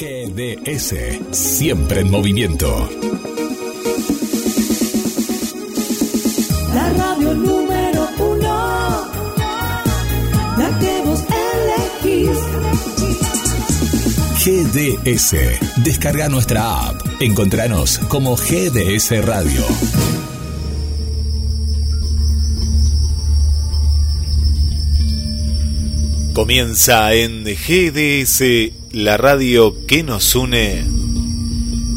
GDS, siempre en movimiento. La radio número uno, la que vos elegís. GDS, descarga nuestra app. Encontranos como GDS Radio. Comienza en GDS, la radio que nos une.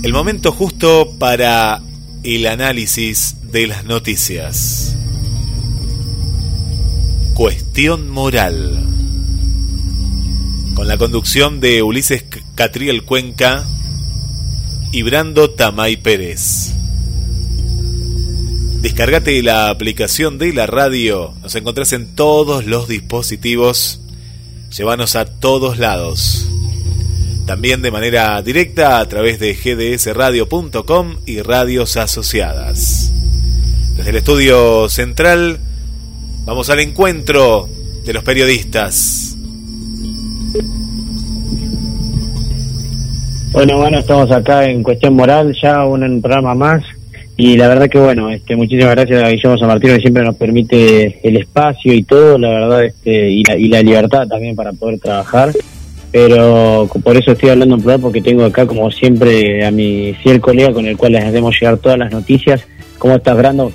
El momento justo para el análisis de las noticias. Cuestión moral. Con la conducción de Ulises Catriel Cuenca y Brando Tamay Pérez. Descargate la aplicación de la radio. Nos encontrás en todos los dispositivos Llévanos a todos lados. También de manera directa a través de gdsradio.com y radios asociadas. Desde el estudio central vamos al encuentro de los periodistas. Bueno, bueno, estamos acá en Cuestión Moral, ya un programa más y la verdad que bueno, este, muchísimas gracias a Guillermo San Martín que siempre nos permite el espacio y todo, la verdad, este, y, la, y la libertad también para poder trabajar. Pero por eso estoy hablando en plural porque tengo acá como siempre a mi fiel colega con el cual les hacemos llegar todas las noticias. ¿Cómo estás, Brando?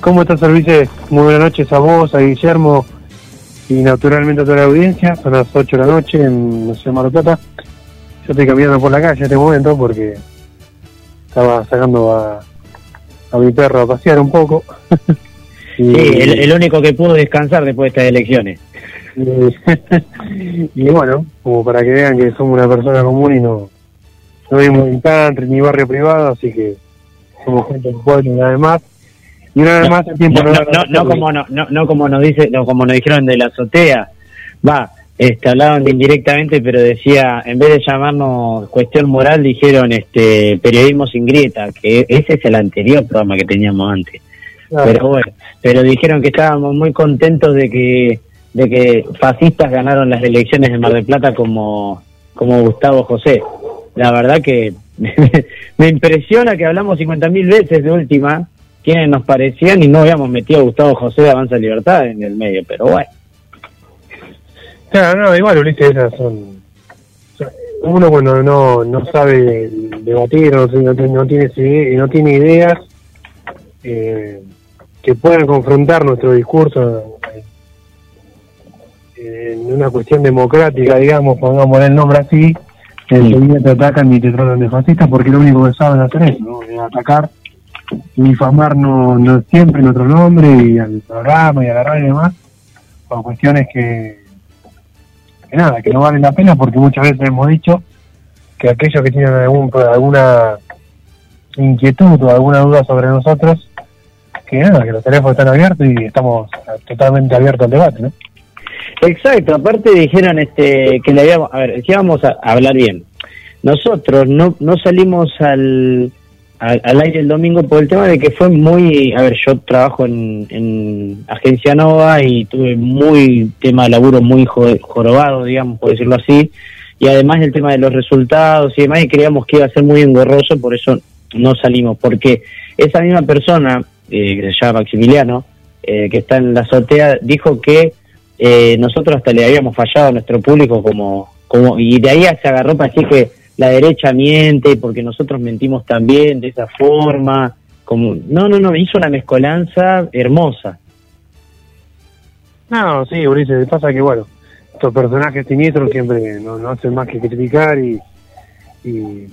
¿Cómo estás, Service? Muy buenas noches a vos, a Guillermo y naturalmente a toda la audiencia. Son las 8 de la noche en la ciudad de Plata. Yo estoy caminando por la calle en este momento porque estaba sacando a, a mi perro a pasear un poco. y, sí, el, único que pudo descansar después de estas elecciones. Y, bueno, como para que vean que somos una persona común y no, no vivimos en country ni barrio privado, así que somos gente del pueblo y nada más. Y una vez más el tiempo no, no, como no, no, como nos dice, no como nos dijeron de la azotea, va, este, hablaban indirectamente, pero decía, en vez de llamarnos cuestión moral, dijeron este periodismo sin grieta, que ese es el anterior programa que teníamos antes. Pero bueno, pero dijeron que estábamos muy contentos de que de que fascistas ganaron las elecciones de Mar del Plata como como Gustavo José. La verdad que me impresiona que hablamos 50.000 veces de última quienes nos parecían y no habíamos metido a Gustavo José de Avanza Libertad en el medio, pero bueno. Claro, no, igual Ulises, esas son... Uno cuando no, no sabe debatir, no, no, no tiene, no tiene ideas eh, que puedan confrontar nuestro discurso en una cuestión democrática, digamos, pongamos el nombre así, enseguida te atacan y te tratan de fascista porque lo único que saben hacer es, ¿no? es atacar difamar no, no siempre nuestro nombre y al programa y a la radio y demás, por cuestiones que que nada, que no vale la pena porque muchas veces hemos dicho que aquellos que tienen algún, alguna inquietud o alguna duda sobre nosotros, que nada, que los teléfonos están abiertos y estamos totalmente abiertos al debate, ¿no? Exacto, aparte dijeron este que le habíamos, a ver, que íbamos a hablar bien. Nosotros no, no salimos al, al, aire el domingo por el tema de que fue muy, a ver, yo trabajo en, en Agencia Nova y tuve muy tema de laburo muy jorobado, digamos, por decirlo así, y además el tema de los resultados y demás, y creíamos que iba a ser muy engorroso, por eso no salimos, porque esa misma persona, eh, que se llama Maximiliano, eh, que está en la azotea, dijo que eh, nosotros hasta le habíamos fallado a nuestro público como, como, y de ahí se agarró para decir que la derecha miente porque nosotros mentimos también de esa forma. Como, no, no, no, hizo una mezcolanza hermosa. No, sí, Ulises, pasa que bueno, estos personajes siniestros siempre no, no hacen más que criticar y, y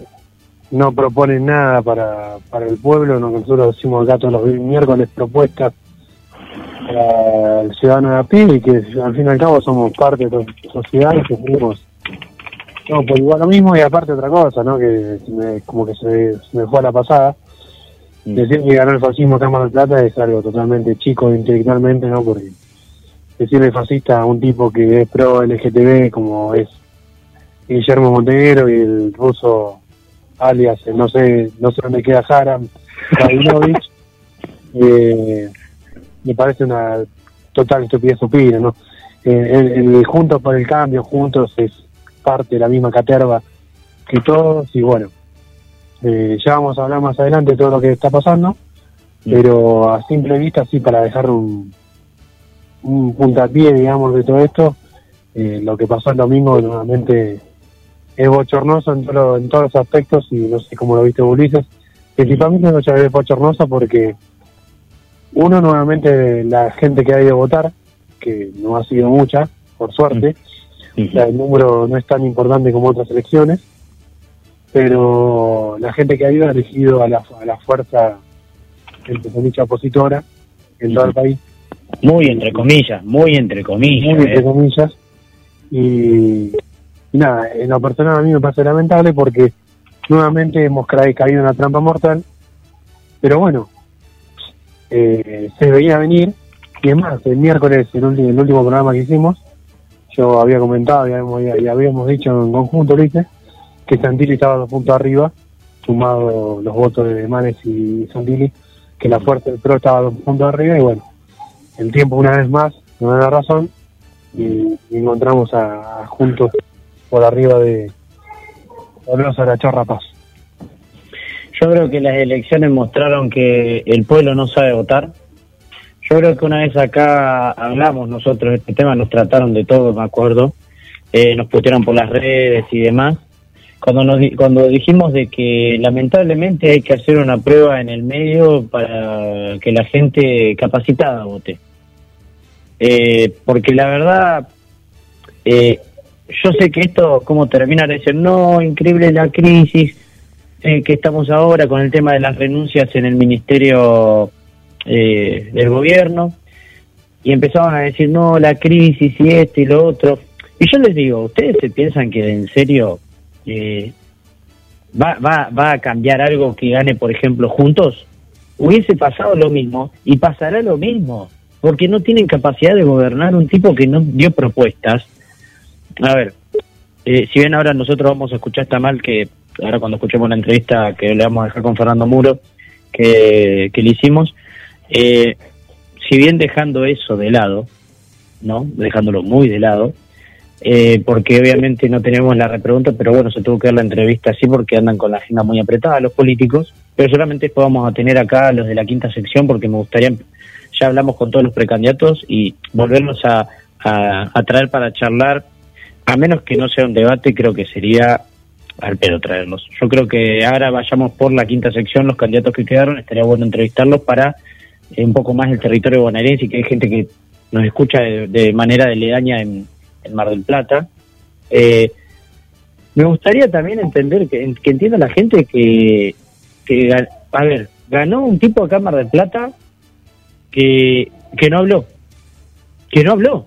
no proponen nada para, para el pueblo. Nosotros decimos acá todos los miércoles propuestas para el ciudadano de a pie y que al fin y al cabo somos parte de la sociedad y que tenemos no, pues igual lo mismo y aparte otra cosa, ¿no? Que como que se, me fue a la pasada. Mm. Decir que ganó el fascismo acá en Plata es algo totalmente chico intelectualmente, ¿no? Porque decirle fascista a un tipo que es pro LGTB como es Guillermo Montenegro y el ruso alias, no sé, no sé dónde queda Haram, Rabinovich, eh, me parece una total estupidez supina, ¿no? Eh, el, Juntos por el Cambio, Juntos es parte de la misma caterva que todos y bueno, eh, ya vamos a hablar más adelante de todo lo que está pasando, pero a simple vista sí para dejar un, un puntapié, digamos, de todo esto, eh, lo que pasó el domingo nuevamente es bochornoso en, todo- en todos los aspectos y no sé cómo lo viste Ulises. Principalmente no es bochornoso porque uno nuevamente la gente que ha ido a votar, que no ha sido mucha, por suerte, o sea, el número no es tan importante como otras elecciones, pero la gente que ha ido ha elegido a la, a la fuerza, entre comillas, opositora en todo el país Muy entre comillas, muy entre comillas. muy entre ¿eh? comillas. Y, y nada, en lo personal a mí me parece lamentable porque nuevamente hemos ca- caído en una trampa mortal. Pero bueno, eh, se veía venir. Y es más, el miércoles, el, ulti- el último programa que hicimos, yo había comentado y habíamos, dicho en conjunto, hice, que Santilli estaba dos puntos arriba, sumado los votos de Manes y Santilli, que la fuerza del PRO estaba dos puntos arriba. Y bueno, el tiempo una vez más nos da la razón y, encontramos a, a juntos por arriba de Dolorosa la Chorra Paz. Yo creo que las elecciones mostraron que el pueblo no sabe votar. Yo creo que una vez acá hablamos nosotros de este tema, nos trataron de todo, me acuerdo. Eh, nos pusieron por las redes y demás. Cuando, nos, cuando dijimos de que lamentablemente hay que hacer una prueba en el medio para que la gente capacitada vote. Eh, porque la verdad, eh, yo sé que esto, como termina de decir, no, increíble la crisis, eh, que estamos ahora con el tema de las renuncias en el Ministerio eh, del Gobierno y empezaban a decir, no, la crisis y esto y lo otro. Y yo les digo, ¿ustedes se piensan que en serio eh, va, va, va a cambiar algo que gane, por ejemplo, juntos? Hubiese pasado lo mismo y pasará lo mismo, porque no tienen capacidad de gobernar un tipo que no dio propuestas. A ver, eh, si bien ahora nosotros vamos a escuchar, está mal que ahora cuando escuchemos la entrevista que le vamos a dejar con Fernando Muro, que, que le hicimos, eh, si bien dejando eso de lado, ¿no? Dejándolo muy de lado, eh, porque obviamente no tenemos la repregunta, pero bueno, se tuvo que dar la entrevista así porque andan con la agenda muy apretada los políticos, pero solamente después vamos a tener acá a los de la quinta sección porque me gustaría, ya hablamos con todos los precandidatos y volverlos a, a, a traer para charlar, a menos que no sea un debate, creo que sería al pedo traerlos. Yo creo que ahora vayamos por la quinta sección, los candidatos que quedaron, estaría bueno entrevistarlos para un poco más el territorio bonaerense y que hay gente que nos escucha de, de manera deledaña en, en Mar del Plata. Eh, me gustaría también entender, que, entienda la gente que, que, a ver, ganó un tipo acá en Mar del Plata que, que no habló, que no habló,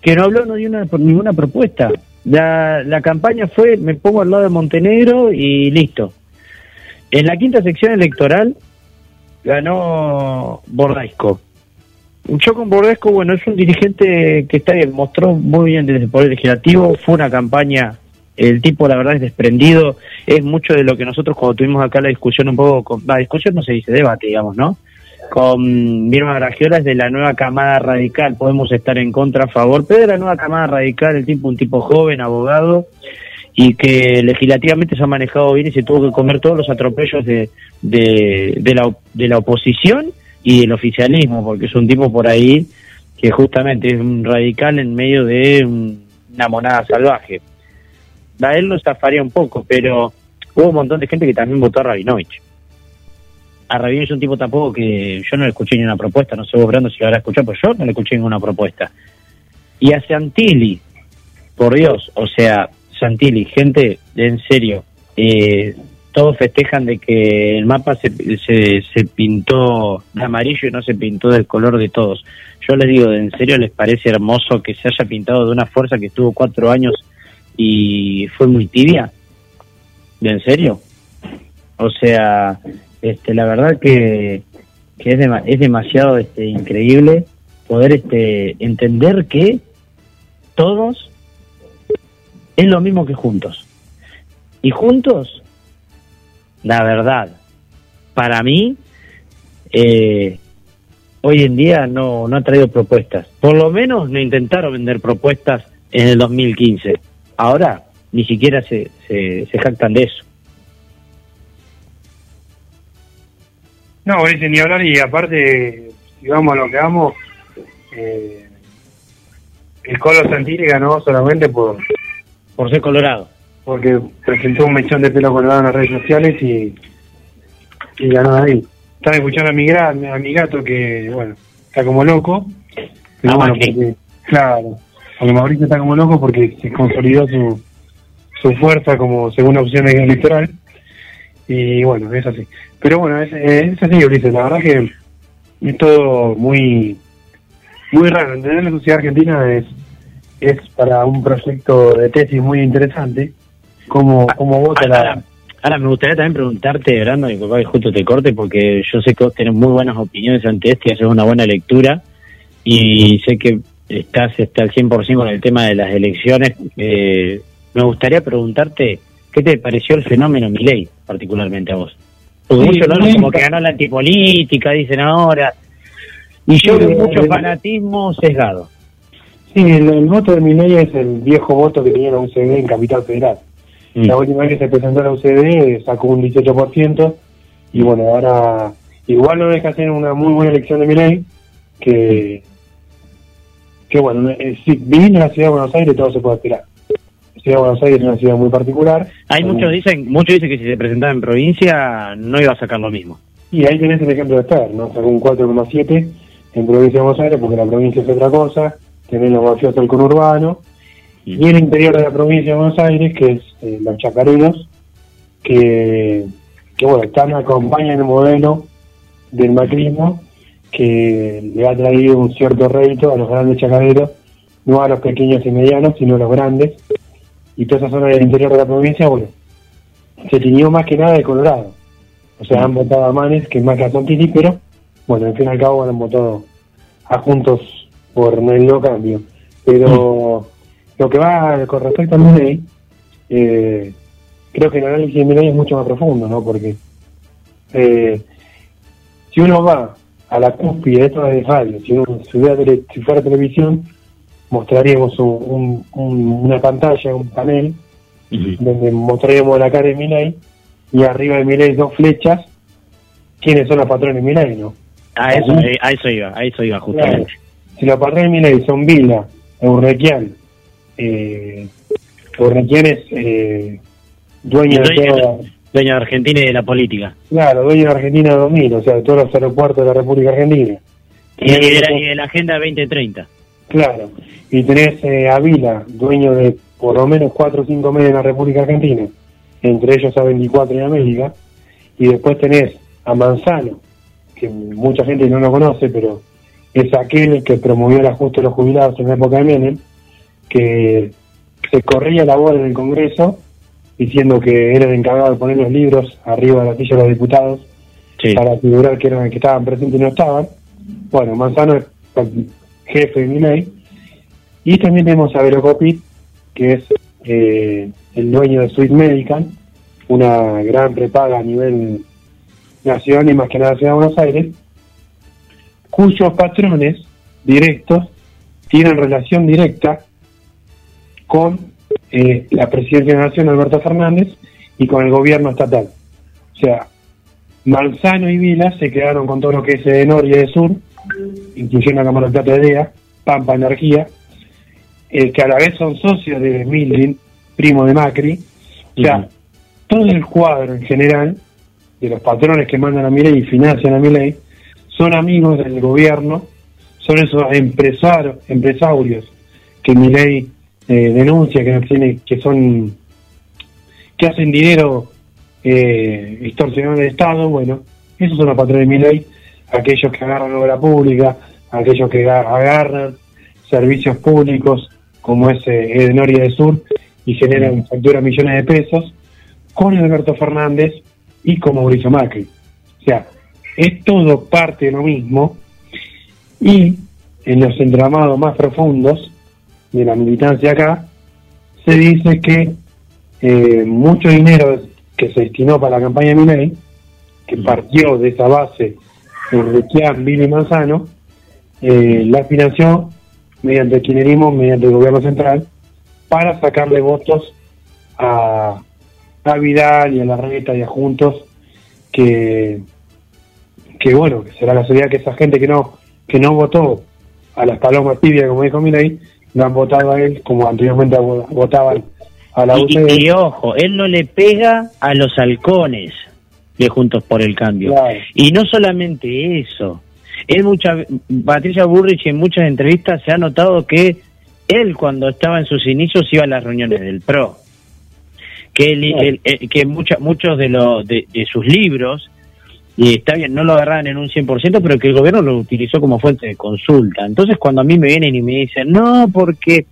que no habló, no dio una, ninguna propuesta. La, la campaña fue, me pongo al lado de Montenegro y listo. En la quinta sección electoral ganó Bordaisco. Yo con Bordesco, bueno, es un dirigente que está bien, mostró muy bien desde el Poder Legislativo, fue una campaña, el tipo la verdad es desprendido, es mucho de lo que nosotros cuando tuvimos acá la discusión un poco, con, la discusión no se dice, debate, digamos, ¿no? Con Mirma Gragiola es de la nueva camada radical, podemos estar en contra, a favor, pero de la nueva camada radical, el tipo, un tipo joven, abogado, y que legislativamente se ha manejado bien y se tuvo que comer todos los atropellos de, de, la, de la oposición y del oficialismo, porque es un tipo por ahí que justamente es un radical en medio de un- una monada salvaje. A él lo zafaría un poco, pero hubo un montón de gente que también votó a Rabinovich. A Rabinovich es un tipo tampoco que yo no le escuché ni una propuesta, no sé vos, Brando, si lo habrá escuchado, pero yo no le escuché ninguna propuesta. Y a Santilli, por Dios, o sea, Santilli, gente, en serio, eh, todos festejan de que el mapa se, se, se pintó de amarillo y no se pintó del color de todos. Yo les digo, ¿en serio les parece hermoso que se haya pintado de una fuerza que estuvo cuatro años y fue muy tibia? ¿De en serio? O sea, este, la verdad que, que es, es demasiado este, increíble poder este, entender que todos es lo mismo que juntos. Y juntos, la verdad, para mí, eh, hoy en día no, no ha traído propuestas. Por lo menos no intentaron vender propuestas en el 2015. Ahora ni siquiera se, se, se jactan de eso. No, ese ni hablar y aparte, si vamos a lo que vamos, eh, el Colo Santini ganó solamente por Por ser colorado. porque presentó un mechón de pelo colorado en las redes sociales y, y ganó ahí. Estaba escuchando a mi, gra- a mi gato que, bueno, está como loco. Pero Ah, bueno, porque- claro, porque Mauricio está como loco porque se consolidó su, su fuerza como segunda opción electoral. Y bueno, es así. Pero bueno, es, es así, Ulises. La verdad que es todo muy muy raro. Entender la sociedad argentina es es para un proyecto de tesis muy interesante. Cómo, cómo vota la... Ahora, ahora me gustaría también preguntarte, Brando, y papá que justo te corte, porque yo sé que vos tenés muy buenas opiniones ante esto y haces una buena lectura, y sé que estás está al 100% con el tema de las elecciones. Eh, me gustaría preguntarte, ¿qué te pareció el fenómeno Milei, particularmente a vos? Porque Sí, muchos como que ganó la antipolítica, dicen ahora, y yo veo mucho fanatismo sesgado. Sí, el, el voto de Milei es el viejo voto que tenía la UCD en Capital Federal. Mm. La última vez que se presentó la UCD sacó un 18%, y bueno, ahora igual no deja ser una muy buena elección de Milei, que, que bueno, eh, sí, viviendo en la ciudad de Buenos Aires todo se puede esperar. La ciudad de Buenos Aires es una ciudad muy particular. Hay muchos dicen, muchos dicen que si se presentaba en provincia no iba a sacar lo mismo. Y ahí tenés el ejemplo de estar, ¿no? Sacó un 4,7 en provincia de Buenos Aires, porque la provincia es otra cosa, tenés los mafiosos del conurbano, y el interior de la provincia de Buenos Aires, que es eh, los chacareros, que, que bueno, están acompañan el modelo del macrismo, que le ha traído un cierto rédito a los grandes chacareros, no a los pequeños y medianos, sino a los grandes, y toda esa zona del interior de la provincia, bueno, se tiñó más que nada de Colorado. O sea, han votado a Manes, que es más que a Santilli, pero bueno, al fin y al cabo han votado a Juntos por el no cambio. Pero lo que va con respecto a Milei, eh, creo que el análisis de Milei es mucho más profundo, ¿no? Porque eh, si uno va a la cúspide de esto de radio, si uno si hubiera tele- si fuera televisión, mostraríamos un- un- un- una pantalla, un panel, donde mostraríamos la cara de Milei y arriba de Milei dos flechas, quiénes son los patrones de Milei, ¿no? A eso, Ujú. a eso iba, a eso iba justamente. Si los patrones de Milei son Vila, Eurrequian, eh, Eurrequian es eh, dueño de toda, Dueño de Argentina y de la política. claro, dueño de Argentina 2000, o sea, de todos los aeropuertos de la República Argentina. Y de, la, y de la Agenda 2030. Claro, y tenés eh, a Vila, dueño de por lo menos 4 o 5 medios en la República Argentina, entre ellos a 24 en América, y después tenés a Manzano, que mucha gente no lo conoce, pero es aquel que promovió el ajuste de los jubilados en la época de Menem, que se corría la voz en el Congreso diciendo que era el encargado de poner los libros arriba de la silla de los diputados Sí. para asegurar que eran que estaban presentes y no estaban. Bueno, Manzano es jefe de Milei. Y también tenemos a Verocopit, que es eh, el dueño de Sweet Medical, una gran prepaga a nivel nacional y más que nada Ciudad de Buenos Aires, cuyos patrones directos tienen relación directa con eh, la presidencia de la Nación, Alberto Fernández, y con el gobierno estatal. O sea, Manzano y Vila se quedaron con todo lo que es de norte y de sur, incluyendo la Cámara de Plata de DEA, Pampa Energía, eh, que a la vez son socios de Mildin, primo de Macri. O sea, todo el cuadro en general de los patrones que mandan a Milei y financian a Milei son amigos del gobierno, son esos empresarios, empresarios que Milei eh, denuncia que tiene, que son que hacen dinero eh, extorsionando al Estado, bueno, esos son los patrones de Milei, aquellos que agarran obra pública, aquellos que aga- agarran servicios públicos como es eh, Edenor y Sur y generan facturas millones de pesos con Alberto Fernández y con Mauricio Macri. O sea, es todo parte de lo mismo y en los entramados más profundos de la militancia acá se dice que eh, mucho dinero que se destinó para la campaña de Milei, que partió de esa base Urrequian, Billy Manzano, eh, la financió mediante el kirchnerismo, mediante el gobierno central, para sacarle votos a, a Vidal y a la Reta y a Juntos que, que bueno, que será la casualidad que esa gente que no, que no votó a las palomas tibias, como dijo Milei, lo han votado a él como anteriormente votaban a la y, y, ojo, él no le pega a los halcones de Juntos por el Cambio. Claro. Y no solamente eso, él mucha, Patricia Burrich en muchas entrevistas se ha notado que él cuando estaba en sus inicios iba a las reuniones del PRO, que él, Claro. él- eh, que mucha- muchos de, los de, de sus libros, y está bien, no lo agarraban en un 100%, pero que el gobierno lo utilizó como fuente de consulta. Entonces cuando a mí me vienen y me dicen, no, porque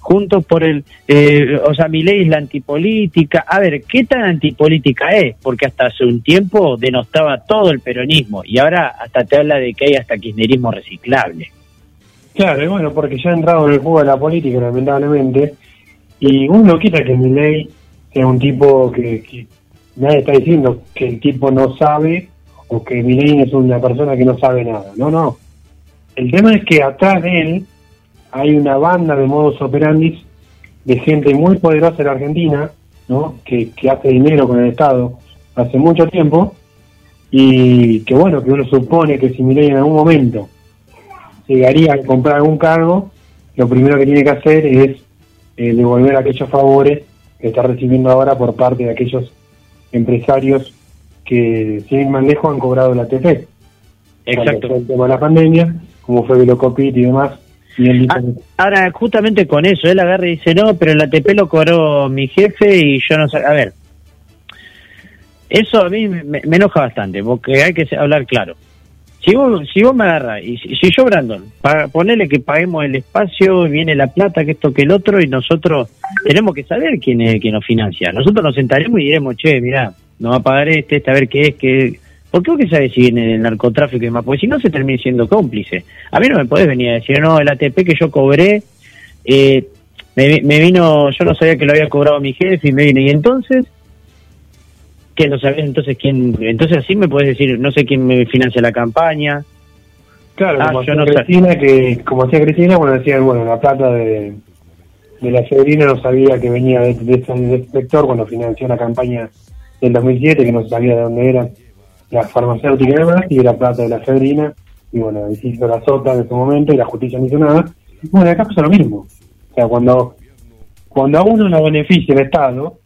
juntos por el, eh, o sea, mi ley es la antipolítica. A ver, ¿qué tan antipolítica es? Porque hasta hace un tiempo denostaba todo el peronismo y ahora hasta te habla de que hay hasta kirchnerismo reciclable. Claro, y bueno, porque ya ha entrado en el juego de la política, lamentablemente, y uno quita que Milei sea un tipo que, que nadie está diciendo que el tipo no sabe o que Milei es una persona que no sabe nada. No, no. El tema es que atrás de él hay una banda de modos operandis de gente muy poderosa en Argentina, ¿no? Que, que hace dinero con el Estado hace mucho tiempo y que bueno, que uno supone que si Milei en algún momento llegaría a comprar algún cargo, lo primero que tiene que hacer es eh, devolver aquellos favores que está recibiendo ahora por parte de aquellos empresarios que, sin ir más lejos, han cobrado la ATP. Cuando fue el tema de la pandemia, como fue Velocopit y demás. Y él dice Ah, ahora, justamente con eso, él agarra y dice, no, pero el ATP lo cobró mi jefe y yo no sé. A ver, eso a mí me, me enoja bastante, porque hay que hablar claro. Si vos, si vos me agarras, y si, yo, Brandon, para ponerle que paguemos el espacio, viene la plata, que esto, que el otro, y nosotros tenemos que saber quién es el nos financia. Nosotros nos sentaremos y diremos, che, mirá, nos va a pagar este, este, a ver qué es, qué... ¿Por qué vos que sabes si viene el narcotráfico y demás? Porque si no se termina siendo cómplice. A mí no me podés venir a decir, no, el ATP que yo cobré, eh, me, me vino, yo no sabía que lo había cobrado mi jefe y me vino, y entonces, ¿qué no sabés entonces quién? Entonces así me podés decir, no sé quién me financia la campaña. Claro, Ah, como hacía no. Cristina, que, como hacía Cristina, bueno, decían, bueno, la plata de, de la Severina no sabía que venía de, de ese, de ese sector cuando financió la campaña del 2007, que no sabía de dónde era la farmacéutica y demás, y era plata de la Severina, y bueno, y hizo la sota en ese momento, y la justicia no hizo nada. Bueno, acá pasa lo mismo. O sea, cuando, cuando a uno lo beneficia el Estado,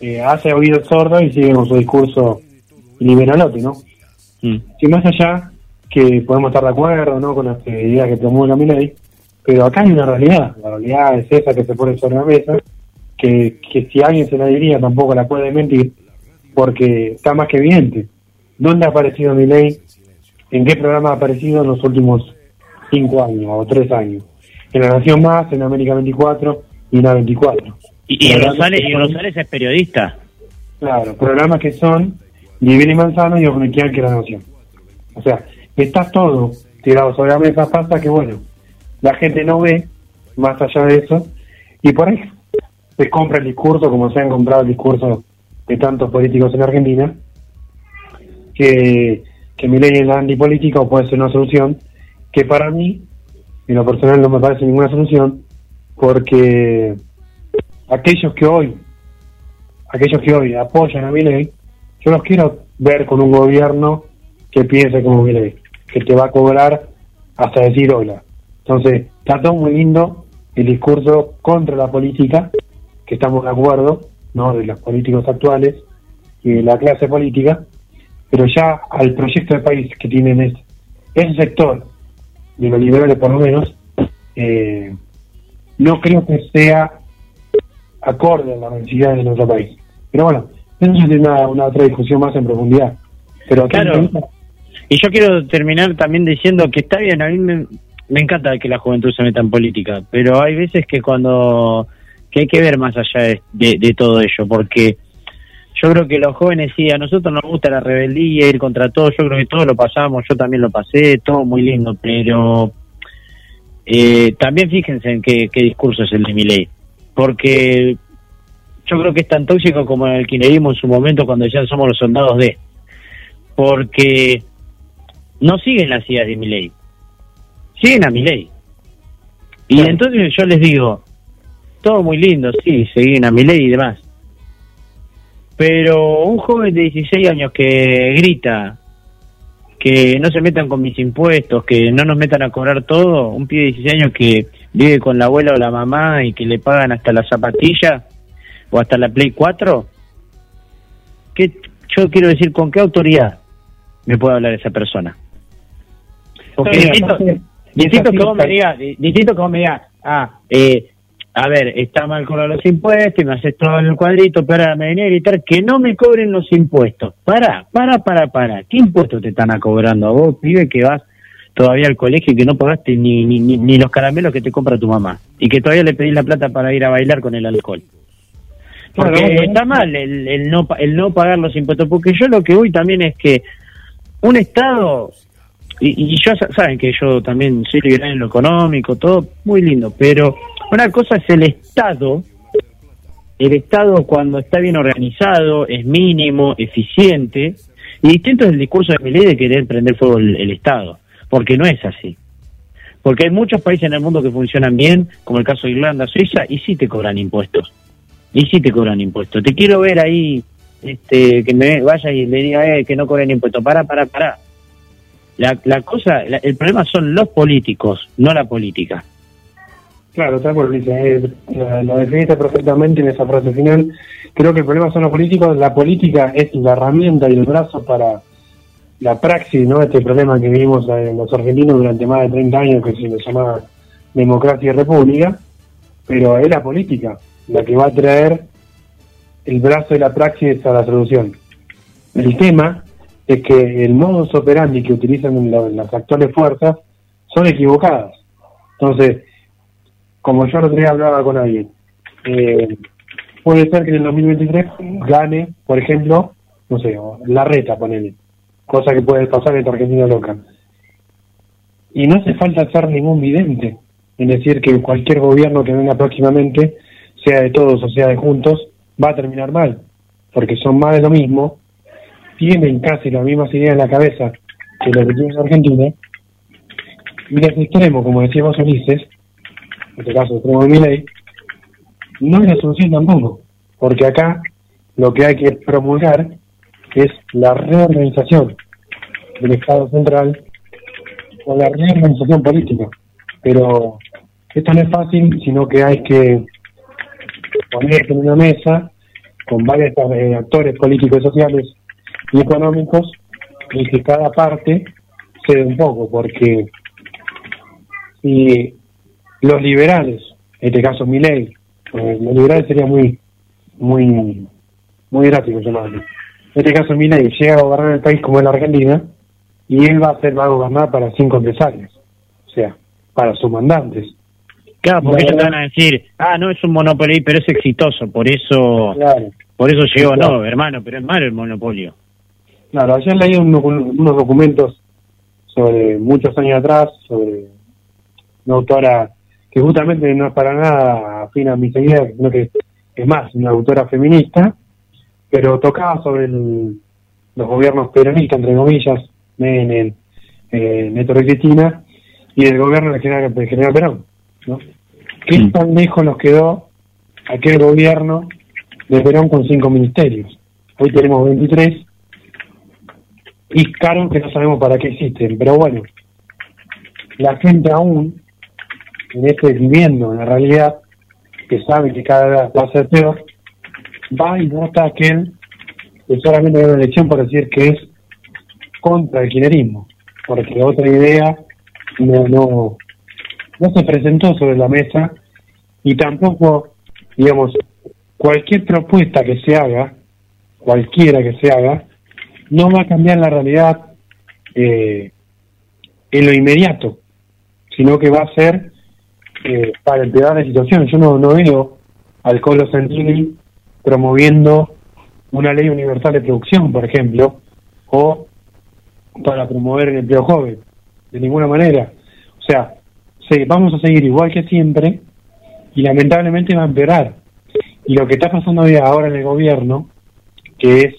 eh, hace oído sordo y sigue con su discurso liberalote, ¿no? que más allá que podemos estar de acuerdo no con las ideas que promulga mi ley, pero acá hay una realidad, la realidad es esa que se pone sobre la mesa, que, que si alguien se la diría tampoco la puede mentir, porque está más que evidente. ¿Dónde ha aparecido mi ley? ¿En qué programa ha aparecido en los últimos cinco años o tres años? En La Nación Más, en América 24 y en la 24. Y, y Rosales, y Rosales es periodista. Claro, programas que son Vivir y Manzano y Obnequial que la Nación. O sea, está todo tirado sobre la mesa, pasa que bueno, la gente no ve más allá de eso y por ahí se compra el discurso como se han comprado el discurso de tantos políticos en Argentina, que, que mi ley es la antipolítica o puede ser una solución, que para mí, en lo personal no me parece ninguna solución, porque aquellos que hoy aquellos que hoy apoyan a Milei, yo los quiero ver con un gobierno que piense como Milei, que te va a cobrar hasta decir hola. Entonces, está todo muy lindo el discurso contra la política, que estamos de acuerdo, ¿no? De los políticos actuales y de la clase política, pero ya al proyecto de país que tienen es, ese sector, de los liberales por lo menos, eh, no creo que sea acorde a las necesidades de nuestro país. Pero bueno, eso tiene una, una otra discusión más en profundidad. Pero Claro. Y yo quiero terminar también diciendo que está bien, a mí me, me encanta que la juventud se meta en política, pero hay veces que cuando que hay que ver más allá de, de- de todo ello, porque yo creo que los jóvenes sí, a nosotros nos gusta la rebeldía, ir contra todo, yo creo que todos lo pasamos, yo también lo pasé, todo muy lindo, pero eh, también fíjense en qué, qué discurso es el de mi ley, porque yo creo que es tan tóxico como el kirchnerismo en su momento cuando ya somos los soldados de porque no siguen las ideas de mi ley, siguen a mi ley. Y Claro. entonces yo les digo, todo muy lindo, sí, seguir a mi ley y demás. Pero un joven de 16 años que grita que no se metan con mis impuestos, que no nos metan a cobrar todo, un pibe de 16 años que vive con la abuela o la mamá y que le pagan hasta la zapatilla o hasta la Play 4, ¿qué, yo quiero decir, ¿con qué autoridad me puede hablar esa persona? Porque distinto, distinto que vos me digas, distinto que vos me digas, ah, eh, a ver, está mal con los impuestos y me haces todo en el cuadrito, pero ahora me venía a gritar que no me cobren los impuestos. Para, para, para, para. ¿Qué impuestos te están cobrando a vos, pibe, que vas todavía al colegio y que no pagaste ni, ni, ni, los caramelos que te compra tu mamá? Y que todavía le pedís la plata para ir a bailar con el alcohol. Porque está mal el, el, no, el no pagar los impuestos, porque yo lo que voy también es que un Estado y, y yo saben que yo también soy liberal en lo económico, todo muy lindo, pero una cosa es el Estado, el Estado cuando está bien organizado, es mínimo, eficiente, y distinto es el discurso de mi ley de querer prender fuego el, Estado, porque no es así. Porque hay muchos países en el mundo que funcionan bien, como el caso de Irlanda, Suiza, y sí te cobran impuestos. Y sí te cobran impuestos. Te quiero ver ahí, este, que me vaya y le diga eh, que no cobren impuestos. Para, para, para. La, la cosa, el problema son los políticos, no la política. Claro, tal cual, dice, lo definiste perfectamente en esa frase final. Creo que el problema son los políticos, la política es la herramienta y el brazo para la praxis, ¿no? Este problema que vivimos en los argentinos durante más de 30 años, que se le llama democracia y república, pero es la política la que va a traer el brazo de la praxis a la solución. El tema es que el modus operandi que utilizan las actuales fuerzas son equivocadas. Entonces, como yo otro día hablaba con alguien, eh, puede ser que en el 2023 gane, por ejemplo, no sé, la reta, ponele, cosa que puede pasar en Argentina loca. Y no hace falta ser ningún vidente, en decir que cualquier gobierno que venga próximamente, sea de todos o sea de juntos, va a terminar mal, porque son más de lo mismo tienen casi las mismas ideas en la cabeza que los que tienen en Argentina, y desde extremo, como decíamos Ulises, en este caso extremo de mi ley, no es la solución tampoco, porque acá lo que hay que promulgar es la reorganización del Estado central o la reorganización política. Pero esto no es fácil, sino que hay que ponerse en una mesa con varios eh, actores políticos y sociales y económicos y que cada parte cede un poco, porque si los liberales, en este caso mi ley, los liberales sería muy, muy, muy gráfico llamarlo. En este caso mi ley llega a gobernar el país como es la Argentina y él va a ser, va a gobernar para cinco empresarios, o sea, para sus mandantes. Claro, porque ellos van a decir, ah, no es un monopolio, pero es exitoso, por eso, por eso llegó, no, hermano, pero es malo el monopolio. Claro, ayer leí unos documentos sobre muchos años atrás, sobre una autora que justamente no es para nada afín a mis ideas, sino que es más, una autora feminista, pero tocaba sobre los gobiernos peronistas, entre comillas, Menem, eh, Neto Cristina, y el gobierno del general, general Perón. ¿no? ¿Qué tan lejos nos quedó aquel gobierno de Perón con cinco ministerios? Hoy tenemos 23 y caros que no sabemos para qué existen. Pero bueno, la gente aún, en este viviendo en la realidad, que sabe que cada vez va a ser peor, va y vota aquel que solamente hay una elección por decir que es contra el kirchnerismo, porque otra idea no, no, no se presentó sobre la mesa y tampoco, digamos, cualquier propuesta que se haga, cualquiera que se haga, no va a cambiar la realidad eh, en lo inmediato, sino que va a ser eh, para empeorar la situación. Yo no, no veo al Colo Santini promoviendo una ley universal de producción, por ejemplo, o para promover el empleo joven, de ninguna manera. O sea, vamos a seguir igual que siempre y lamentablemente va a empeorar. Y lo que está pasando ahora en el gobierno, que es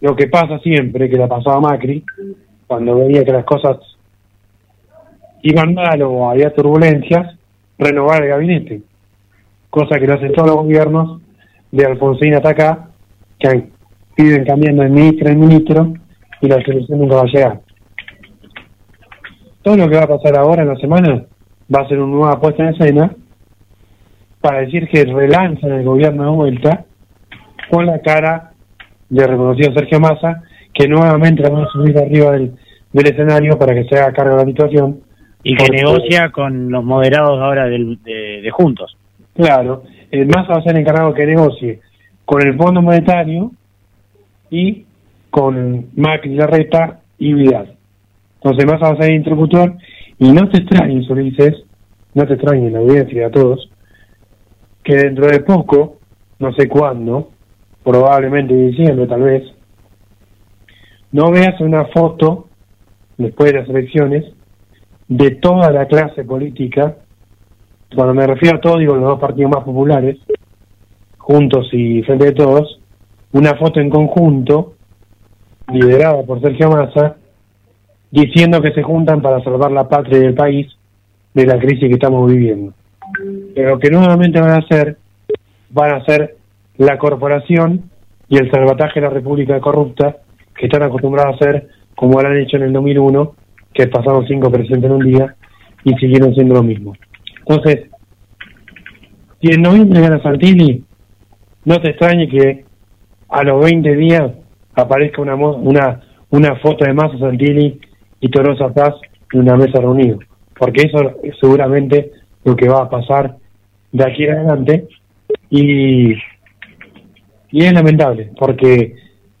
lo que pasa siempre, que la pasaba Macri, cuando veía que las cosas iban mal o había turbulencias, renovar el gabinete. cosa que lo hacen todos los gobiernos, de Alfonsín hasta acá, que piden cambiando de ministro en ministro y la solución nunca va a llegar. Todo lo que va a pasar ahora en la semana va a ser una nueva puesta en escena para decir que relanzan el gobierno de vuelta con la cara de reconocido Sergio Massa, que nuevamente van a subir arriba del, del escenario para que se haga cargo de la situación. Y que negocia con los moderados ahora del, de, de Juntos. Claro, el Massa va a ser el encargado que negocie con el Fondo Monetario y con Macri, Larreta y Vidal. Entonces Massa va a ser el interlocutor y no te extrañes, Ulises, no te extrañes la audiencia a todos, que dentro de poco, no sé cuándo, probablemente diciembre tal vez, no veas una foto después de las elecciones de toda la clase política, cuando me refiero a todo digo los dos partidos más populares, juntos y frente de todos, una foto en conjunto, liderada por Sergio Massa, diciendo que se juntan para salvar la patria del país de la crisis que estamos viviendo. Pero que nuevamente van a hacer, van a ser la corporación y el salvataje de la República corrupta que están acostumbrados a hacer como lo han hecho en el 2001, que pasaron cinco presidentes en un día y siguieron siendo lo mismo. Entonces, si en noviembre gana Santilli, no te extrañe que a los 20 días aparezca una una una foto de Massa Santilli y Torosa Paz en una mesa reunida, porque eso es seguramente lo que va a pasar de aquí en adelante. Y y es lamentable porque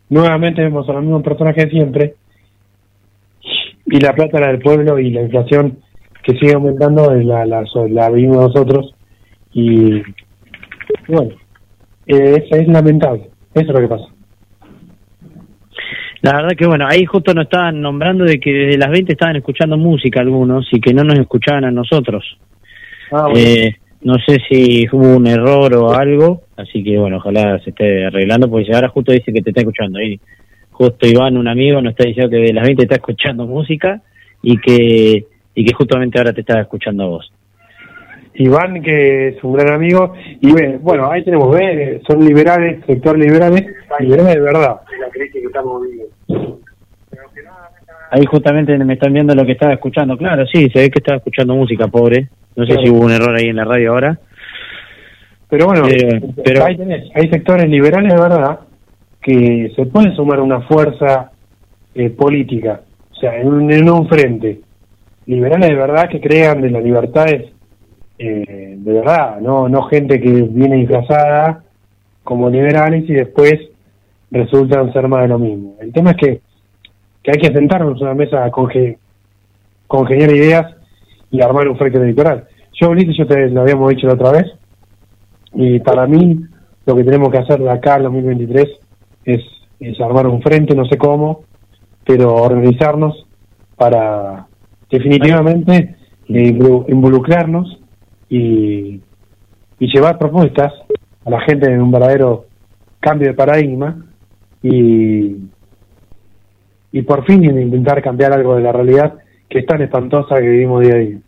nuevamente vemos a los mismos personajes siempre y la plata la del pueblo y la inflación que sigue aumentando la, la, la vivimos nosotros y bueno, eh, es, es lamentable, eso es lo que pasa. La verdad que bueno, ahí justo nos estaban nombrando de que desde las 20 estaban escuchando música algunos y que no nos escuchaban a nosotros. Ah, bueno. eh, no sé si hubo un error o algo, así que bueno, ojalá se esté arreglando, porque ahora justo dice que te está escuchando. Ahí justo Iván, un amigo, nos está diciendo que de las 20 está escuchando música y que y que justamente ahora te está escuchando a vos. Iván, que es un gran amigo, y ve, bueno, ahí tenemos, ve, son liberales, sector liberales, liberales de verdad. La crisis que estamos viviendo. Ahí justamente me están viendo lo que estaba escuchando. Claro, sí, se ve que estaba escuchando música, pobre. No sé Claro. si hubo un error ahí en la radio ahora. Pero bueno, Eh, pero- ahí tenés, hay sectores liberales de verdad que se pueden sumar a una fuerza eh, política, o sea, en un, en un frente. Liberales de verdad que crean de las libertades eh, de verdad, no no gente que viene disfrazada como liberales y después resultan ser más de lo mismo. El tema es que, que hay que sentarnos en una mesa a conge- congeniar ideas y armar un frente electoral. Yo, Ulises, yo te lo habíamos dicho la otra vez, y para mí lo que tenemos que hacer de acá al 2023 es, es armar un frente, no sé cómo, pero organizarnos para definitivamente eh, involu- involucrarnos y, llevar propuestas a la gente en un verdadero cambio de paradigma y, y por fin intentar cambiar algo de la realidad que es tan espantosa que vivimos día a día.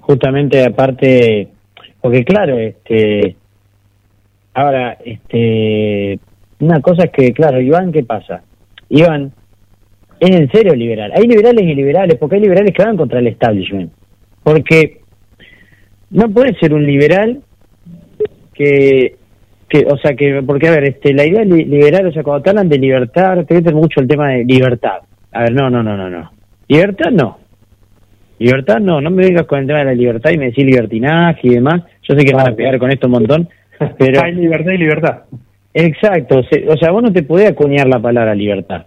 Justamente aparte, porque claro, este, ahora, este, una cosa es que, claro, Iván, ¿qué pasa? Iván es en serio liberal. Hay liberales y liberales, porque hay liberales que van contra el establishment. Porque no puede ser un liberal que, que o sea, que, porque a ver, este, la idea li- liberal, o sea, cuando te hablan de libertad, te meten mucho el tema de libertad. A ver, no, no, no, no, no. Libertad no. Libertad no, no me vengas con el tema de la libertad y me decís libertinaje y demás. Yo sé que van a pegar con esto un montón, pero Hay libertad y libertad. exacto, o sea, vos no te podés acuñar la palabra libertad,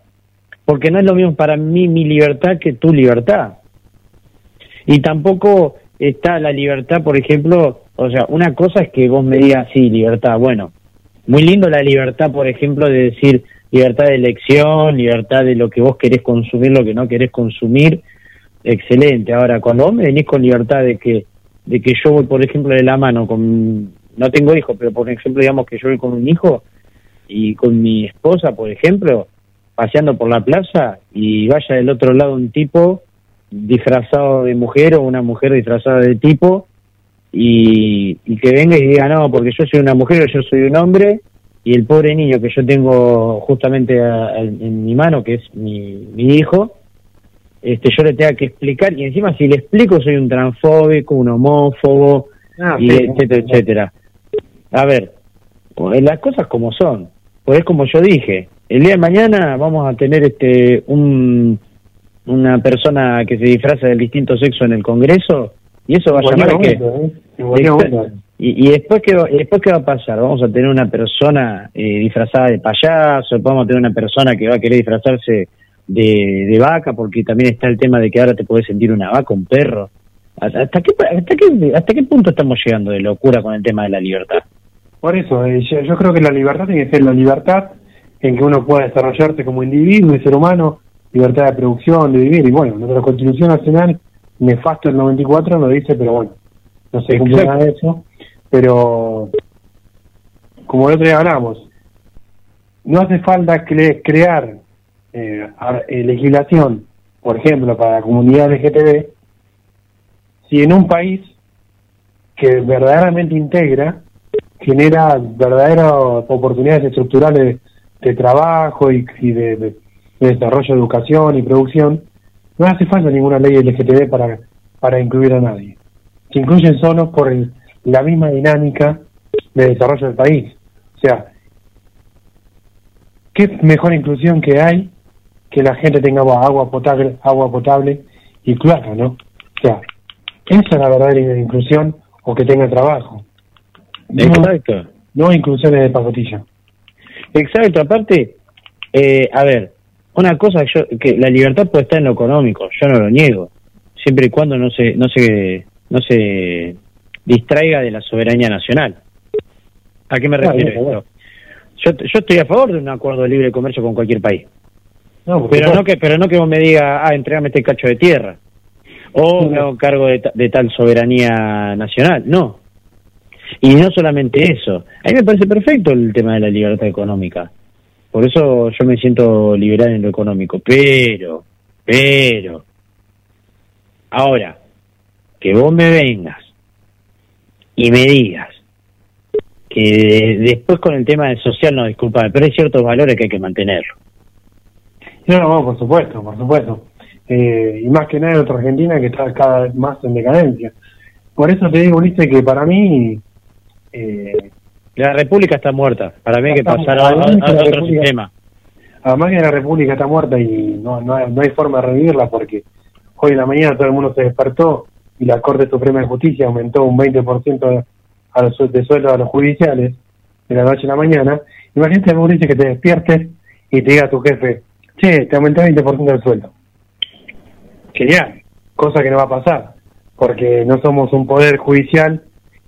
porque no es lo mismo para mí mi libertad que tu libertad. Y tampoco está la libertad, por ejemplo, o sea, una cosa es que vos me digas, sí, libertad, bueno, muy lindo la libertad, por ejemplo, de decir libertad de elección, libertad de lo que vos querés consumir, lo que no querés consumir, excelente. Ahora, cuando vos me venís con libertad de que de que yo voy, por ejemplo, de la mano con, no tengo hijos, pero por ejemplo, digamos que yo voy con un hijo y con mi esposa, por ejemplo, paseando por la plaza y vaya del otro lado un tipo disfrazado de mujer o una mujer disfrazada de tipo y, y que venga y diga, no, porque yo soy una mujer o yo soy un hombre, y el pobre niño que yo tengo justamente a- a- en mi mano, que es mi, mi hijo, este yo le tenga que explicar, y encima si le explico soy un transfóbico, un homófobo, Ah, y sí, etcétera, sí. etcétera. A ver, pues, las cosas como son, pues es como yo dije, el día de mañana vamos a tener este un una persona que se disfraza del distinto sexo en el Congreso y eso va a llamar a que ¿eh? Momento. y, y después qué va, y después qué va a pasar vamos a tener una persona eh, disfrazada de payaso vamos a tener una persona que va a querer disfrazarse de, de vaca porque también está el tema de que ahora te puedes sentir una vaca un perro hasta hasta qué hasta qué hasta qué punto estamos llegando de locura con el tema de la libertad Por eso, eh, yo, yo creo que la libertad tiene que ser la libertad en que uno pueda desarrollarse como individuo y ser humano, libertad de producción, de vivir. Y bueno, nuestra Constitución Nacional, nefasto el 94, lo dice, pero bueno, no se cumple nada de eso. Pero, como el otro día hablamos, no hace falta cre- crear eh, eh, legislación, por ejemplo, para la comunidad LGTB, si en un país que verdaderamente integra, genera verdaderas oportunidades estructurales de trabajo y, y de, de- de desarrollo de educación y producción, no hace falta ninguna ley LGTB para, para incluir a nadie. Se incluyen solo por el- la misma dinámica de desarrollo del país. O sea, ¿qué mejor inclusión que hay que la gente tenga agua potable, agua potable y cloaca, ¿no? O sea, esa es la verdadera inclusión o que tenga trabajo. No, no inclusiones de pacotilla. Exacto, aparte, eh, a ver, una cosa yo, que la libertad puede estar en lo económico, yo no lo niego, siempre y cuando no se, no se, no se distraiga de la soberanía nacional. ¿A qué me refiero esto? Yo, yo estoy a favor de un acuerdo de libre comercio con cualquier país, No, pero no que, pero no que vos me digas, ah, entregame este cacho de tierra, o me hago cargo de, ta- de tal soberanía nacional, no. Y no solamente eso, a mí me parece perfecto el tema de la libertad económica. Por eso yo me siento liberal en lo económico. Pero, pero, ahora, que vos me vengas y me digas que después con el tema del social, no, disculpame, pero hay ciertos valores que hay que mantenerlo. No, no, por supuesto, por supuesto. Eh, y más que nada en otra Argentina que está cada vez más en decadencia. Por eso te digo, Ulises, que para mí, eh, La república está muerta. Para mí hay que pasar a, otro sistema. además que la República está muerta y no, no, hay, no hay forma de revivirla porque hoy en la mañana todo el mundo se despertó y la Corte Suprema de Justicia aumentó un 20% a los, de sueldo a los judiciales de la noche a la mañana. Imagínate, Mauricio, que te despiertes y te diga a tu jefe, che, te aumenté 20% del sueldo. Genial, cosa que no va a pasar, porque no somos un poder judicial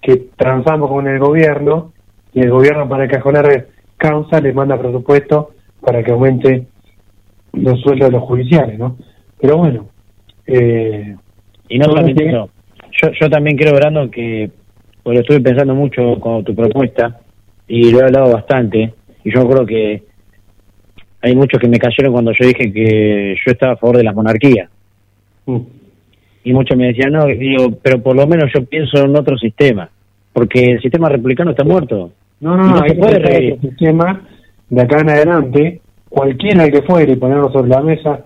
que transamos con el gobierno y el gobierno para encajonar causa les manda presupuesto para que aumente los sueldos de los judiciales, ¿no? Pero bueno, eh, Y no solamente eso. Yo, yo también creo, Brandon, que bueno, estuve pensando mucho con tu propuesta y lo he hablado bastante. Y yo creo que hay muchos que me cayeron cuando yo dije que yo estaba a favor de las monarquías. mm, Y muchos me decían, no, digo, pero por lo menos yo pienso en otro sistema. Porque el sistema republicano está muerto. no, no, no, se puede reír. el sistema de acá en adelante, cualquiera que fuere y ponerlo sobre la mesa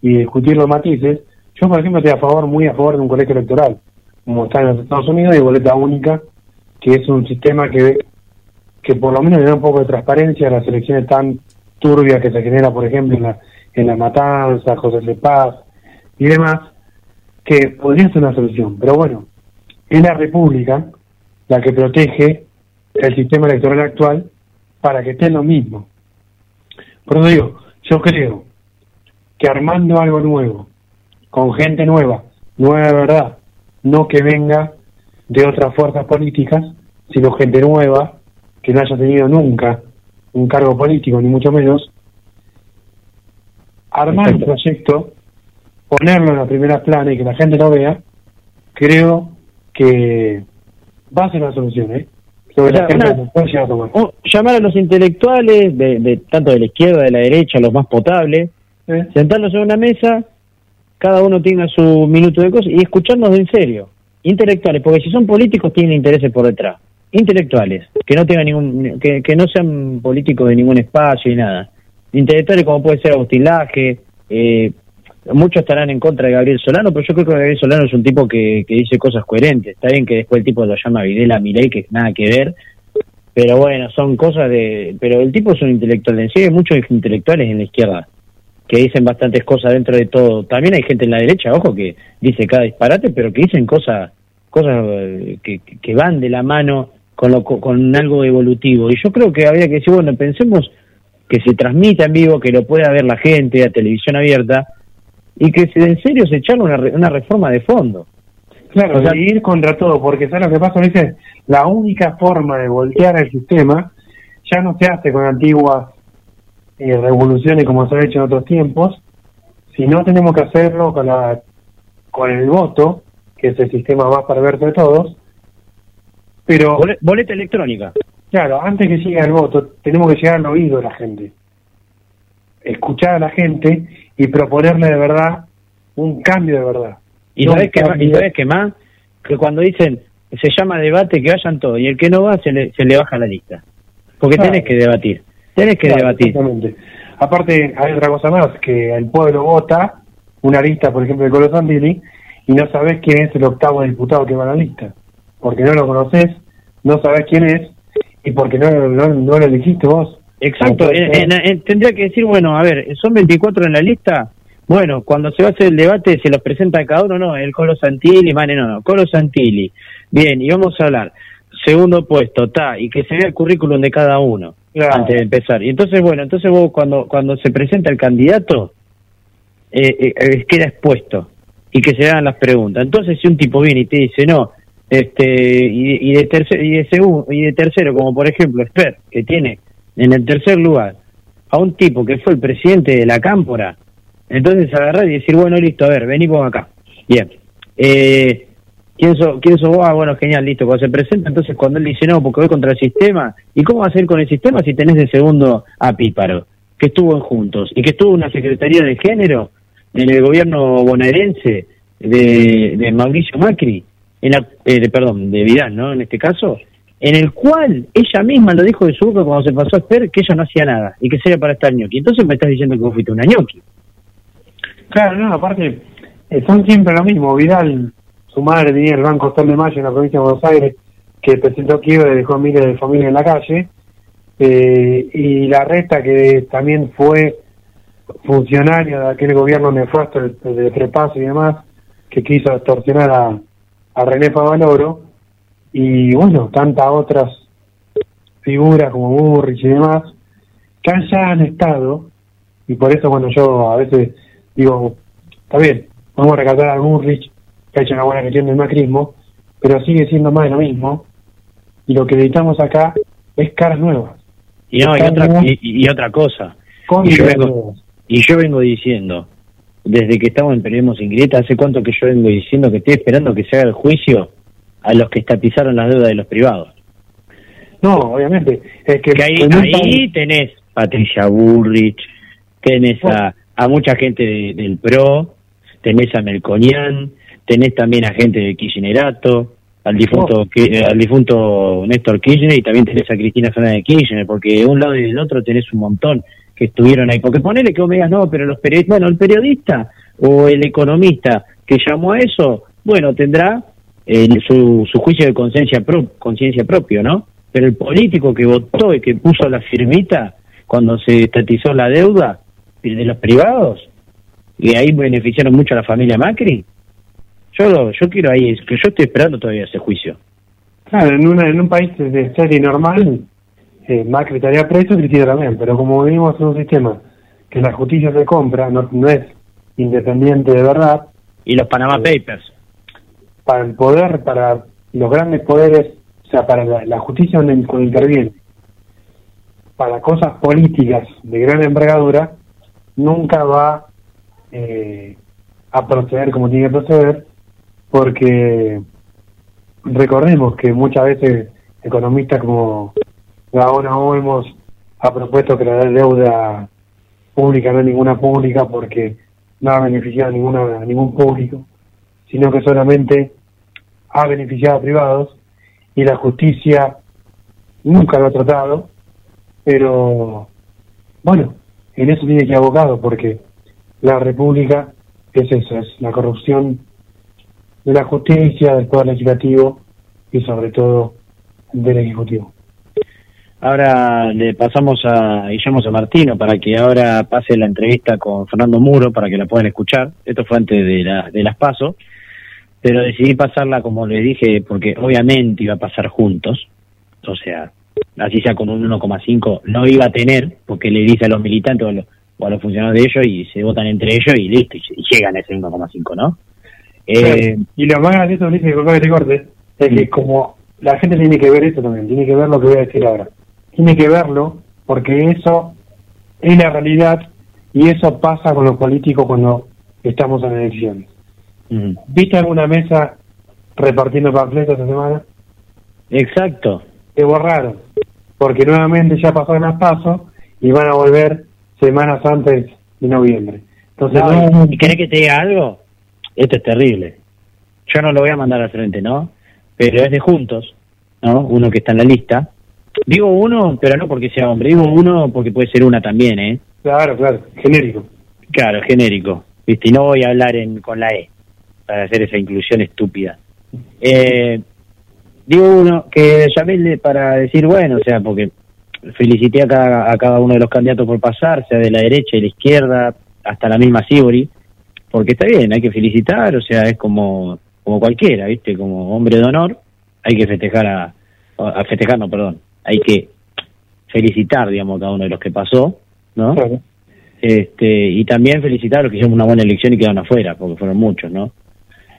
y discutir los matices, yo por ejemplo estoy a favor, muy a favor de un colegio electoral, como está en los Estados Unidos, y boleta única, que es un sistema que, que por lo menos le da un poco de transparencia a las elecciones tan turbias que se genera, por ejemplo, en la, en la Matanza, José de Paz y demás, que podría ser una solución. Pero bueno, es la República la que protege el sistema electoral actual para que esté lo mismo. Por eso digo, yo creo que armando algo nuevo, con gente nueva, nueva de verdad, no que venga de otras fuerzas políticas, sino gente nueva, que no haya tenido nunca un cargo político, ni mucho menos, armar un Exacto. proyecto, ponerlo en la primera plana y que la gente lo vea, creo que va a ser una solución, ¿eh? Sobre O sea, la una- que a tomar. Llamar a los intelectuales, de, de tanto de la izquierda, de la derecha, los más potables, ¿Eh? sentarnos en una mesa, cada uno tenga su minuto de cosas y escucharnos de en serio. intelectuales, porque si son políticos tienen intereses por detrás. Intelectuales, que no tengan ningún, que, que no sean políticos de ningún espacio y nada. Intelectuales como puede ser Agustín Laje, eh, muchos estarán en contra de Gabriel Solano, pero yo creo que Gabriel Solano es un tipo que, que dice cosas coherentes. Está bien que después el tipo lo llama Videla Milei, que nada que ver, pero bueno, son cosas de... Pero el tipo es un intelectual, en serio hay muchos intelectuales en la izquierda que dicen bastantes cosas dentro de todo. También hay gente en la derecha, ojo, que dice cada disparate, pero que dicen cosas cosas eh, que, que van de la mano con, lo, con algo evolutivo. Y yo creo que habría que decir, bueno, pensemos que se transmita en vivo, que lo pueda ver la gente a televisión abierta, y que se, en serio se echarle una, una reforma de fondo. Claro, o sea, ir contra todo, porque ¿sabes lo que pasa? Dice, la única forma de voltear el sistema ya no se hace con antiguas eh, revoluciones como se ha hecho en otros tiempos, sino tenemos que hacerlo con, la, con el voto, que es el sistema más perverso de todos. Pero. Boleta electrónica. Claro, antes que llegue el voto, tenemos que llegar al oído de la gente. Escuchar a la gente y proponerle de verdad un cambio de verdad. ¿Y sabes? ¿Y sabes qué más? Que cuando dicen se llama debate, que vayan todos, y el que no va se le, se le baja la lista. Porque tenés que debatir, tenés que debatir. Exactamente. Aparte, hay otra cosa más, que el pueblo vota una lista, por ejemplo, de Colo y no sabes quién es el octavo diputado que va a la lista. Porque no lo conoces, no sabes quién es, y porque no, no, no lo elegiste vos. Exacto, tendría que decir, bueno, a ver, son 24 en la lista, bueno, cuando se va a hacer el debate, se los presenta cada uno, no, el Colo Santilli, mane, no, no, Colo Santilli. Bien, y vamos a hablar. Segundo puesto, está, y que se vea el currículum de cada uno antes de empezar. Y entonces, bueno, entonces vos cuando, cuando se presenta el candidato, eh, eh, eh, queda expuesto y que se hagan las preguntas. Entonces, si un tipo viene y te dice, no, este, y, de, tercer, y, de segundo, y de tercero, como por ejemplo Esper, que tiene en el tercer lugar a un tipo que fue el presidente de la Cámpora, entonces agarrar y decir, bueno, listo, a ver, venimos acá. Bien. Eh, ¿quién, sos, ¿Quién sos vos? Ah, bueno, genial, listo. Cuando se presenta, entonces cuando él dice, no, porque voy contra el sistema. ¿Y cómo va a ser con el sistema si tenés de segundo a Píparo, que estuvo en Juntos y que estuvo en una Secretaría de Género en el gobierno bonaerense de, de Mauricio Macri, en la, eh, perdón, de Vidal, ¿no? En este caso, en el cual ella misma lo dijo de su boca cuando se pasó a hacer que ella no hacía nada y que sería para estar ñoqui. Entonces me estás diciendo que vos fuiste una ñoqui. Claro, no, aparte, eh, son siempre lo mismo. Vidal, su madre tenía el Banco Hostal de Mayo en la provincia de Buenos Aires, que presentó quiebra y dejó miles de familias en la calle. Eh, y la resta, que también fue funcionario de aquel gobierno nefasto de Trepaso y demás, que quiso extorsionar a, a René Favaloro. Y bueno, tantas otras figuras como Burrich y demás, que ya han estado, y por eso cuando yo a veces digo, está bien, vamos a recatar a Bullrich, que ha hecho una buena gestión del macrismo, pero sigue siendo más de lo mismo, y lo que necesitamos acá es caras nuevas. Y, no, y, otra, y, otra cosa, y yo, vengo, y yo vengo diciendo, desde que estamos en Periodismo Sin Grieta, ¿hace cuánto que yo vengo diciendo que estoy esperando que se haga el juicio a los que estatizaron las deudas de los privados? No, obviamente. Es que, ahí, ahí tenés Patricia Burrich, tenés a a mucha gente del PRO, tenés a Melconian, tenés también a gente de Kirchnerato, al difunto, oh. al difunto Néstor Kirchner y también tenés a Cristina Fernández de Kirchner, porque de un lado y del otro tenés un montón que estuvieron ahí. Porque ponele que vos me digas, no, pero los periodistas, bueno, el periodista o el economista que llamó a eso, bueno, tendrá eh, su, su juicio de conciencia pro, conciencia propio, ¿no? Pero el político que votó y que puso la firmita cuando se estatizó la deuda, de los privados y ahí beneficiaron mucho a la familia Macri. Yo yo quiero ahí, que yo estoy esperando todavía ese juicio. Claro, en, una, en un país de serie normal, eh, Macri estaría preso y Cristina también, pero como vivimos en un sistema que la justicia se compra, no, no es independiente de verdad. Y los Panama eh, Papers. Para el poder, para los grandes poderes, o sea, para la, justicia donde interviene, para cosas políticas de gran envergadura, nunca va eh, a proceder como tiene que proceder, porque recordemos que muchas veces economistas como ahora hemos ha propuesto que la deuda pública no ninguna pública porque no ha beneficiado a, ninguna, a ningún público, sino que solamente ha beneficiado a privados y la justicia nunca lo ha tratado, pero bueno, en eso tiene que abogado porque la república es eso, es la corrupción de la justicia, del poder legislativo y sobre todo del ejecutivo. Ahora le pasamos a Guillermo San Martino para que ahora pase la entrevista con Fernando Muro para que la puedan escuchar. Esto fue antes de, la, de las pasos, pero decidí pasarla como le dije porque obviamente iba a pasar juntos. O sea, así sea con un 1,5, no iba a tener porque le dice a los militantes o a los, o a los funcionarios de ellos y se votan entre ellos y listo, y llegan a ese 1,5, ¿no? Eh, y lo más gracioso, Ulises, que te corte, es que como la gente tiene que ver esto también, tiene que ver lo que voy a decir ahora. Tiene que verlo porque eso es la realidad y eso pasa con los políticos cuando estamos en elecciones. ¿Viste alguna mesa repartiendo panfletos esta semana? Exacto. Se borraron, porque nuevamente ya pasaron las pasos y van a volver semanas antes de noviembre. Entonces, no, ¿y ¿querés que te diga algo? Esto es terrible. Yo no lo voy a mandar al frente, ¿no? Pero es de juntos, ¿no? Uno que está en la lista. Digo uno, pero no porque sea hombre. Digo uno porque puede ser una también, ¿eh? Claro, claro. Genérico. Claro, genérico. ¿Viste? Y no voy a hablar en, con la E para hacer esa inclusión estúpida. Eh, digo uno que llamé para decir, bueno, o sea, porque felicité a cada, a cada uno de los candidatos por pasar, sea de la derecha y la izquierda, hasta la misma Sibori porque está bien, hay que felicitar, o sea, es como, como cualquiera, ¿viste? Como hombre de honor, hay que festejar a, a festejar, no, perdón, hay que felicitar, digamos, a cada uno de los que pasó, ¿no? Este, y también felicitar a los que hicieron una buena elección y quedaron afuera, porque fueron muchos, ¿no?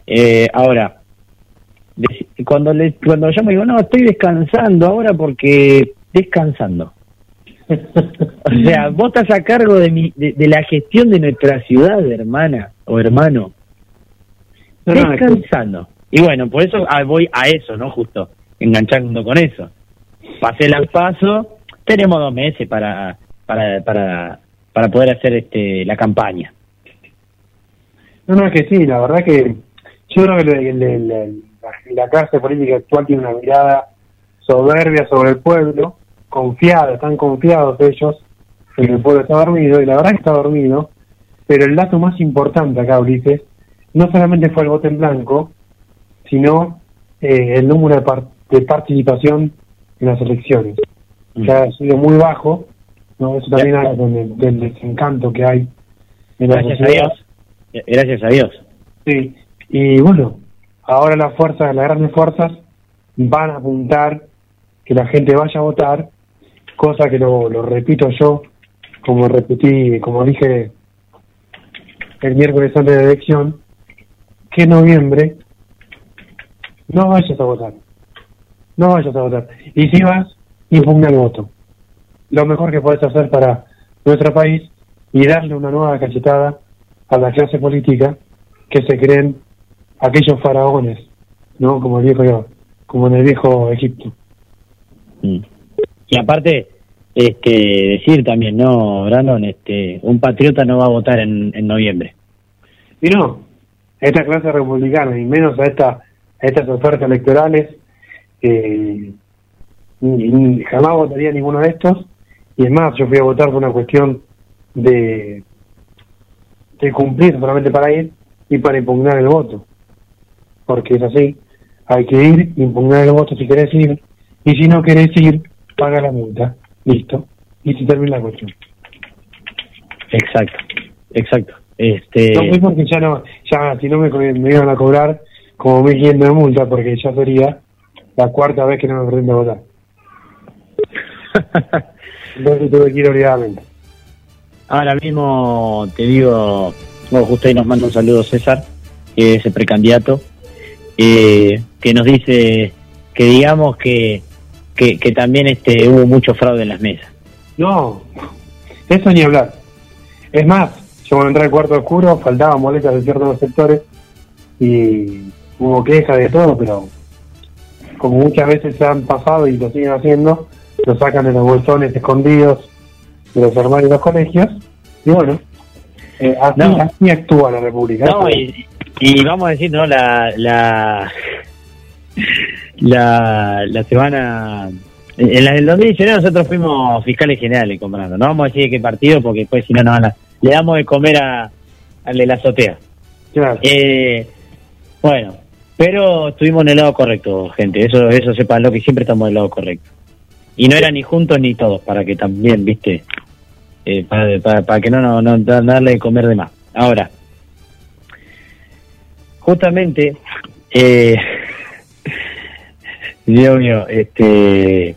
Eh, ahora, cuando le, cuando yo me digo, no, estoy descansando ahora porque descansando. o sea, vos estás a cargo de, mi, de, la gestión de nuestra ciudad, hermana o hermano. Descansando. Y bueno, por eso ah, voy a eso, ¿no? Justo, enganchando con eso. Pasé el paso, tenemos dos meses para, para, para, para poder hacer este la campaña. No, no, es que sí, la verdad que yo creo que la, la clase política actual tiene una mirada soberbia sobre el pueblo confiados, están confiados ellos en que el pueblo está dormido, y la verdad que está dormido, pero el dato más importante acá, Ulises, no solamente fue el voto en blanco, sino eh, el número de, participación en las elecciones, que ha sido muy bajo, ¿no? eso también habla del, desencanto que hay en la Gracias a Dios. Gracias a Dios. Sí, y bueno, ahora las fuerzas, las grandes fuerzas, van a apuntar que la gente vaya a votar cosa que lo, lo repito yo, como repetí, como dije el miércoles antes de la elección, que en noviembre no vayas a votar. No vayas a votar. Y si vas, impugna el voto. Lo mejor que puedes hacer para nuestro país y darle una nueva cachetada a la clase política que se creen aquellos faraones, ¿no? Como el viejo, como en el viejo Egipto. Mm. Y aparte, este, decir también, no, Brandon, este, un patriota no va a votar en, en noviembre. Y no, esta clase republicana, y menos a, esta, estas ofertas electorales, eh, jamás votaría ninguno de estos. Y es más, yo fui a votar por una cuestión de, de cumplir solamente para ir y para impugnar el voto. Porque es así, hay que ir, impugnar el voto si querés ir, y si no querés ir, paga la multa. Listo. Y se termina la cuestión. Exacto, exacto. Este... No fui porque ya no, ya si no me, me iban a cobrar como 1.500 de multa, porque ya sería la cuarta vez que no me prende a votar. Entonces tuve que ir obligadamente. Ahora mismo te digo, bueno, justo ahí nos manda un saludo César, que es el precandidato, eh, que nos dice que digamos que que, que también este hubo mucho fraude en las mesas. No, eso ni hablar. Es más, yo cuando entré al cuarto oscuro faltaban boletas de ciertos sectores y hubo quejas de todo, pero como muchas veces se han pasado y lo siguen haciendo, lo sacan de los bolsones escondidos de los armarios de los colegios y bueno, eh, así, actúa la República. No, y, y, vamos a decir, ¿no? La, la, la, la semana. En la del 2019 nosotros fuimos fiscales generales comprando. No vamos a decir de qué partido porque después si no nos van a- le damos de comer a, al de la azotea. Claro. Eh, bueno, pero estuvimos en el lado correcto, gente. Eso, eso sepanlo que siempre estamos del lado correcto. Y no eran ni juntos ni todos, para que también, viste, eh, para, para, para que no, no, no da- darle de comer de más. Ahora, justamente, eh, Dios mío, este,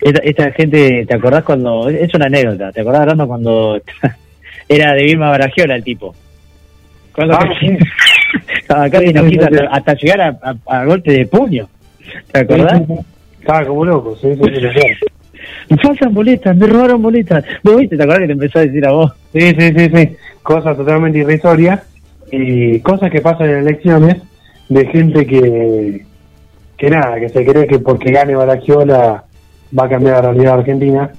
esta, esta gente, ¿te acordás cuando, es una anécdota, ¿te acordás Arando, cuando era de Vilma Baragiola el tipo? Cuando Ah, sí. casi nos sí. hasta, hasta llegar a, a- a golpe de puño. ¿Te acordás? Estaba como loco, sí, sí. Me faltan boletas, me robaron boletas. ¿Vos viste? ¿Te acordás que te empezó a decir a vos? Sí, sí, sí, sí. Cosas totalmente irrisorias y cosas que pasan en elecciones de gente que, que nada, que se cree que porque gane Baragiola va a cambiar la realidad Argentina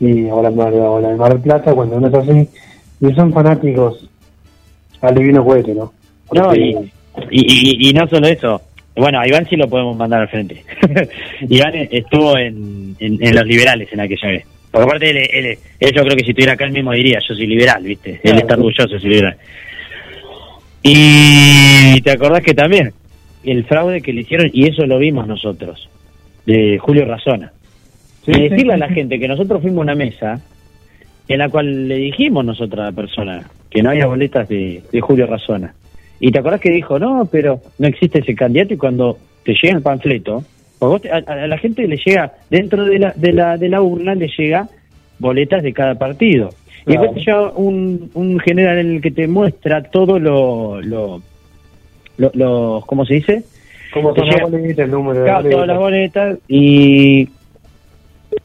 y ahora o la de Mar del Plata cuando no es así y son fanáticos al divino juguete, ¿no? No, y, y, y- y no solo eso. Bueno, a Iván sí lo podemos mandar al frente. Iván estuvo en, en, en los liberales en aquella vez. Porque aparte él, él, él yo creo que si estuviera acá él mismo diría, yo soy liberal, ¿viste? Él Claro. está orgulloso ser liberal. Y te acordás que también el fraude que le hicieron, y eso lo vimos nosotros, de Julio Razona. Sí, y sí, decirle a la sí. gente que nosotros fuimos a una mesa en la cual le dijimos nosotros a la persona que no había boletas de, de Julio Razona. Y te acordás que dijo, no, pero no existe ese candidato y cuando te llega el panfleto, porque vos te- a, a la gente le llega, dentro de la, de la, de la urna le llega boletas de cada partido. Y después llega un, un general en el que te muestra todo lo, lo, lo, lo- ¿cómo se dice? Como te son las llega- boletas, el número de Claro, todas las boletas y,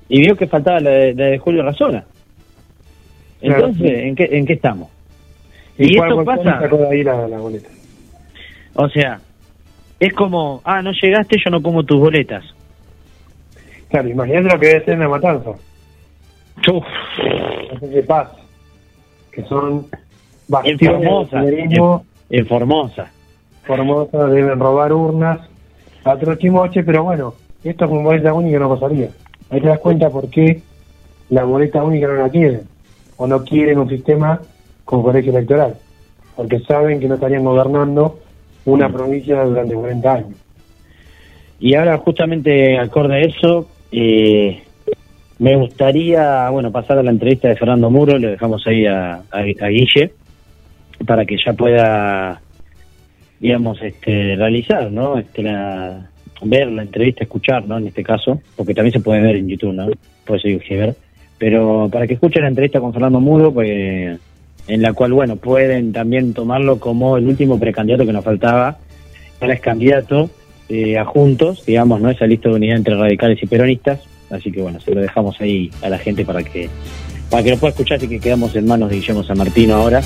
y vio que faltaba la de, la de Julio Razona. Claro, Entonces, sí. ¿en, qué, ¿en qué estamos? ¿Y, esto pasa- sacó de ahí la, la boleta? O sea, es como, ah, no llegaste, yo no como tus boletas. Claro, imagínate lo que debe ser en la matanza. Uf, Así que paz. Que son en Formosa, en, Formosa. Formosa deben robar urnas a trochimoche, pero bueno, esto con boleta única no pasaría. Ahí te das cuenta por qué la boleta única no la quieren, o no quieren un sistema con colegio electoral, porque saben que no estarían gobernando una provincia durante 40 años. Y ahora, justamente acorde a eso, eh, me gustaría, bueno, pasar a la entrevista de Fernando Muro, le dejamos ahí a, Guille, para que ya pueda, digamos, este, realizar, ¿no? Este, la, ver la entrevista, escuchar, ¿no? En este caso, porque también se puede ver en YouTube, ¿no? Puede ser. Pero para que escuchen la entrevista con Fernando Muro, pues, en la cual, bueno, pueden también tomarlo como el último precandidato que nos faltaba. Ahora es candidato eh, a Juntos, digamos, ¿no? Esa lista de unidad entre radicales y peronistas. Así que, bueno, se lo dejamos ahí a la gente para que para que lo pueda escuchar y que quedamos en manos de Guillermo San Martino ahora,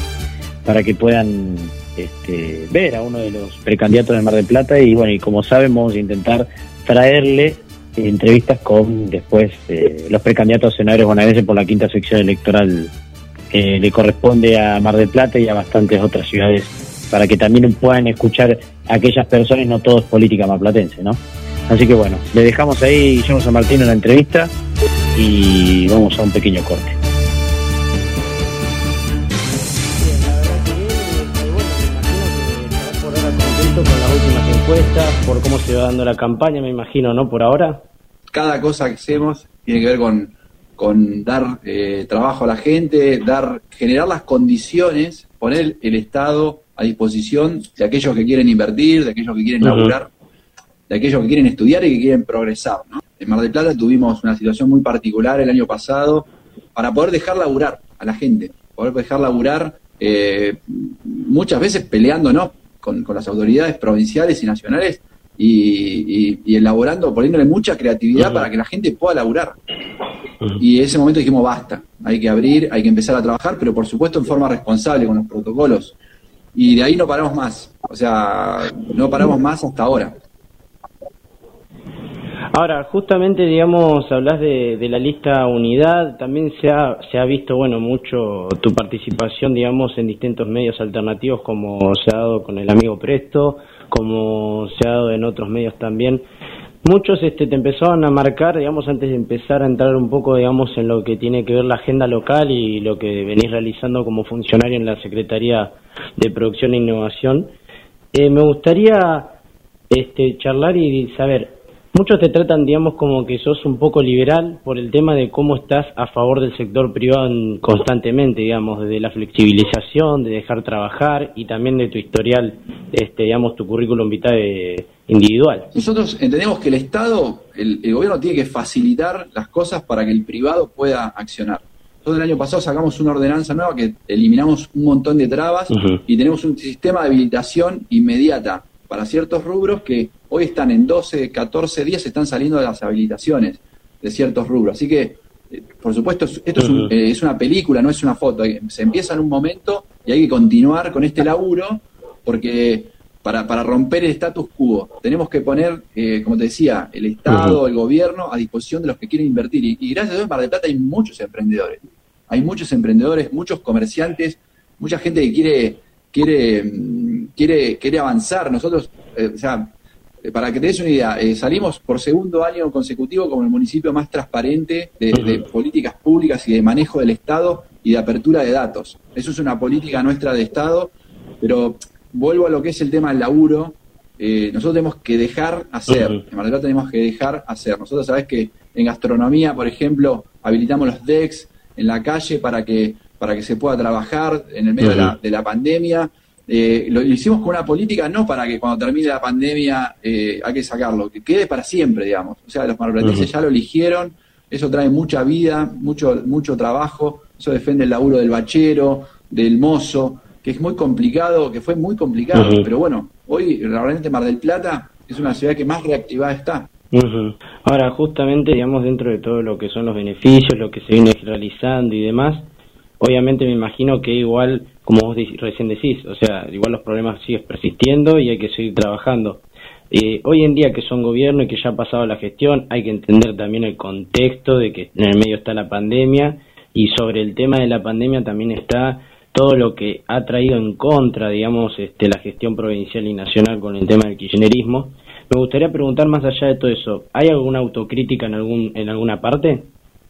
para que puedan este, ver a uno de los precandidatos del Mar del Plata y bueno, y como saben vamos a intentar traerle entrevistas con después eh, los precandidatos senadores bonaerenses por la quinta sección electoral que le corresponde a Mar del Plata y a bastantes otras ciudades para que también puedan escuchar a aquellas personas, no todo es política marplatense, ¿no? Así que bueno, le dejamos ahí Guillermo San Martino en la entrevista y vamos a un pequeño corte. por ahora contento con las últimas encuestas, por cómo se va dando la campaña, me imagino, ¿no? Por ahora. cada cosa que hacemos tiene que ver con, con dar eh, trabajo a la gente, dar, generar las condiciones, poner el Estado a disposición de aquellos que quieren invertir, de aquellos que quieren Ujú. laburar, de aquellos que quieren estudiar y que quieren progresar. ¿no? En Mar del Plata tuvimos una situación muy particular el año pasado para poder dejar laburar a la gente, poder dejar laburar eh, muchas veces peleándonos con, con las autoridades provinciales y nacionales y, elaborando, poniéndole mucha creatividad para que la gente pueda laburar. Y en ese momento dijimos, basta, hay que abrir, hay que empezar a trabajar, pero por supuesto en forma responsable, con los protocolos. Y de ahí no paramos más, o sea, no paramos más hasta ahora. Ahora, justamente, digamos, hablas de, de la lista unidad, también se ha, se ha visto, bueno, mucho tu participación, digamos, en distintos medios alternativos como se ha dado con el amigo Presto como se ha dado en otros medios también. Muchos este, te empezaron a marcar, digamos, antes de empezar a entrar un poco, digamos, en lo que tiene que ver la agenda local y lo que venís realizando como funcionario en la Secretaría de Producción e Innovación. Eh, me gustaría este, charlar y saber, Muchos te tratan, digamos, como que sos un poco liberal por el tema de cómo estás a favor del sector privado constantemente, digamos, de la flexibilización, de dejar trabajar y también de tu historial, este, digamos, tu currículum vitae individual. Nosotros entendemos que el Estado, el, gobierno tiene que facilitar las cosas para que el privado pueda accionar. Nosotros el año pasado sacamos una ordenanza nueva que eliminamos un montón de trabas y tenemos un sistema de habilitación inmediata para ciertos rubros que hoy están en 12, 14 días, están saliendo de las habilitaciones de ciertos rubros. Así que, eh, por supuesto, esto eh, es, una película, no es una foto. Se empieza en un momento y hay que continuar con este laburo porque para, para romper el status quo tenemos que poner, eh, como te decía, el Estado, el gobierno a disposición de los que quieren invertir. Y, gracias a Dios en Mar del Plata hay muchos emprendedores. Hay muchos emprendedores, muchos comerciantes, mucha gente que quiere quiere, mm, quiere, quiere avanzar. Nosotros, o sea, eh, para que te des una idea, eh, salimos por segundo año consecutivo como el municipio más transparente de, políticas públicas y de manejo del Estado y de apertura de datos. Eso es una política nuestra de Estado, pero vuelvo a lo que es el tema del laburo. Eh, nosotros tenemos que dejar hacer, en Mar tenemos que dejar hacer. Nosotros sabes que en gastronomía, por ejemplo, habilitamos los DEX en la calle para que, para que se pueda trabajar en el medio de, la, de la pandemia. Eh, lo, hicimos con una política no para que cuando termine la pandemia eh, hay que sacarlo, que quede para siempre, digamos. O sea, los marplatenses ya lo eligieron, eso trae mucha vida, mucho, mucho trabajo, eso defiende el laburo del bachero, del mozo, que es muy complicado, que fue muy complicado, pero bueno, hoy realmente Mar del Plata es una ciudad que más reactivada está. Ahora, justamente, digamos, dentro de todo lo que son los beneficios, lo que se viene realizando y demás, obviamente me imagino que igual como vos recién decís, o sea, igual los problemas siguen persistiendo y hay que seguir trabajando. Eh, hoy en día que son gobierno y que ya ha pasado la gestión, hay que entender también el contexto de que en el medio está la pandemia y sobre el tema de la pandemia también está todo lo que ha traído en contra, digamos, este, la gestión provincial y nacional con el tema del kirchnerismo. Me gustaría preguntar más allá de todo eso, ¿hay alguna autocrítica en algún en alguna parte?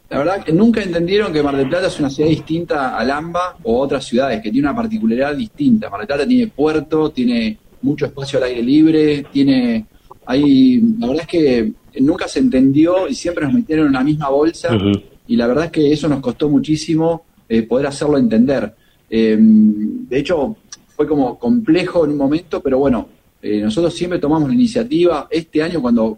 La verdad que nunca entendieron que Mar del Plata es una ciudad distinta a Lamba o otras ciudades, que tiene una particularidad distinta. Mar del Plata tiene puerto, tiene mucho espacio al aire libre, tiene... Hay, la verdad es que nunca se entendió y siempre nos metieron en la misma bolsa y la verdad es que eso nos costó muchísimo eh, poder hacerlo entender. Em, de hecho, fue como complejo en un momento, pero bueno, eh, nosotros siempre tomamos la iniciativa. Este año cuando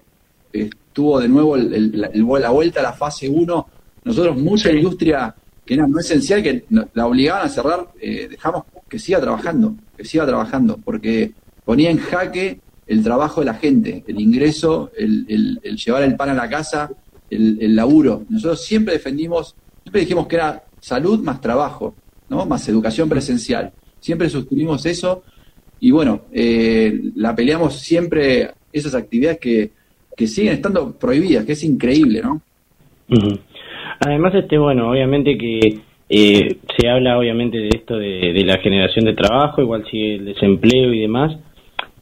estuvo de nuevo la vuelta a la fase 1, nosotros, mucha industria que era no esencial, que la obligaban a cerrar, eh, dejamos que siga trabajando, que siga trabajando, porque ponía en jaque el trabajo de la gente, el ingreso, el, llevar el pan a la casa, el, laburo. Nosotros siempre defendimos, siempre dijimos que era salud más trabajo, ¿no? más educación presencial. Siempre suscribimos eso y bueno, eh, la peleamos siempre esas actividades que, que siguen estando prohibidas, que es increíble, ¿no? Además, este, bueno, obviamente que eh, se habla obviamente de esto de, la generación de trabajo, igual sigue el desempleo y demás.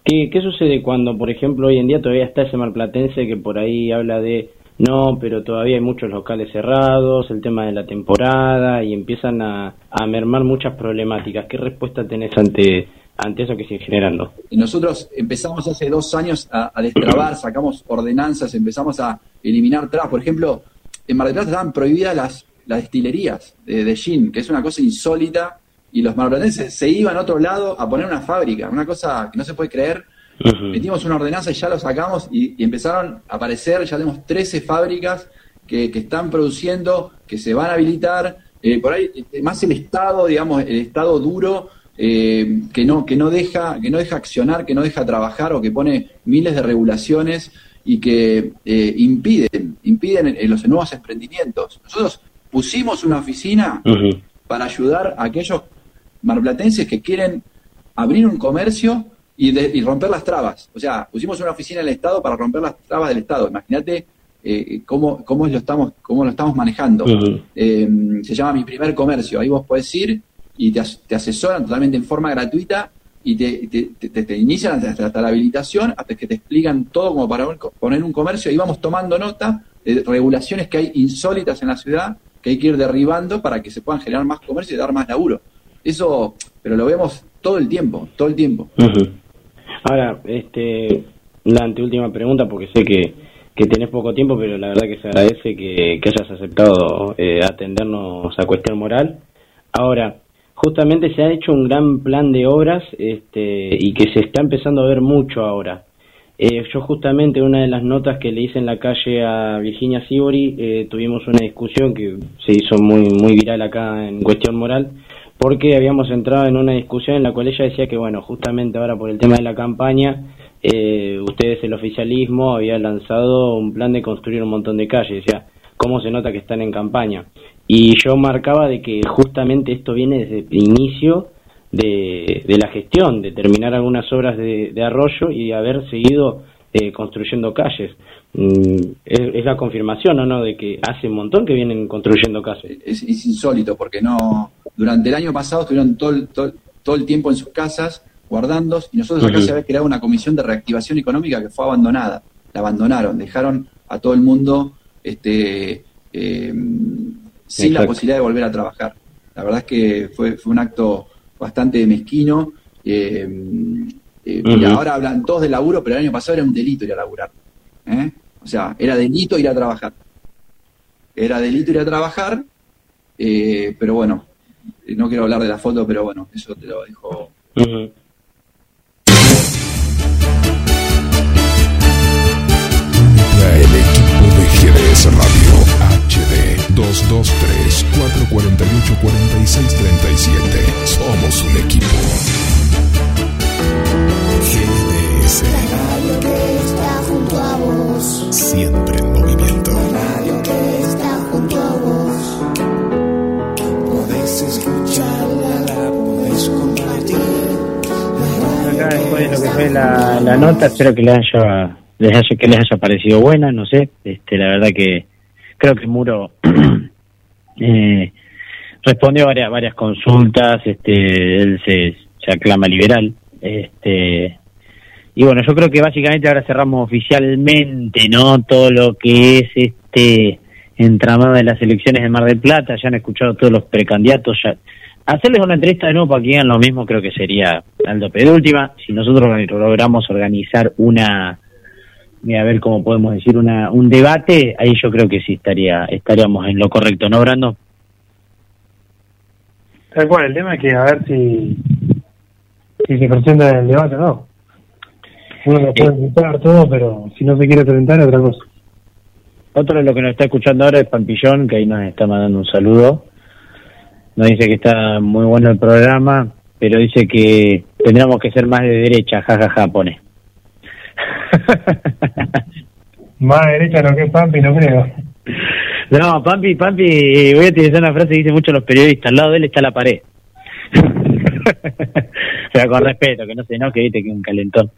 ¿Qué, ¿Qué sucede cuando, por ejemplo, hoy en día todavía está ese marplatense que por ahí habla de no, pero todavía hay muchos locales cerrados, el tema de la temporada y empiezan a, a mermar muchas problemáticas? ¿Qué respuesta tenés ante, ante eso que sigue generando? Nosotros empezamos hace dos años a, a destrabar, sacamos ordenanzas, empezamos a eliminar trabas. Por ejemplo, en Mar del Plata estaban prohibidas las, las destilerías de, gin, que es una cosa insólita, y los marplatenses se iban a otro lado a poner una fábrica, una cosa que no se puede creer. Metimos una ordenanza y ya lo sacamos y, empezaron a aparecer, ya tenemos 13 fábricas que, están produciendo, que se van a habilitar, eh, por ahí eh, más el Estado, digamos, el Estado duro, eh, que no que no deja que no deja accionar, que no deja trabajar o que pone miles de regulaciones y que eh, impiden, impiden en, los nuevos emprendimientos. Nosotros pusimos una oficina para ayudar a aquellos marplatenses que quieren abrir un comercio y, romper las trabas. O sea, pusimos una oficina en el Estado para romper las trabas del Estado. Imagínate eh, cómo, cómo, lo estamos, cómo lo estamos manejando. Eh, se llama Mi Primer Comercio. Ahí vos podés ir y te, te asesoran totalmente en forma gratuita y te, inician hasta, la habilitación, hasta que te explican todo como para poner un comercio y vamos tomando nota de regulaciones que hay insólitas en la ciudad que hay que ir derribando para que se puedan generar más comercio y dar más laburo. Eso, pero lo vemos todo el tiempo, todo el tiempo. Ahora, este, la anteúltima pregunta, porque sé que, que tenés poco tiempo, pero la verdad que se agradece que, que hayas aceptado eh, atendernos a cuestión moral. Ahora, justamente se ha hecho un gran plan de obras este, y que se está empezando a ver mucho ahora. Eh, yo justamente una de las notas que le hice en la calle a Virginia Sibori, eh, tuvimos una discusión que se hizo muy, muy viral acá en cuestión moral, porque habíamos entrado en una discusión en la cual ella decía que, bueno, justamente ahora por el tema de la campaña, eh, ustedes el oficialismo había lanzado un plan de construir un montón de calles, o sea, cómo se nota que están en campaña. Y yo marcaba de que justamente esto viene desde el inicio de, la gestión, de terminar algunas obras de, arroyo y haber seguido eh, construyendo calles. Mm, es, la confirmación, ¿o no?, de que hace un montón que vienen construyendo calles. Es, insólito, porque no durante el año pasado estuvieron todo, todo, todo el tiempo en sus casas guardando y nosotros acá se había creado una comisión de reactivación económica que fue abandonada. La abandonaron, dejaron a todo el mundo este, eh, sin la posibilidad de volver a trabajar. La verdad es que fue, fue un acto bastante mezquino. Eh, eh, ahora hablan todos de laburo, pero el año pasado era un delito ir a laburar. ¿eh? O sea, era delito ir a trabajar. Era delito ir a trabajar, pero bueno, no quiero hablar de la foto, pero bueno, eso te lo dejo. El equipo de GDS Radio HD 223-448-4637. Somos un equipo. GDS. La radio que está junto a vos. Siempre en movimiento. La radio que está junto a vos. Podés escucharla, la podés compartir. Acá después de lo que fue la, la nota, espero que les haya, les haya, que les haya parecido buena, no sé, este, la verdad que creo que Muro eh, respondió a varias, varias consultas, este, él se, aclama liberal, este, y bueno, yo creo que básicamente ahora cerramos oficialmente, ¿no? Todo lo que es este entramado de las elecciones de Mar del Plata, ya han escuchado todos los precandidatos, ya hacerles una entrevista de nuevo para que digan lo mismo creo que sería alto última Si nosotros logramos organizar una a ver cómo podemos decir una un debate, ahí yo creo que sí estaría estaríamos en lo correcto, ¿no, Brando? Tal cual, el tema es que a ver si, si se presenta el debate o no. Uno lo puede invitar todo, pero si no se quiere presentar, otra cosa. Otro de lo que nos está escuchando ahora es Pampillón, que ahí nos está mandando un saludo. Nos dice que está muy bueno el programa, pero dice que tendríamos que ser más de derecha, jajaja, ja, ja, pone. Más derecha lo que es Pampi, no creo. No, Pampi, Pampi, voy a utilizar una frase que dicen muchos los periodistas, al lado de él está la pared. o con respeto, que no se que viste que un calentón.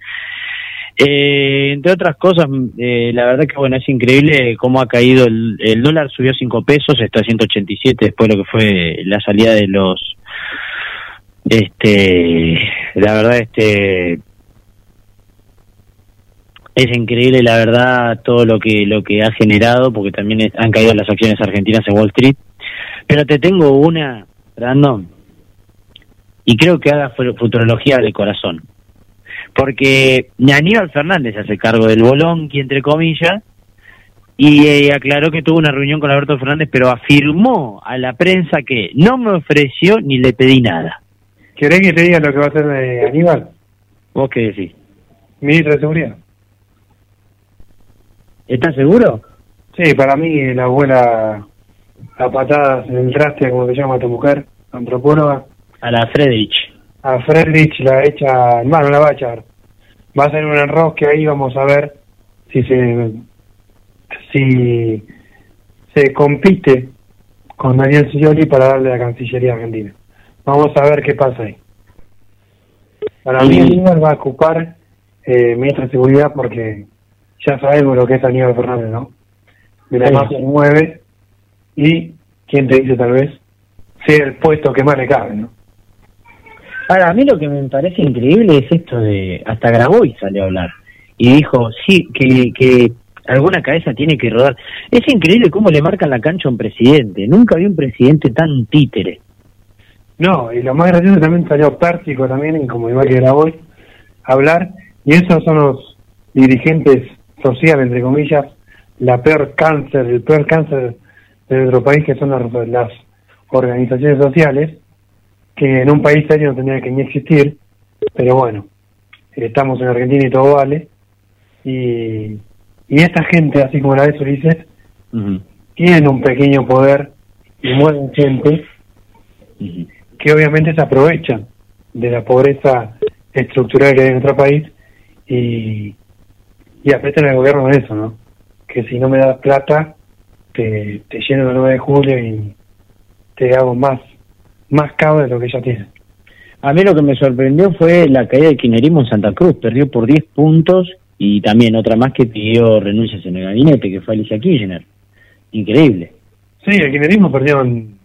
Eh, entre otras cosas, eh, la verdad que bueno, es increíble cómo ha caído el, el dólar, subió 5 pesos, está a 187 después de lo que fue la salida de los, este, la verdad, este, es increíble la verdad todo lo que lo que ha generado porque también han caído las acciones argentinas en Wall Street pero te tengo una Brandon y creo que haga futurología de corazón porque Aníbal Fernández hace cargo del bolonqui entre comillas y eh, aclaró que tuvo una reunión con Alberto Fernández pero afirmó a la prensa que no me ofreció ni le pedí nada ¿Querés que te diga lo que va a hacer de Aníbal? ¿Vos qué decís? Ministro de Seguridad ¿Estás seguro? Sí, para mí la abuela a patadas en el traste, como se llama tu mujer, antropóloga. A la Friedrich. A Friedrich la echa, bueno, la va a echar. Va a ser un enrosque ahí, vamos a ver si se si se compite con Daniel Scioli para darle la Cancillería Argentina. Vamos a ver qué pasa ahí. Para mí, el va a ocupar eh, ministro de Seguridad porque ya sabemos lo que es Aníbal Fernández, ¿no? De la más se mueve y, ¿quién te dice tal vez? Sea el puesto que más le cabe, ¿no? Ahora, a mí lo que me parece increíble es esto de, hasta Graboy salió a hablar y dijo, sí, que, que alguna cabeza tiene que rodar. Es increíble cómo le marcan la cancha a un presidente. Nunca vi un presidente tan títere. No, y lo más gracioso también salió Pérsico también, como igual que Graboy, a hablar, y esos son los dirigentes sociales, entre comillas, la peor cáncer, el peor cáncer de nuestro país, que son las, las organizaciones sociales, que en un país serio no tendría que ni existir, pero bueno, estamos en Argentina y todo vale, y, y esta gente, así como la de Ulises, tienen un pequeño poder y mueven gente que obviamente se aprovechan de la pobreza estructural que hay en nuestro país y, y apretan al gobierno de eso, ¿no? Que si no me das plata, te, te lleno el 9 de julio y te hago más, más cabo de lo que ya tienes. A mí lo que me sorprendió fue la caída del kirchnerismo en Santa Cruz. Perdió por 10 puntos y también otra más que pidió renuncias en el gabinete, que fue Alicia Kirchner. Increíble. Sí, el kirchnerismo perdió en,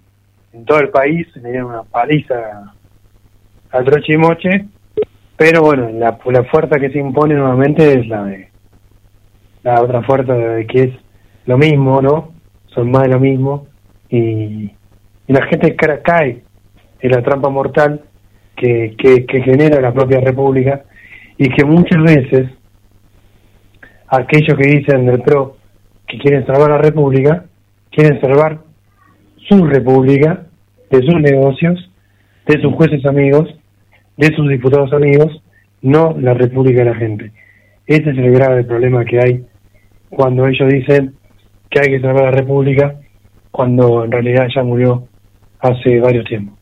en todo el país, le dieron una paliza al troche y moche, pero bueno, la, la fuerza que se impone nuevamente es la de la otra de que es lo mismo, ¿no? Son más de lo mismo y, la gente ca- cae en la trampa mortal que, que, que genera la propia república y que muchas veces aquellos que dicen del PRO que quieren salvar la república, quieren salvar su república, de sus negocios, de sus jueces amigos, de sus diputados amigos, no la república de la gente. Ese es el grave problema que hay cuando ellos dicen que hay que salvar la república, cuando en realidad ya murió hace varios tiempos.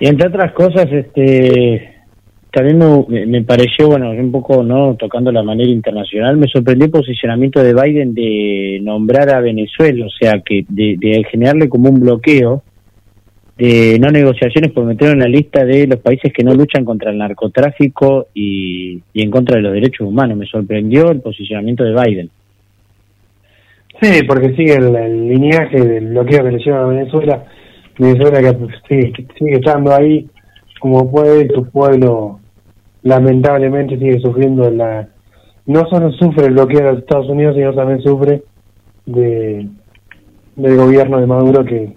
Y entre otras cosas, este también me, pareció, bueno, un poco no tocando la manera internacional, me sorprendió el posicionamiento de Biden de nombrar a Venezuela, o sea, que de generarle como un bloqueo de no negociaciones por meterlo en la lista de los países que no luchan contra el narcotráfico y, y en contra de los derechos humanos. Me sorprendió el posicionamiento de Biden. Sí, porque sigue el, el lineaje del bloqueo que le lleva a Venezuela. Venezuela que sigue, sigue estando ahí como puede tu pueblo lamentablemente sigue sufriendo la... No solo sufre el bloqueo de los Estados Unidos, sino también sufre de del gobierno de Maduro que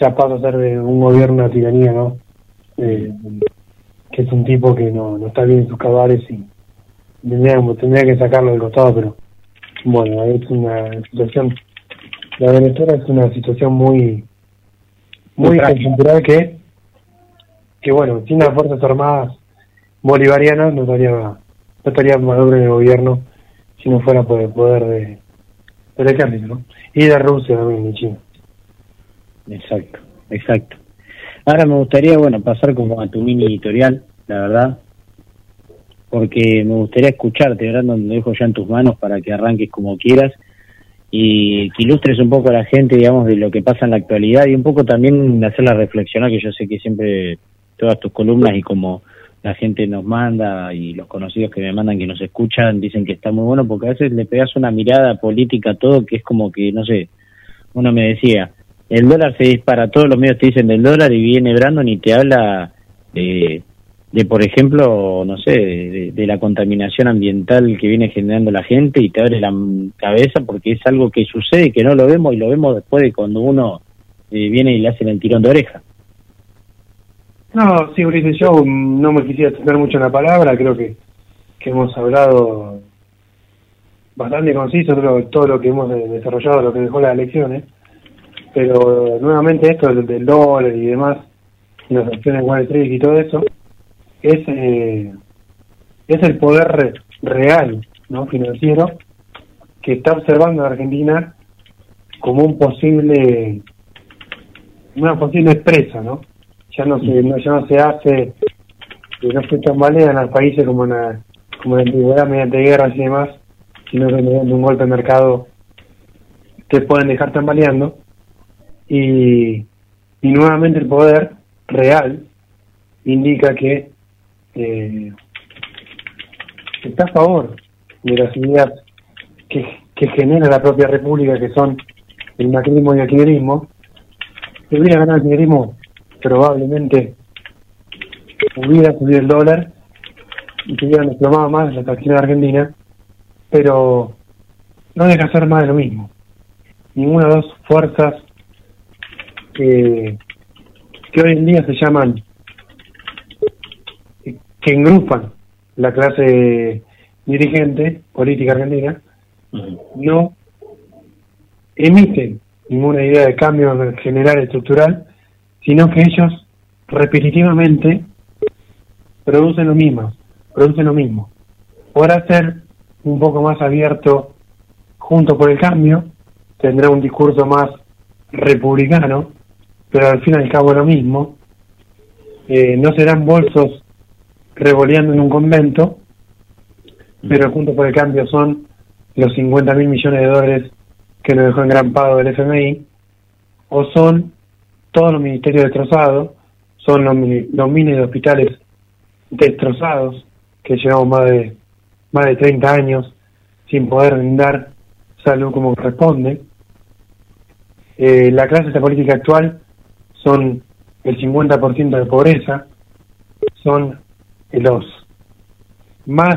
ya pasa a ser de un gobierno una tiranía, ¿no? Eh, que es un tipo que no, no está bien en sus cabales y tendría, tendría que sacarlo del costado, pero bueno, es una situación, la de Venezuela es una situación muy, muy coyuntural que, que bueno, sin las Fuerzas Armadas bolivarianas no estaría, no estaría Maduro en el gobierno si no fuera por el poder de, del ejército, ¿no? Y de Rusia también, y China. Exacto, exacto. Ahora me gustaría, bueno, pasar como a tu mini editorial, la verdad, porque me gustaría escucharte, Brandon, lo dejo ya en tus manos para que arranques como quieras y que ilustres un poco a la gente, digamos, de lo que pasa en la actualidad y un poco también hacerla reflexionar, que yo sé que siempre todas tus columnas y como la gente nos manda y los conocidos que me mandan que nos escuchan dicen que está muy bueno porque a veces le pegas una mirada política a todo que es como que, no sé, uno me decía, el dólar se dispara, todos los medios te dicen del dólar y viene Brandon y te habla de, de por ejemplo, no sé, de, de la contaminación ambiental que viene generando la gente y te abre la cabeza porque es algo que sucede que no lo vemos y lo vemos después de cuando uno eh, viene y le hacen el tirón de oreja. No, sí, Ulises, yo no me quisiera extender mucho en la palabra, creo que, que hemos hablado bastante conciso creo, todo lo que hemos de- desarrollado, lo que dejó las elecciones, pero eh, nuevamente esto del, dólar y demás, y las acciones Wall Street y todo eso, es, eh, es el poder re- real, ¿no? financiero, que está observando a Argentina como un posible, una posible presa, ¿no? ya no se no, ya no se hace que no se tambalean los países como en la, como en la antigüedad mediante guerras y demás sino que mediante un golpe de mercado te pueden dejar tambaleando y, y nuevamente el poder real indica que eh, está a favor de las ideas que, que genera la propia república que son el macrismo y el kirchnerismo debería ganar el kirchnerismo probablemente hubiera subido el dólar y que hubieran desplomado más las acciones Argentina, pero no deja de ser más de lo mismo. Ninguna de las fuerzas que, que hoy en día se llaman, que engrupan la clase dirigente política argentina, no emiten ninguna idea de cambio general estructural, sino que ellos repetitivamente producen lo mismo, producen lo mismo. Podrá ser un poco más abierto junto por el cambio, tendrá un discurso más republicano, pero al fin y al cabo lo mismo. Eh, no serán bolsos revoleando en un convento, pero junto por el cambio son los 50 mil millones de dólares que nos dejó en gran pago el FMI, o son todos los ministerios destrozados, son los, los miles de hospitales destrozados, que llevamos más de, más de 30 años sin poder brindar salud como corresponde. Eh, la clase de política actual son el 50% de pobreza, son los más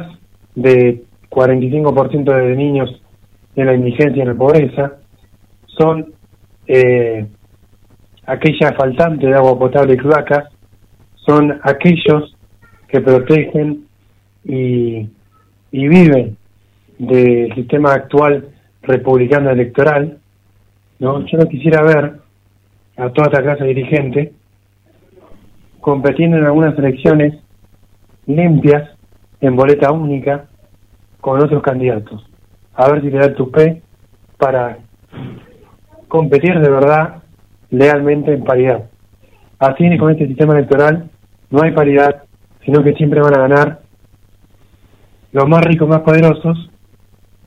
de 45% de niños en la indigencia y en la pobreza, son eh, aquella faltante de agua potable y cloacas, son aquellos que protegen y, y viven del sistema actual republicano electoral, ¿no? Yo no quisiera ver a toda esta clase dirigente competiendo en algunas elecciones limpias, en boleta única, con otros candidatos. A ver si te da tu P para competir de verdad lealmente en paridad. Así con este sistema electoral no hay paridad, sino que siempre van a ganar los más ricos, más poderosos,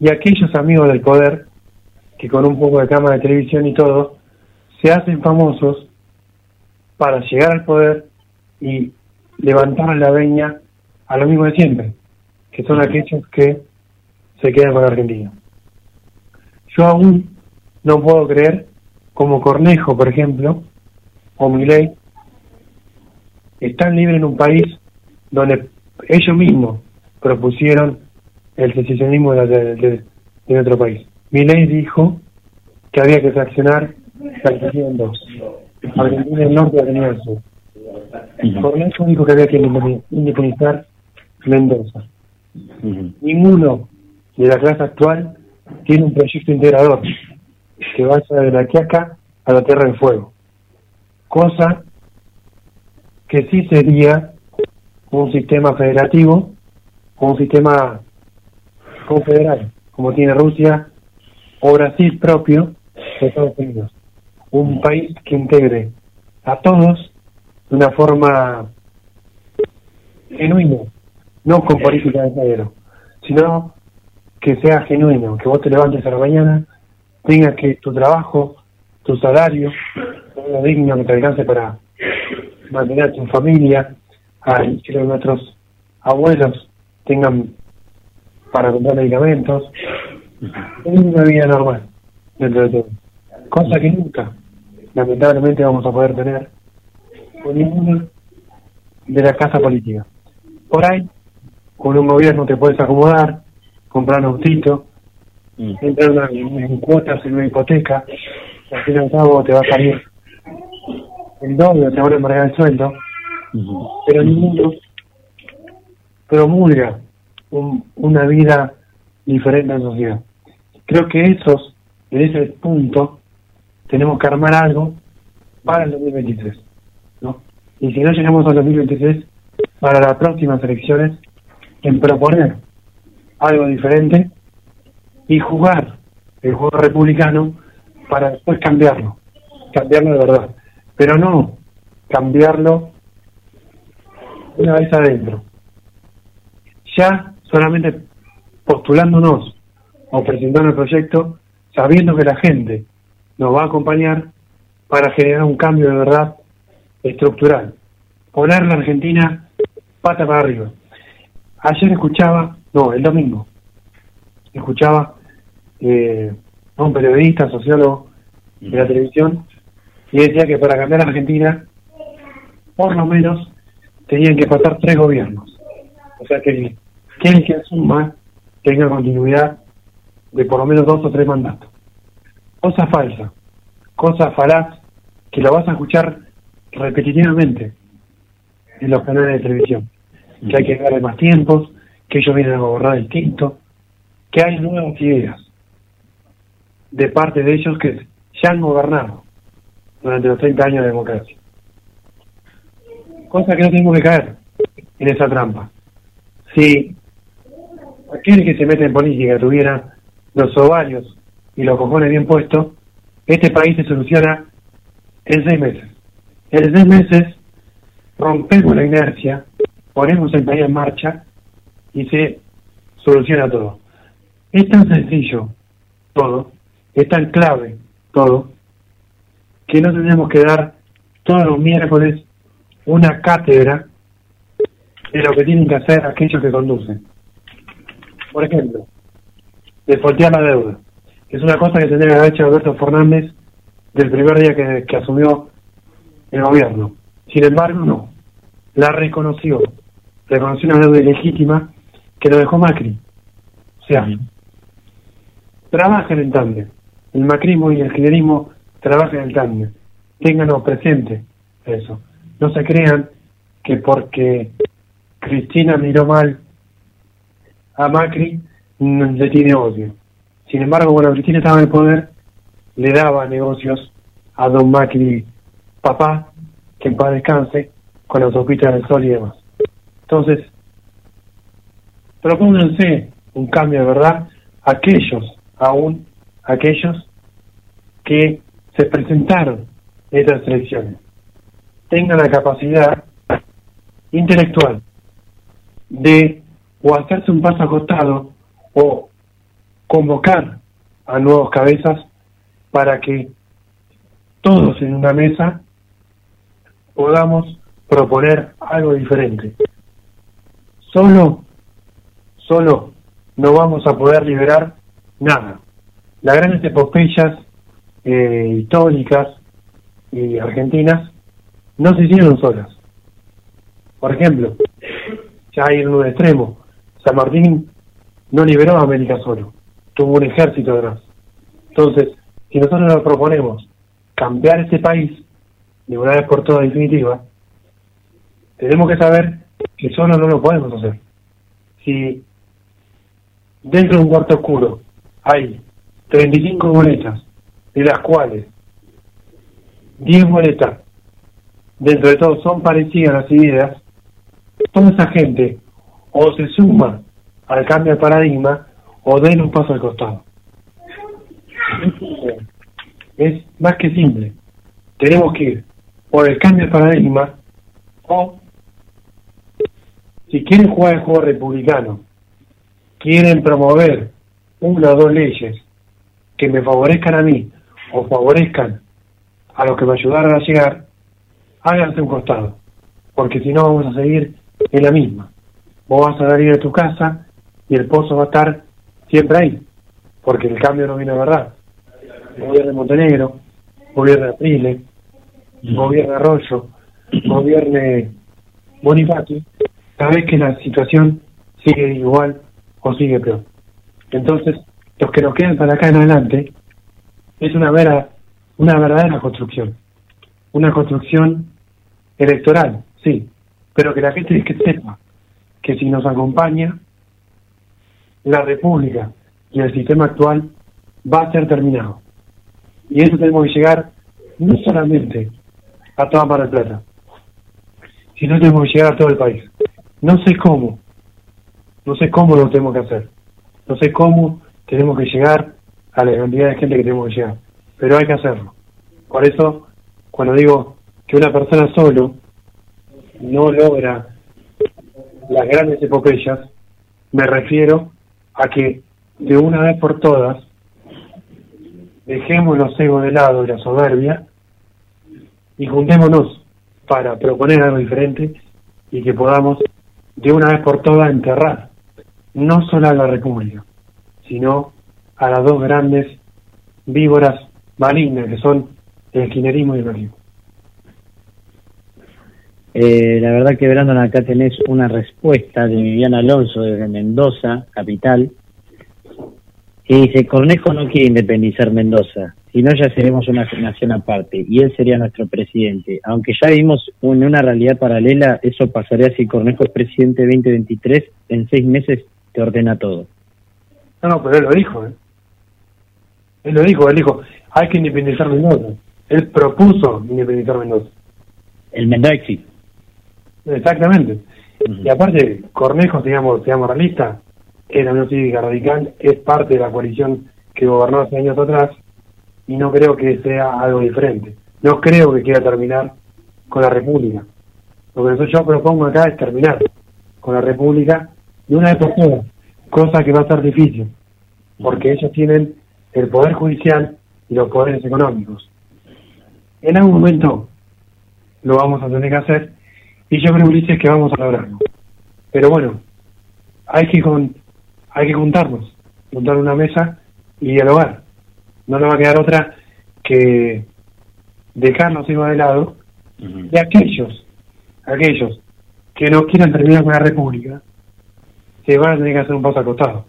y aquellos amigos del poder que con un poco de cámara de televisión y todo, se hacen famosos para llegar al poder y levantar la veña a lo mismo de siempre, que son aquellos que se quedan con Argentina. Yo aún no puedo creer como Cornejo, por ejemplo, o Milei, están libres en un país donde ellos mismos propusieron el secesionismo de, de, de, nuestro país. Milei dijo que había que fraccionar Dos. Argentina del norte y Argentina del sur. Cornejo dijo que había que independizar Mendoza. Ninguno de la clase actual tiene un proyecto integrador que vaya de la Quiaca a la Tierra del Fuego. Cosa que sí sería un sistema federativo o un sistema confederal, como tiene Rusia o Brasil propio de Estados Unidos. Un país que integre a todos de una forma genuina, no con política de género, sino que sea genuino, que vos te levantes a la mañana, tengas que tu trabajo, tu salario, lo digno que te alcance para mantener a tu familia, a que nuestros abuelos tengan para comprar medicamentos, una vida normal dentro de todo. Cosa que nunca, lamentablemente, vamos a poder tener con ninguna de la casa política. Por ahí, con un gobierno te puedes acomodar, comprar un autito, entrar en, cuotas en una hipoteca, al fin y al cabo te va a salir el doble, te va a embargar el sueldo, pero ninguno promulga un, una vida diferente en la sociedad. Creo que esos, en ese punto, tenemos que armar algo para el 2023. ¿no? Y si no llegamos al 2023, para las próximas elecciones, en proponer algo diferente y jugar el juego republicano para después cambiarlo, cambiarlo de verdad, pero no cambiarlo una vez adentro. Ya solamente postulándonos o presentando el proyecto, sabiendo que la gente nos va a acompañar para generar un cambio de verdad estructural. Poner la Argentina pata para arriba. Ayer escuchaba, no, el domingo, escuchaba eh, a un periodista, sociólogo de la televisión, y decía que para cambiar a Argentina, por lo menos, tenían que pasar tres gobiernos. O sea que quien que asuma tenga continuidad de por lo menos dos o tres mandatos. Cosa falsa, cosa falaz, que lo vas a escuchar repetitivamente en los canales de televisión. Que hay que darle más tiempos, que ellos vienen a gobernar distinto, que hay nuevas ideas de parte de ellos que ya han gobernado durante los 30 años de democracia. Cosa que no tenemos que caer en esa trampa. Si aquel que se mete en política tuviera los ovarios y los cojones bien puestos, este país se soluciona en seis meses. En seis meses rompemos la inercia, ponemos el país en marcha y se soluciona todo. Es tan sencillo todo, es tan clave todo, que no tenemos que dar todos los miércoles una cátedra de lo que tienen que hacer aquellos que conducen. Por ejemplo, desfoltear la deuda, que es una cosa que tendría que haber hecho Alberto Fernández del primer día que, que asumió el gobierno. Sin embargo, no. La reconoció. Reconoció una deuda ilegítima que lo dejó Macri. O sea, trabajen en tándem. El macrismo y el kirchnerismo trabajan en tándem. Ténganlo presente eso. No se crean que porque Cristina miró mal a Macri le tiene odio. Sin embargo, cuando Cristina estaba en el poder, le daba negocios a don Macri, papá, que en paz descanse, con la autopista del sol y demás. Entonces, propónganse un cambio de verdad aquellos, aún aquellos que se presentaron en estas elecciones, tengan la capacidad intelectual de o hacerse un paso acostado o convocar a nuevos cabezas para que todos en una mesa podamos proponer algo diferente. Solo, solo no vamos a poder liberar nada. Las grandes epopeyas eh, históricas y argentinas no se hicieron solas. Por ejemplo, ya hay en un extremo, San Martín no liberó a América solo, tuvo un ejército atrás. Entonces, si nosotros nos proponemos cambiar este país de una vez por todas definitiva, tenemos que saber que solo no lo podemos hacer. Si dentro de un cuarto oscuro hay 35 boletas, de las cuales 10 boletas dentro de todo son parecidas las ideas, toda esa gente o se suma al cambio de paradigma o den un paso al costado. Es más que simple. Tenemos que ir por el cambio de paradigma o si quieren jugar el juego republicano, quieren promover una o dos leyes que me favorezcan a mí o favorezcan a los que me ayudaron a llegar, háganse un costado, porque si no vamos a seguir en la misma. Vos vas a salir de tu casa y el pozo va a estar siempre ahí, porque el cambio no viene a verdad. Gobierna Montenegro, gobierna Aprile, gobierna Arroyo, gobierne Bonifati, sabes que la situación sigue igual o sigue peor. Entonces, los que nos quedan para acá en adelante es una vera, una verdadera construcción, una construcción electoral, sí, pero que la gente que sepa que si nos acompaña la República y el sistema actual va a ser terminado. Y eso tenemos que llegar no solamente a toda Mar del Plata, sino tenemos que llegar a todo el país. No sé cómo, no sé cómo lo tenemos que hacer, no sé cómo tenemos que llegar a la cantidad de gente que tenemos que llegar, pero hay que hacerlo. Por eso, cuando digo que una persona solo no logra las grandes epopeyas, me refiero a que de una vez por todas dejemos los egos de lado y la soberbia y juntémonos para proponer algo diferente y que podamos de una vez por todas enterrar no solo a la República, sino a las dos grandes víboras malignas que son el esquinerismo y el macrismo. Eh, la verdad que Brandon acá tenés una respuesta de Viviana Alonso desde Mendoza, capital, que dice, Cornejo no quiere independizar Mendoza, si no ya seremos una nación aparte y él sería nuestro presidente. Aunque ya vimos en una realidad paralela, eso pasaría si Cornejo es presidente 2023, en seis meses te ordena todo. No, no, pero él lo dijo, ¿eh? Él lo dijo, él dijo, hay que independizar Mendoza. Él propuso independizar Mendoza. El Mendoexi. Exactamente. Y aparte, Cornejo, digamos, seamos realistas, es la Unión Cívica Radical, es parte de la coalición que gobernó hace años atrás, y no creo que sea algo diferente. No creo que quiera terminar con la República. Lo que yo propongo acá es terminar con la República de una vez por todas, cosa que va a ser difícil, porque ellos tienen el poder judicial y los poderes económicos. En algún momento lo vamos a tener que hacer y yo creo, Ulises, que vamos a lograrlo. Pero bueno, hay que con, hay que juntarnos, juntar una mesa y dialogar. No nos va a quedar otra que dejarnos ir de lado y aquellos, aquellos que no quieran terminar con la República, se van a tener que hacer un paso acostado,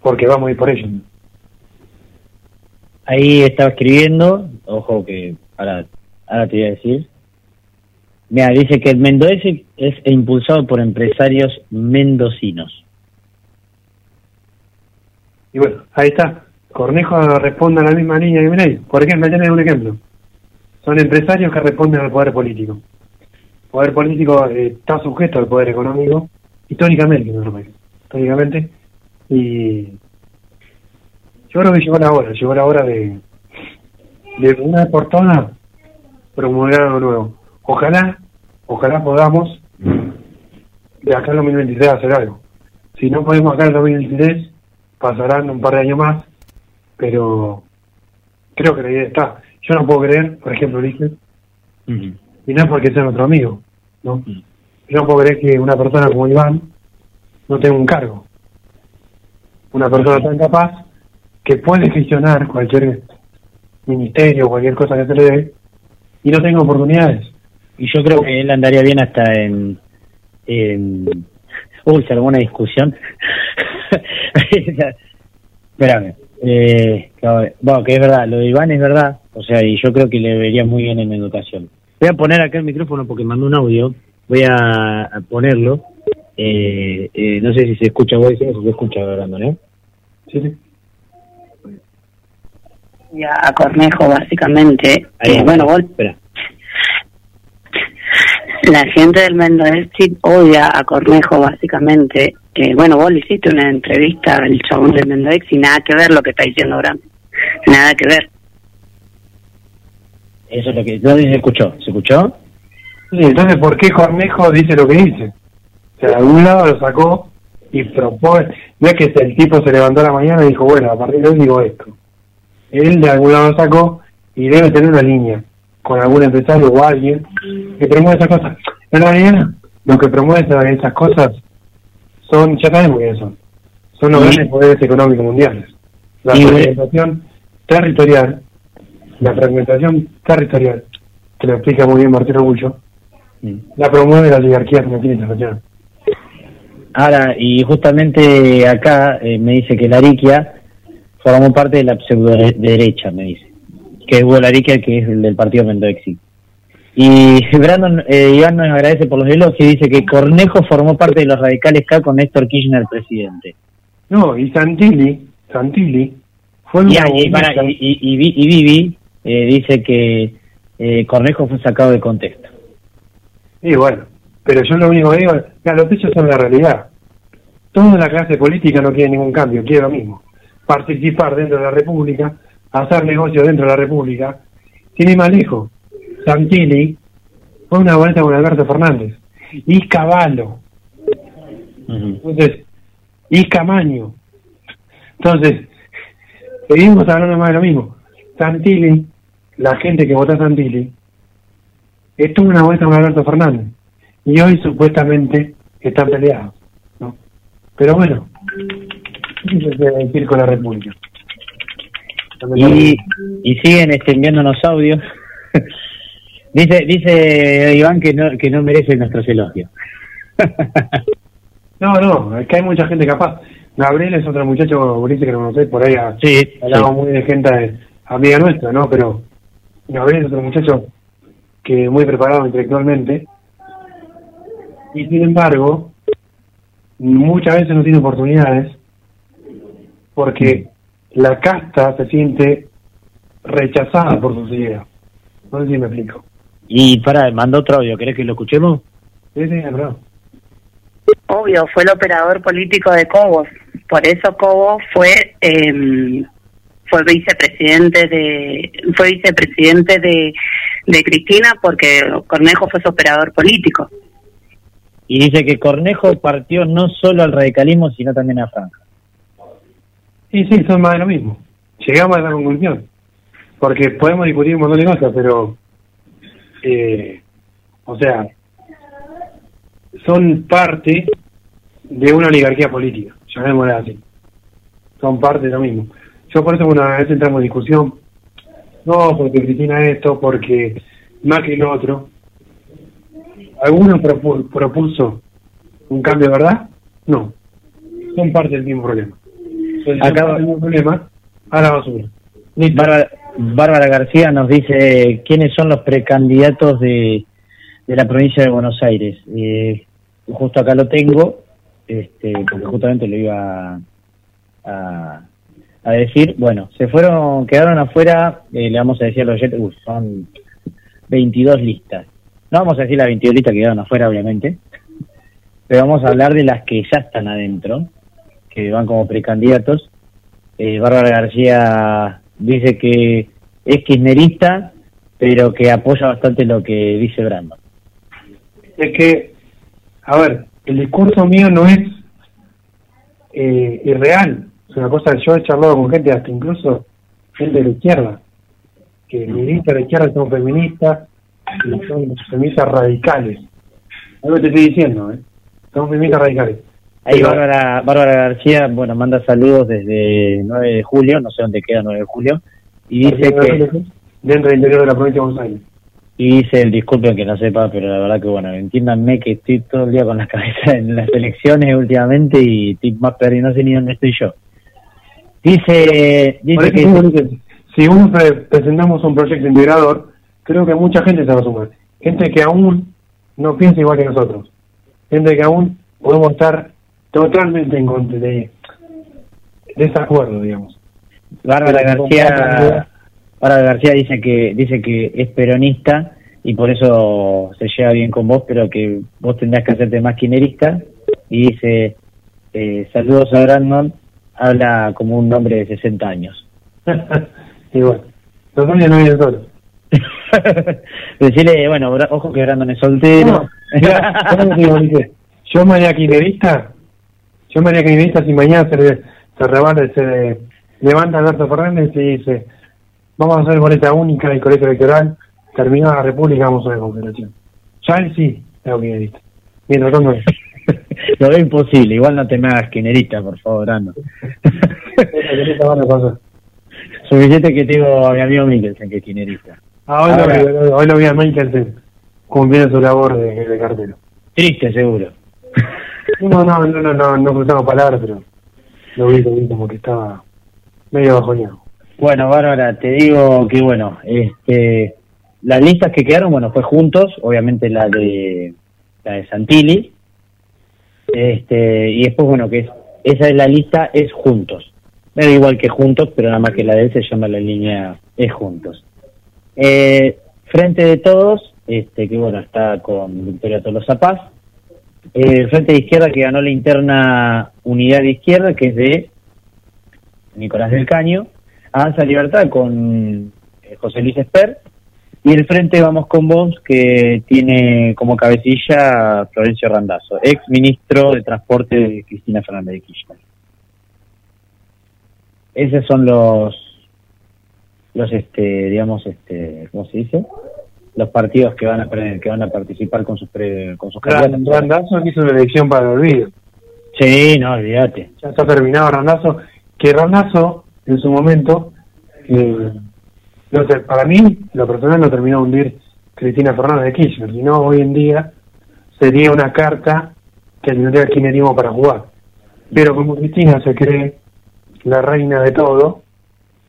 porque vamos a ir por ellos. Ahí estaba escribiendo, ojo que ahora, ahora te voy a decir. Mira, dice que el Mendoese es impulsado por empresarios mendocinos. Y bueno, ahí está. Cornejo responde a la misma línea que Milei. Por ejemplo, tiene un ejemplo. Son empresarios que responden al poder político. El poder político eh, está sujeto al poder económico, históricamente. Históricamente. Y yo creo que llegó la hora, llegó la hora de, de una vez por todas promover algo nuevo. Ojalá, ojalá podamos de acá en 2023 hacer algo. Si no podemos acá en 2023, pasarán un par de años más, pero creo que la idea está. Yo no puedo creer, por ejemplo, Ulises, y no es porque sea nuestro amigo, ¿no? Yo no puedo creer que una persona como Iván no tenga un cargo. Una persona tan capaz que puede gestionar cualquier ministerio, cualquier cosa que se le dé, y no tenga oportunidades. Y yo creo que él andaría bien hasta en... en... Uy, se armó una discusión. Espérame. Eh, bueno, que es verdad, lo de Iván es verdad, o sea, y yo creo que le vería muy bien en educación. Voy a poner acá el micrófono porque mandó un audio, voy a, a ponerlo. Eh, eh, no sé si se escucha, voy a decir si se escucha hablando, ¿no? Sí, sí. A Cornejo, básicamente. Ahí, bueno, vos, Espera. La gente del Mendoza odia a Cornejo, básicamente. Eh, bueno, vos le hiciste una entrevista al chabón del Mendoza y nada que ver lo que está diciendo Bram. Nada que ver. Eso es lo que... No se escuchó. ¿Se escuchó? Sí, entonces, ¿por qué Cornejo dice lo que dice? O sea, de algún lado lo sacó y propone. No es que el tipo se levantó a la mañana y dijo, bueno, a partir de hoy digo esto. Él de algún lado lo sacó y debe tener una línea con algún empresario o alguien que promueve esas cosas. En realidad, lo que promueve esas- cosas son, ya sabemos quiénes son, son los grandes poderes económicos mundiales. La fragmentación territorial, la fragmentación territorial, que lo explica muy bien Martín Orgullo, la promueve la oligarquía financiera internacional. Ahora, y justamente acá eh, me dice que la Ariquia formó parte de la pseudo derecha, me dice. Que es Hugo Lariquia, que es el del partido Mendoexi. Y Brandon, eh, Iván nos agradece por los elogios y dice que Cornejo formó parte de los radicales K con Néstor Kirchner presidente. No, y Santilli, Santilli, fue Y, una y, bonita- para- y- y- y Vi- y Vivi eh, dice que eh, Cornejo fue sacado de contexto. Y bueno, pero yo lo único que digo, los hechos son la realidad. Toda la clase política no quiere ningún cambio, quiere lo mismo. Participar dentro de la República, hacer negocios dentro de la República. Ir más lejos, Santilli fue una vuelta con Alberto Fernández. Y Caballo. Entonces, y Camaño. Entonces, seguimos hablando más de lo mismo. Santilli, la gente que votó a Santilli, estuvo una vuelta con Alberto Fernández. Y hoy supuestamente están peleados. ¿no? Pero bueno, ¿qué se puede decir con la República? Y, y siguen este, enviándonos audios. Dice, dice Iván que no, que no merece nuestros elogios. No, no, es que hay mucha gente capaz. Gabriel es otro muchacho, Ulises, que lo conocés por ahí. a- Sí, hablamos muy de gente amiga nuestra, ¿no? Pero Gabriel es otro muchacho que muy preparado intelectualmente. Y sin embargo, muchas veces no tiene oportunidades porque la casta se siente rechazada por sus ideas. No sé si me explico. Y para, mandó otro audio, ¿querés que lo escuchemos? Sí, sí. Obvio, fue el operador político de Cobos. Por eso Cobos fue eh, fue vicepresidente de fue vicepresidente de, de Cristina porque Cornejo fue su operador político. Y dice que Cornejo partió no solo al radicalismo, sino también a Franja. Y sí, son más de lo mismo. Llegamos a esa conclusión. Porque podemos discutir un montón de cosas, pero. Eh, o sea. Son parte de una oligarquía política, llamémosla así. Son parte de lo mismo. Yo por eso una vez entramos en discusión. No, porque Cristina esto, porque más que lo otro. ¿Alguno propu- propuso un cambio de verdad? No. Son parte del mismo problema. Acá- problema a la basura. Bárbara, Bárbara García nos dice quiénes son los precandidatos de, de la provincia de Buenos Aires. Eh, justo acá lo tengo, este, porque justamente lo iba a, a decir. Bueno, se fueron, quedaron afuera, eh, le vamos a decir a los oyentes, uy, son 22 listas. No vamos a decir las 22 listas que quedaron afuera, obviamente, pero vamos a hablar de las que ya están adentro, que van como precandidatos. Eh, Bárbara García dice que es kirchnerista, pero que apoya bastante lo que dice Brandon. Es que, a ver, el discurso mío no es eh, irreal. Es una cosa que yo he charlado con gente, hasta incluso gente de la izquierda, que milita de la izquierda son feministas y son feministas radicales. Algo te estoy diciendo, ¿eh? Son feministas radicales. Ahí Bárbara, Bárbara García, bueno, manda saludos desde 9 de julio, no sé dónde queda 9 de julio, y dice que, dentro del interior de la provincia de Buenos Aires. y dice, disculpen que no sepa, pero la verdad que bueno, entiéndanme que estoy todo el día con la cabeza en las elecciones últimamente y estoy más perdido, no sé ni dónde estoy yo. Dice, dice que... que si uno pre- presentamos un proyecto integrador, creo que mucha gente se va a sumar. Gente que aún no piensa igual que nosotros. Gente que aún podemos estar totalmente en contra de desacuerdo, digamos. Bárbara García, Bárbara García dice que dice que es peronista y por eso se lleva bien con vos, pero que vos tendrás que hacerte más quinerista. Y dice, eh, saludos a Brandon, habla como un hombre de 60 años. y bueno, los años no vienen solos. Decirle, bueno, ojo que Brandon es soltero. No, mirá, yo me haría kirchnerista, yo me haría kirchnerista si mañana se, le- se rebate, se levanta Alberto Fernández y dice, vamos a hacer boleta única del colegio electoral, terminada la república, vamos a la confederación. Ya él sí, hago kirchnerista. Mientras tanto. Lo veo imposible, igual no te me hagas quinerista, por favor, Brandon. Kirchnerista van a pasar. Suficiente que tengo a mi amigo Mikkelsen que es quinerista. Ah, hoy, Ahora- lo, hoy lo vi a Mikkelsen cumpliendo su labor de, de cartero. Triste, seguro. No, no, no, no, no, no cruzamos palabras, pero lo vi, lo vi como que estaba medio bajoneado. Bueno, Bárbara, te digo que bueno, este, las listas que quedaron, bueno, fue juntos, obviamente la de la de Santilli, este, y después bueno que es esa es la lista es juntos, da igual que juntos, pero nada más que la de él se llama la línea es juntos. Eh, frente de todos, este, que bueno está con Victoria Tolosa Paz, el frente de izquierda que ganó la interna unidad de izquierda, que es de Nicolás del Caño, Avanza Libertad con eh, José Luis Esper y el frente Vamos con Vos que tiene como cabecilla Florencio Randazzo, ex ministro de Transporte de Cristina Fernández de Kirchner. Esos son los los este digamos este ¿cómo se dice? Los partidos que van a que van a participar con sus pre- con sus candidatos. Randazo hizo una elección para el olvido. Sí, no, olvídate. Ya está terminado Randazo. Que Randazo, en su momento, eh, no sé, para mí, lo personal lo terminó de hundir Cristina Fernández de Kirchner, sino hoy en día sería una carta que tendría el kirchnerismo para jugar. Pero como Cristina se cree la reina de todo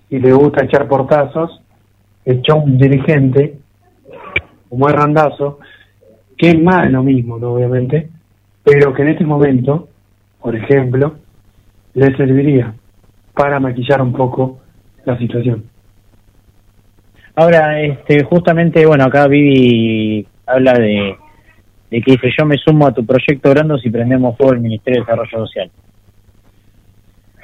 y le gusta echar portazos, echó un dirigente como es Randazo, que es más de lo mismo, ¿no? obviamente, pero que en este momento, por ejemplo, le serviría para maquillar un poco la situación. Ahora, este, justamente, bueno, acá Vivi habla de, de que dice, yo me sumo a tu proyecto Brando si prendemos fuego el Ministerio de Desarrollo Social.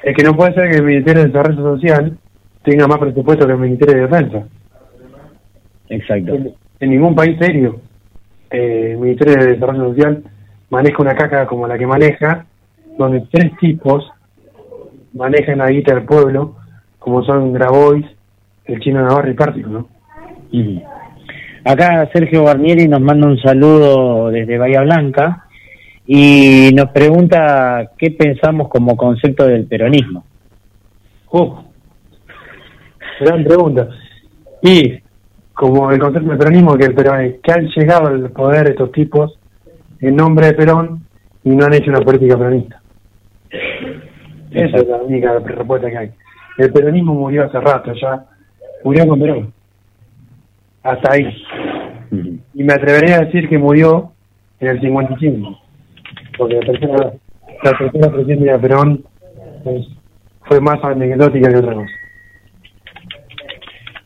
Es que no puede ser que el Ministerio de Desarrollo Social tenga más presupuesto que el Ministerio de Defensa. Exacto. En, ningún país serio eh, el Ministerio de Desarrollo Social maneja una caca como la que maneja, donde tres tipos manejan la guita del pueblo, como son Grabois, el chino Navarro y Pártico, ¿no? Acá Sergio Barnieri nos manda un saludo desde Bahía Blanca y nos pregunta qué pensamos como concepto del peronismo. Uh, gran pregunta. Y como el concepto del peronismo, que, el peron- que han llegado al poder estos tipos en nombre de Perón y no han hecho una política peronista. Esa es la única respuesta que hay. El peronismo murió hace rato ya. Murió con Perón. Hasta ahí. Y me atrevería a decir que murió en el 55. Porque la tercera, la tercera presidencia de Perón pues, fue más anecdótica que otra cosa.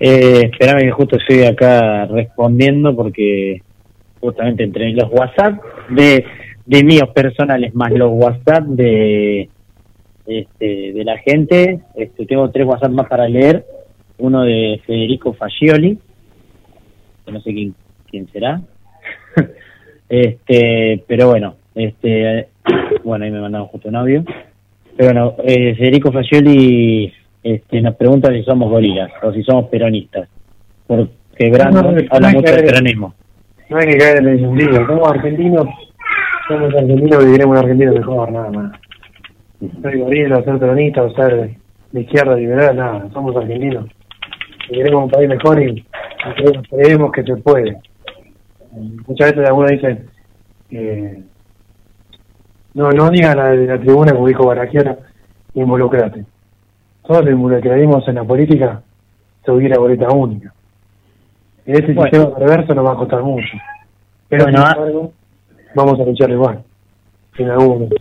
Eh, espérame que justo estoy acá respondiendo porque justamente entre los WhatsApp de, de míos personales más los WhatsApp de este, de la gente, este, tengo tres WhatsApp más para leer. Uno de Federico Fascioli, que no sé quién, quién será. este, pero bueno, este, bueno, ahí me mandaron justo un audio. Pero bueno, eh, Federico Fascioli este, nos pregunta si somos gorilas o si somos peronistas. Porque No, no, habla no, mucho de peronismo. No hay que caer en el sentido. Somos argentinos, somos argentinos, viviremos un argentino mejor, nada más. Soy gorila, ser peronista o ser de izquierda liberal, nada. Somos argentinos. Viviremos un país mejor y, y creemos, creemos que se puede. Muchas veces algunos dicen, eh, no, no digan la, la tribuna, como dijo Baraquiara, involucrate. Todos los involucradimos en la política, se hubiera boleta única. En este Bueno. sistema perverso nos va a costar mucho. Pero Bueno, sin ah- embargo, vamos a luchar igual. En algún momento.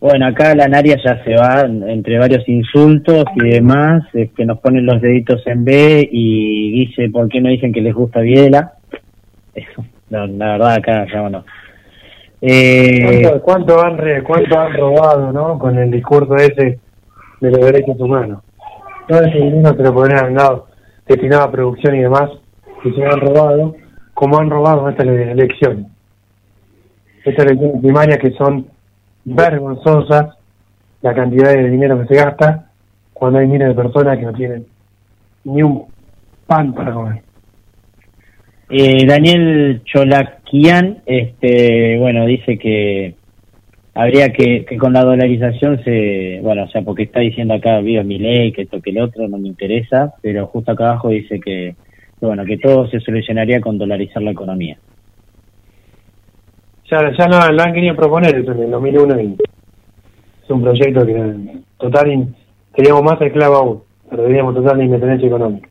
Bueno, acá la Naria ya se va entre varios insultos y demás, es que nos ponen los deditos en B y dice, ¿por qué no dicen que les gusta Videla? Eso, no, la verdad acá ya bueno. Eh, ¿Cuánto, cuánto han re- cuánto han robado, no? Con el discurso ese de los derechos humanos. Todo ese dinero se lo podrían haber dado destinado a producción y demás, que se han robado, como han robado estas ele- elecciones. Estas elecciones primarias que son vergonzosas, la cantidad de dinero que se gasta cuando hay miles de personas que no tienen ni un pan para comer. eh, Daniel Cholaquian, este, bueno, dice que habría que, que con la dolarización se, bueno, o sea, porque está diciendo acá, viva mi ley, que esto que el otro, no me interesa, pero justo acá abajo dice que, bueno, que todo se solucionaría con dolarizar la economía. Ya, ya lo, han querido proponer eso en el 2001 y es un proyecto que total queríamos más esclavo aún, pero teníamos total de independencia económica.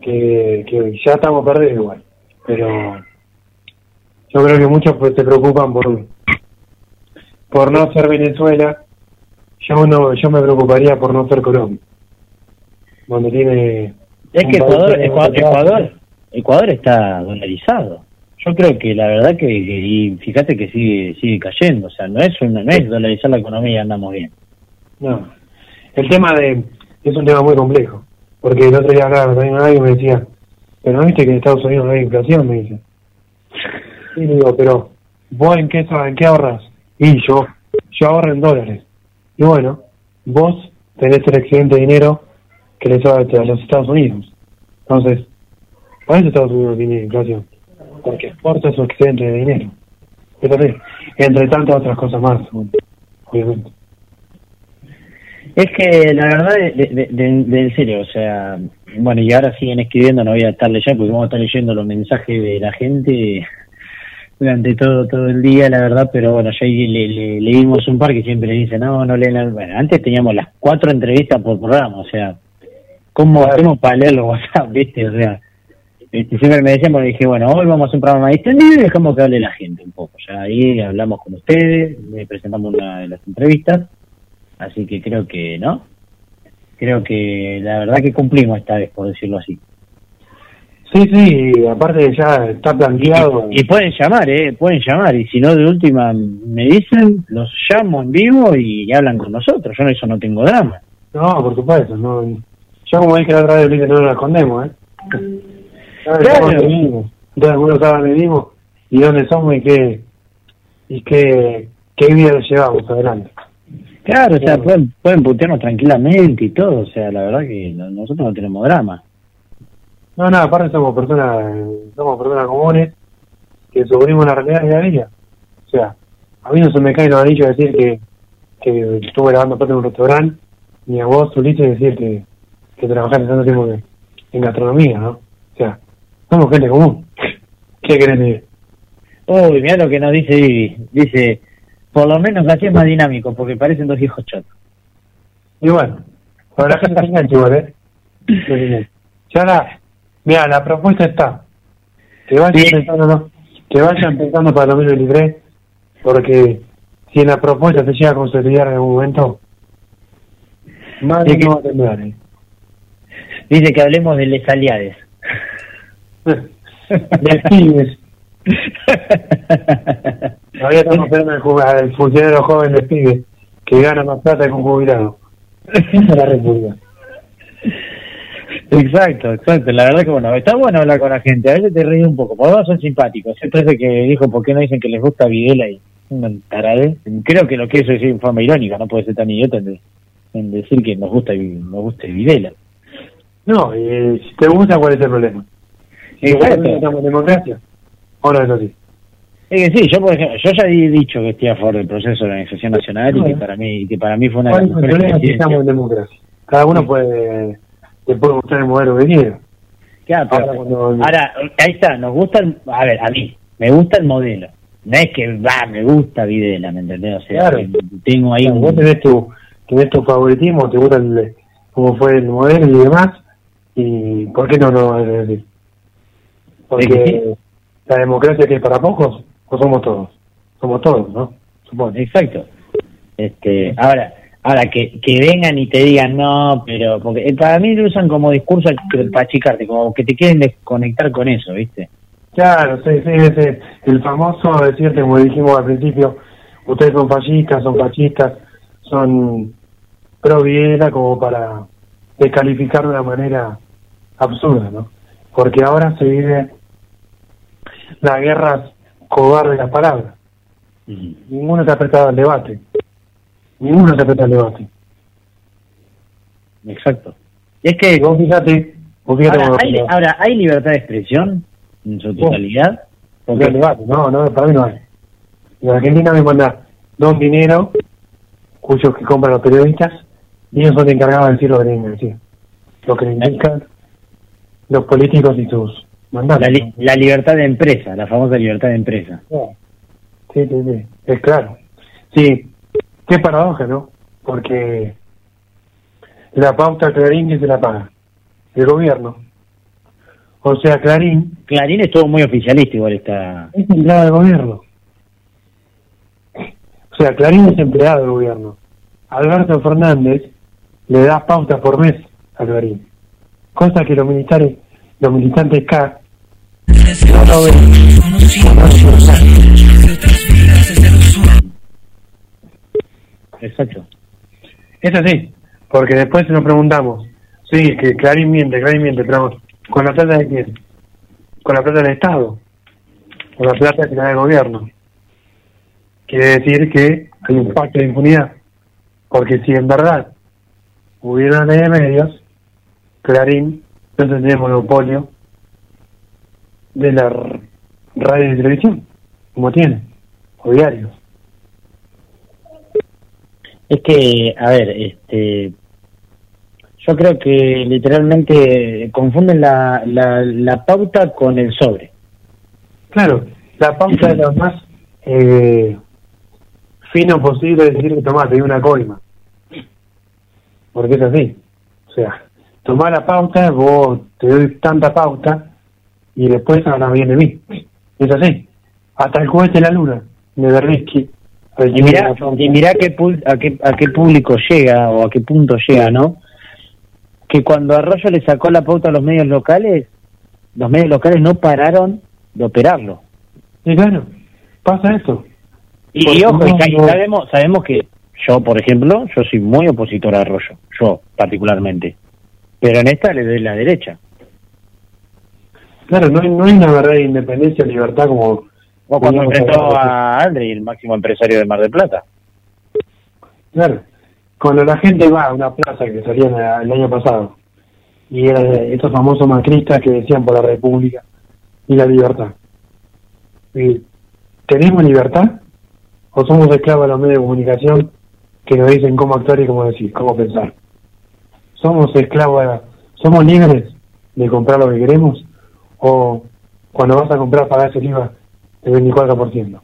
Que, que ya estamos perdidos igual, pero yo creo que muchos pues, se preocupan por por no ser Venezuela. Yo no, yo me preocuparía por no ser Colombia, donde tiene Es que Ecuador, Ecuador, Ecuador está dolarizado. Yo creo que la verdad que, y fíjate que sigue sigue cayendo, o sea, no es una, no es dolarizar la economía andamos bien. No. El tema de. Es un tema muy complejo. Porque el otro día hablaba también con alguien y me decía, pero no viste que en Estados Unidos no hay inflación, me dice. Y le digo, pero, ¿vos en qué, en qué ahorras? Y yo, yo ahorro en dólares. Y bueno, vos tenés el excedente de dinero que le sobra a los Estados Unidos. Entonces, por eso Estados Unidos tiene inflación. Porque exporta su excedente de dinero. Entonces, entre tantas otras cosas más, obviamente. Es que la verdad, de- en serio, o sea, bueno, y ahora siguen escribiendo, no voy a estar leyendo, porque vamos a estar leyendo los mensajes de la gente durante todo todo el día, la verdad, pero bueno, ya ahí le, le- leímos un par que siempre le dicen, no, no leen, la-". bueno, antes teníamos las cuatro entrevistas por programa, o sea, ¿cómo hacemos para leer los WhatsApp, viste? O sea, este, siempre me decían, porque dije, bueno, hoy vamos a un programa distendido y dejamos que hable la gente un poco, ya ahí hablamos con ustedes, le presentamos una de las entrevistas, Así que creo que, ¿no? Creo que la verdad que cumplimos esta vez, por decirlo así. Sí, sí, aparte ya está planteado. Y pueden llamar, ¿eh? Pueden llamar. Y si no, de última me dicen, los llamo en vivo y hablan con nosotros. Yo en eso no tengo drama. No, por supuesto, no. Yo como dije la otra vez, no lo escondemos, ¿eh? Claro. Entonces algunos saben vivimos y dónde somos y qué, y qué, qué vida llevamos adelante. Claro, o sea, pueden, pueden putearnos tranquilamente y todo. O sea, la verdad que no- nosotros no tenemos drama. No, no, aparte somos personas, somos personas comunes que sufrimos la realidad de la vida. O sea, a mí no se me cae los anillos decir que, que estuve lavando plata en un restaurante, ni a vos, Ulises, decir que, que trabajaste tanto tiempo en, en gastronomía, ¿no? O sea, somos gente común. ¿Qué querés decir? Uy, mira lo que nos dice Vivi. Dice, por lo menos así es más dinámico, porque parecen dos hijos chotos. Y bueno, para la gente se engancha igual, ¿eh? Engancha. Mira, la propuesta está. Que vayan Sí. pensando, ¿no? Que vayan pensando para el 2023, porque si en la propuesta se llega a consolidar en algún momento, más que- no va a temblar, ¿eh? Dice que hablemos de les aliades. De pibes. Todavía estamos esperando al ju- al funcionario joven de pibes que gana más plata que un jubilado. Esa es la república. Exacto, exacto. La verdad que bueno, está bueno hablar con la gente. A veces te ríes un poco. Por lo menos son simpáticos. Siempre ese que dijo, ¿por qué no dicen que les gusta Videla? Y un tarade. Creo que lo que eso es en forma irónica. No puede ser tan idiota en, de- en decir que nos gusta nos gusta Videla. No, y si te gusta, ¿cuál es el problema? Si Exacto. estamos en democracia, o no es así. Es que sí, yo por ejemplo, yo ya he dicho que estoy a favor del proceso de organización nacional y que para mí que para mí fue una ¿Cuál es el problema estamos en democracia? Cada uno puede, te puede gustar el modelo que quiera. Claro, pero- Ahora cuando- ahora, ahí está, nos gusta, el- a ver, a mí, me gusta el modelo. No es que, va, me gusta Videla, ¿me entendés? O sea, Claro. que tengo ahí Claro, un... Vos tenés tu, tenés tu favoritismo, te gusta el, cómo fue el modelo y demás, y ¿por qué no lo vas a decir? Porque la democracia que es para pocos, o somos todos. Somos todos, ¿no? Supongo. Exacto. Este, ahora, ahora que, que vengan y te digan no, pero porque eh, para mí lo usan como discurso para achicarte, como que te quieren desconectar con eso, ¿viste? Claro, sí, sí, ese, el famoso decirte, como dijimos al principio, ustedes son fascistas, son fascistas, son pro Videla como para descalificar de una manera absurda, ¿no? Porque ahora se vive la guerra cobarde de las palabras. Ninguno se ha prestado al debate. Ninguno se al debate. Exacto. Y es que vos fíjate, vos fíjate ahora, hay, ahora, ¿hay libertad de expresión en su totalidad? No, no, para mí no hay. En Argentina me manda dos dinero, cuyos que compran los periodistas, y ellos son encargados de decir lo que tienen que decir. Lo que indican los políticos y sus mandatos. La, li- la libertad de empresa, la famosa libertad de empresa. Sí, sí, sí, es claro. Sí, qué paradoja, ¿no? Porque la pauta Clarín que se la paga el gobierno. O sea, Clarín Clarín estuvo muy oficialista igual esta... es empleado del gobierno. O sea, Clarín es empleado del gobierno. Alberto Fernández le da pauta por mes a Clarín. Cosa que los militares, los militantes K no lo ven. No Exacto. Es así, porque después nos preguntamos, sí, que Clarín miente, Clarín miente, pero ¿con la plata de quién? Con la plata del Estado, con la plata que da el gobierno. Quiere decir que hay un pacto de impunidad, porque si en verdad hubiera una ley de medios, Clarín no tendría monopolio de la radio y televisión, como tiene, o diarios. Es que, a ver, este, yo creo que literalmente confunden la, la, la pauta con el sobre. Claro, la pauta es lo más eh, fino posible de decir que tomá, te una coima. Porque es así. O sea, tomá la pauta, vos te doy tanta pauta y después habla bien de mí. Es así. Hasta el juguete de la luna, de Berlinski. Y mirá, y mirá qué pu- a, qué, a qué público llega o a qué punto llega, ¿no? Que cuando Arroyo le sacó la pauta a los medios locales, los medios locales no pararon de operarlo. Sí, claro, pasa esto. Y, y ojo, y no- y sabemos, sabemos que yo, por ejemplo, yo soy muy opositor a Arroyo, yo particularmente. Pero en esta le doy la derecha. Claro, no hay, no hay una verdad de independencia, libertad como... O cuando enfrentó hablado. a Aldri, el máximo empresario de Mar del Plata. Claro, cuando la gente va a una plaza que salía el año pasado y era de estos famosos macristas que decían por la República y la libertad. Y, ¿Tenemos libertad o somos esclavos de los medios de comunicación que nos dicen cómo actuar y cómo decir, cómo pensar? ¿Somos esclavos, de la- somos libres de comprar lo que queremos o cuando vas a comprar pagás el IVA del 24%?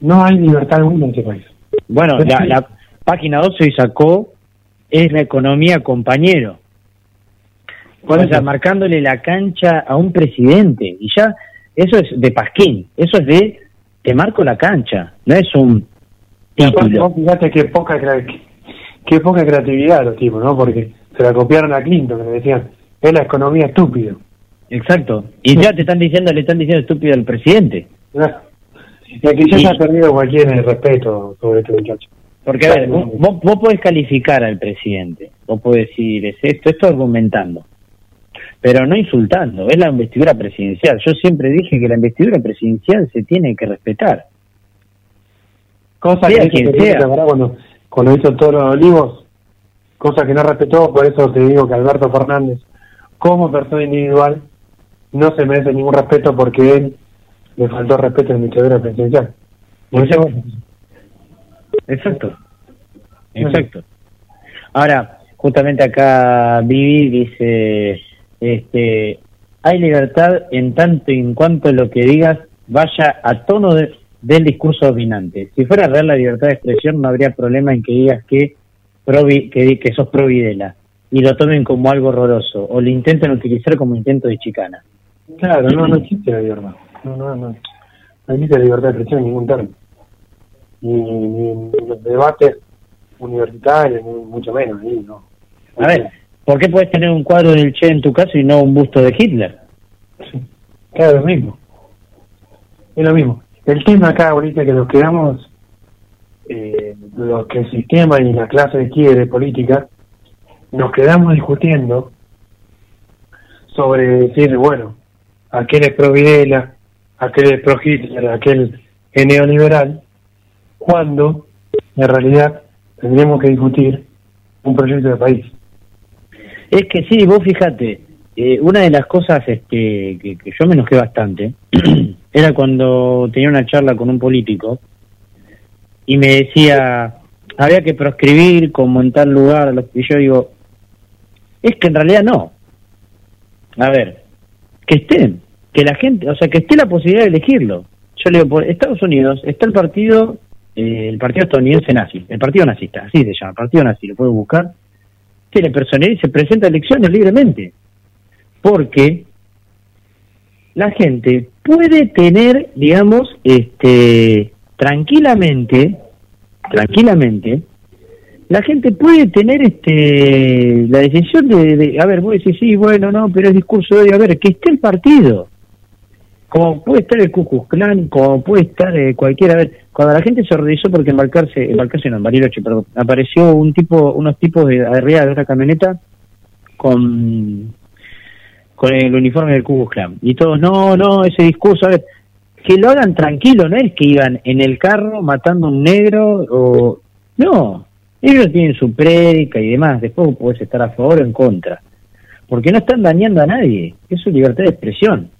No hay libertad alguna en este país. Bueno, la, la página 12 hoy sacó es la economía compañero. O sea, marcándole la cancha a un presidente. Y ya, eso es de Pasquín. Eso es de, te marco la cancha. No es un título. vos fíjate qué poca, qué poca creatividad los tipos, ¿no? Porque se la copiaron a Clinton, que le decían, es la economía estúpido. Exacto. Y ya te están diciendo, le están diciendo estúpido al presidente. Claro. Y aquí ya se ha perdido cualquier respeto sobre este muchacho. Porque, a ver, vos, vos, podés calificar al presidente. Vos podés decir, es esto, esto argumentando. Pero no insultando. Es la investidura presidencial. Yo siempre dije que la investidura presidencial se tiene que respetar. Cosa Sea que quien sea. ¿te acordás cuando, cuando hizo los olivos, cosa que no respetó, por eso te digo que Alberto Fernández, como persona individual, no se merece ningún respeto porque él le faltó respeto a la investidura presidencial. Bueno, Exacto. Exacto. Ahora, justamente acá Vivi dice, este, hay libertad en tanto y en cuanto lo que digas vaya a tono de- del discurso dominante. Si fuera real la libertad de expresión, no habría problema en que digas que, provi- que, que sos pro Videla y lo tomen como algo horroroso o lo intenten utilizar como intento de chicana. Claro, no, no existe la libertad. No, no, no. No existe la libertad de expresión en ningún término. Ni, ni en los debates universitarios, ni mucho menos. Ahí, no. A ver, ¿por qué puedes tener un cuadro del Che en tu casa y no un busto de Hitler? Claro, es lo mismo. Es lo mismo. El tema acá, ahorita que nos quedamos, eh, lo que el sistema y la clase quiere, política, nos quedamos discutiendo sobre decir, bueno, aquel es pro Videla, aquel es pro Hitler, aquel es neoliberal, cuando en realidad tendríamos que discutir un proyecto de país. Es que sí, vos fíjate, eh, una de las cosas este, que, que yo me enojé bastante era cuando tenía una charla con un político y me decía, había que proscribir como en tal lugar, y yo digo, es que en realidad no. A ver, que estén, que la gente, o sea, que esté la posibilidad de elegirlo. Yo le digo, por Estados Unidos está el partido, eh, el partido estadounidense nazi, el partido nazista, así se llama, el partido nazi, lo puedo buscar tiene personalidad y se presenta a elecciones libremente. Porque la gente puede tener, digamos, este tranquilamente, tranquilamente, la gente puede tener este la decisión de, de- a ver, vos decís, sí, bueno, no, pero es discurso de, a ver, que esté el partido. Como puede estar el Ku Klan, como puede estar eh, cualquiera. A ver, cuando la gente se organizó porque embarcarse, embarcarse no, en Bariloche, perdón, apareció un tipo, unos tipos de arriba de una camioneta con con el uniforme del Ku Klan. Y todos, no, no, ese discurso, a ver, que lo hagan tranquilo, no es que iban en el carro matando a un negro o... No, ellos tienen su prédica y demás, después puedes estar a favor o en contra. Porque no están dañando a nadie, es libertad de expresión.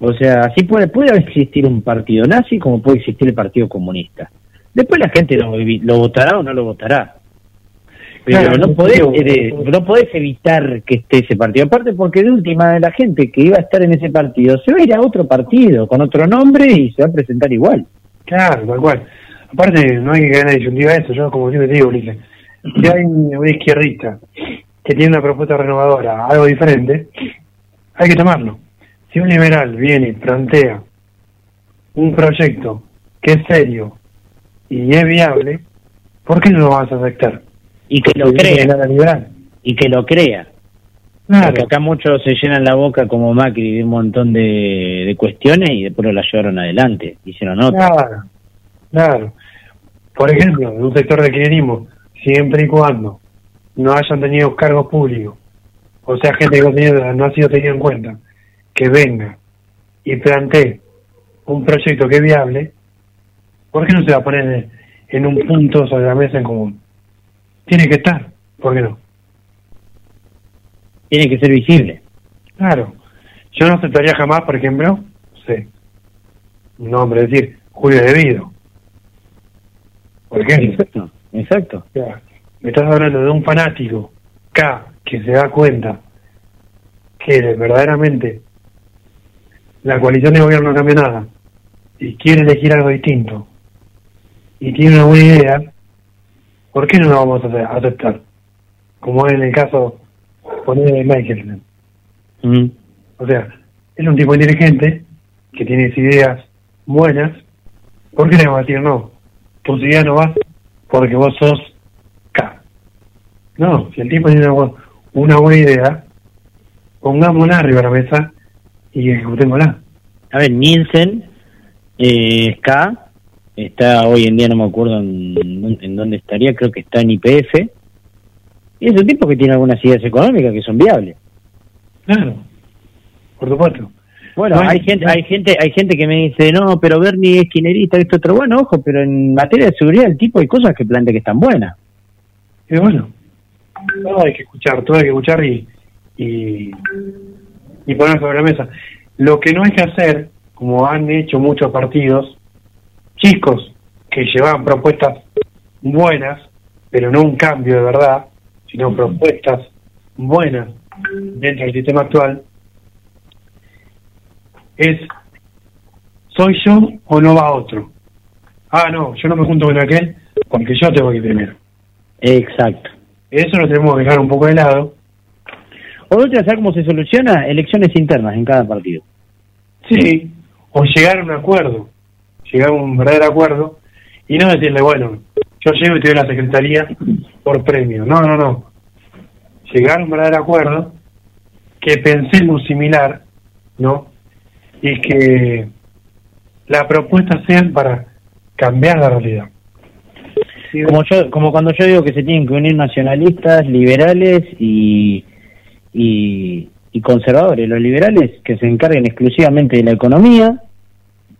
O sea, así puede, puede existir un partido nazi como puede existir el Partido Comunista. Después la gente lo, lo votará o no lo votará. Pero Claro, no, podés, eh, no podés evitar que esté ese partido. Aparte porque de última la gente que iba a estar en ese partido se va a ir a otro partido con otro nombre y se va a presentar igual. Claro, tal cual. Aparte, no hay que ganar disyuntiva a eso. Yo, como siempre te digo, Ulises, si hay un izquierdista que tiene una propuesta renovadora, algo diferente, hay que tomarlo. Si un liberal viene y plantea un proyecto que es serio y es viable, ¿por qué no lo vas a aceptar? Y que lo Porque crea. Y que lo crea. Claro, Porque acá muchos se llenan la boca como Macri de un montón de, de cuestiones y después la llevaron adelante. Hicieron otra. claro, claro. Por ejemplo, en un sector de kirchnerismo, siempre y cuando no hayan tenido cargos públicos, o sea, gente que no ha sido tenida en cuenta, que venga y plantee un proyecto que es viable, ¿por qué no se va a poner en, un punto sobre la mesa en común? Tiene que estar, ¿por qué no? Tiene que ser visible. Claro. Yo no aceptaría jamás, por ejemplo, sí, un nombre, es decir, Julio Debido. ¿Por ejemplo? Exacto. Exacto. Sea, me estás hablando de un fanático K que se da cuenta que verdaderamente la coalición de gobierno no cambia nada y quiere elegir algo distinto y tiene una buena idea, ¿por qué no lo vamos a a aceptar? Como en el caso poner de Michael. Mm. O sea, es un tipo inteligente que tiene ideas buenas. ¿Por qué le vamos a decir no? Tus ideas no vas porque vos sos K. No, si el tipo tiene una, bu- una buena idea, pongámosla arriba de la mesa y ejecutémosla. A ver, Nielsen, eh, K, está hoy en día, no me acuerdo en, en dónde estaría, creo que está en IPF. Y es un tipo que tiene algunas ideas económicas que son viables. Claro, por supuesto. Bueno, No, hay gente, no. hay gente, hay gente que me dice, no, pero Bernie es quinerista, esto otro. Bueno, ojo, pero en materia de seguridad el tipo hay cosas que plantea que están buenas. Y bueno, todo hay que escuchar, todo hay que escuchar y, y, y poner sobre la mesa. Lo que no hay que hacer, como han hecho muchos partidos, chicos que llevaban propuestas buenas, pero no un cambio de verdad, sino propuestas buenas dentro del sistema actual, es, ¿soy yo o no va otro? Ah, no, yo no me junto con aquel porque yo tengo que ir primero. Exacto. Eso lo tenemos que dejar un poco de lado. O otra, ¿sabes cómo se soluciona? Elecciones internas en cada partido. Sí. O llegar a un acuerdo. Llegar a un verdadero acuerdo y no decirle, bueno, yo llego y te doy la secretaría por premio. No, no, no. Llegar a un verdadero acuerdo que pensemos similar, ¿no? Y que las propuestas sean para cambiar la realidad. Como yo, como cuando yo digo que se tienen que unir nacionalistas, liberales y, y, y conservadores. Los liberales que se encarguen exclusivamente de la economía,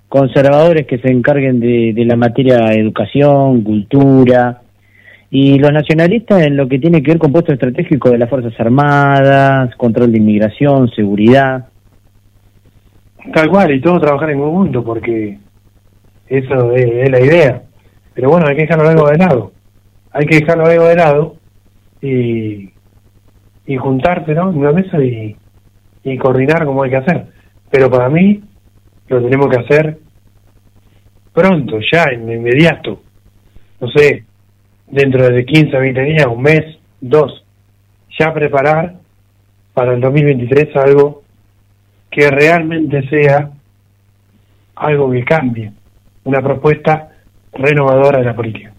conservadores que se encarguen de, la materia de educación, cultura, y los nacionalistas en lo que tiene que ver con puestos estratégicos de las Fuerzas Armadas, control de inmigración, seguridad. Tal cual, y todos trabajar en conjunto, porque eso es, es la idea. Pero bueno, hay que dejarlo algo de lado. Hay que dejarlo algo de lado y, y juntarse ¿no? en una mesa y, y coordinar como hay que hacer. Pero para mí lo tenemos que hacer pronto, ya, en inmediato. No sé, dentro de 15 a 20 días, un mes, dos. Ya preparar para el 2023 algo que realmente sea algo que cambie, una propuesta renovadora de la política.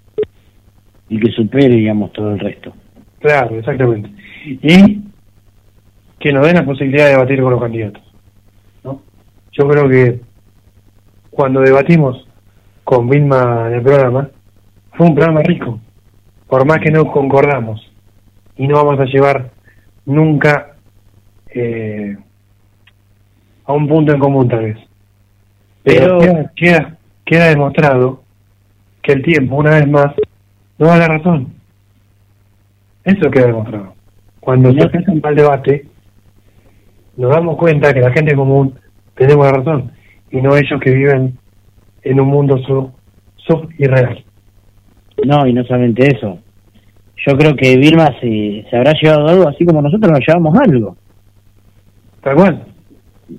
y que supere, digamos, todo el resto. Claro, exactamente. Y que nos den la posibilidad de debatir con los candidatos. ¿no? Yo creo que cuando debatimos con Vilma en el programa, fue un programa rico, por más que no concordamos y no vamos a llevar nunca eh, a un punto en común tal vez. Pero, Pero- queda, queda, queda demostrado que el tiempo, una vez más, no da la razón. Eso queda demostrado. Cuando se presenta el debate, nos damos cuenta que la gente común tenemos la razón y no ellos que viven en un mundo sub, sub irreal. No, y no solamente eso. Yo creo que Vilma se, se habrá llevado algo así como nosotros nos llevamos algo. Tal cual.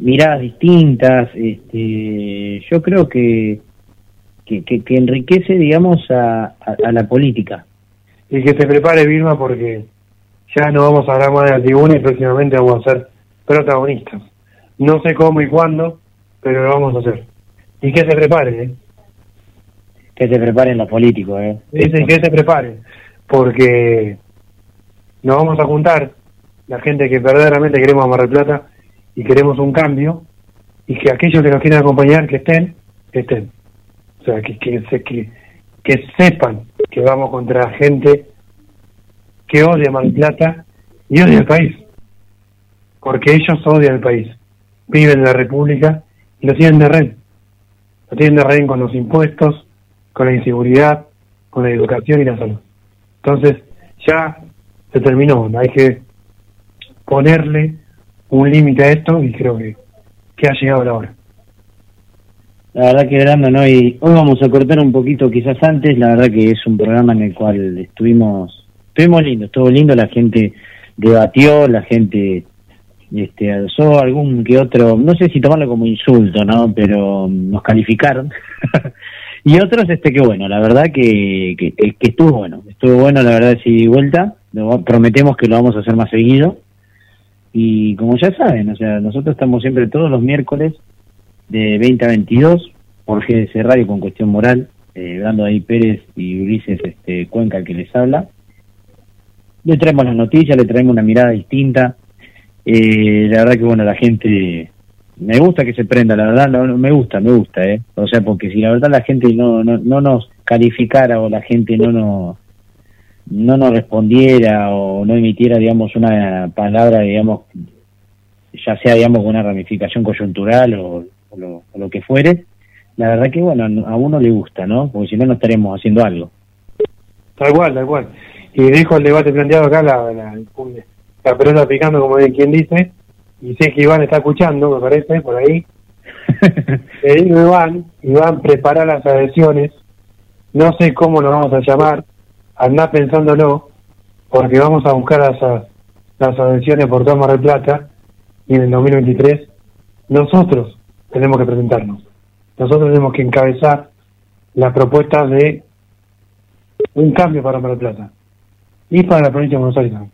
Miradas distintas. Este, yo creo que, que, que, que enriquece, digamos, a, a, a la política. Y que se prepare Vilma porque ya no vamos a hablar más de la tribuna y próximamente vamos a ser protagonistas. No sé cómo y cuándo, pero lo vamos a hacer. Y que se prepare, ¿eh? Que se preparen los políticos, ¿eh? Dicen que se prepare, porque nos vamos a juntar, la gente que verdaderamente queremos a Mar del Plata y queremos un cambio, y que aquellos que nos quieran acompañar, que estén, que estén. O sea, que, que, que, que sepan que vamos contra gente que odia Mar Plata y odia el país. Porque ellos odian el país. Viven en la República y lo tienen de rehén. Lo tienen de rehén con los impuestos, con la inseguridad, con la educación y la salud. Entonces, ya se terminó. Hay que ponerle un límite a esto y creo que, que ha llegado la hora. La verdad que grande, ¿no? Y hoy vamos a cortar un poquito quizás antes, la verdad que es un programa en el cual estuvimos, estuvimos lindo, estuvo lindo, la gente debatió, la gente este alzó algún que otro, no sé si tomarlo como insulto, ¿no? Pero nos calificaron. y otros, este que bueno, la verdad que, que, estuvo bueno, estuvo bueno, la verdad, si vuelta, prometemos que lo vamos a hacer más seguido. Y como ya saben, o sea, nosotros estamos siempre todos los miércoles de 20 a 22 por GDC Radio con Cuestión Moral, eh, Brando ahí Pérez y Ulises este, Cuenca el que les habla. Le traemos las noticias, le traemos una mirada distinta. Eh, la verdad que bueno, la gente me gusta que se prenda, la verdad no, me gusta, me gusta, eh. O sea, porque si la verdad la gente no, no, no nos calificara o la gente no nos no nos respondiera o no emitiera, digamos, una palabra, digamos, ya sea, digamos, una ramificación coyuntural o, o lo, o lo que fuere, la verdad que, bueno, a uno le gusta, ¿no? Porque si no, no estaremos haciendo algo. Tal cual, tal cual. Y dejo el debate planteado acá, la, la, la pelota picando, como quien dice, y sé que Iván está escuchando, me parece, por ahí. Le digo, Iván, Iván, prepara las adhesiones, no sé cómo lo vamos a llamar, anda pensándolo, porque vamos a buscar las, las adhesiones por Mar del Plata, y en el 2023 nosotros tenemos que presentarnos. Nosotros tenemos que encabezar la propuesta de un cambio para Mar del Plata y para la provincia de Buenos Aires también.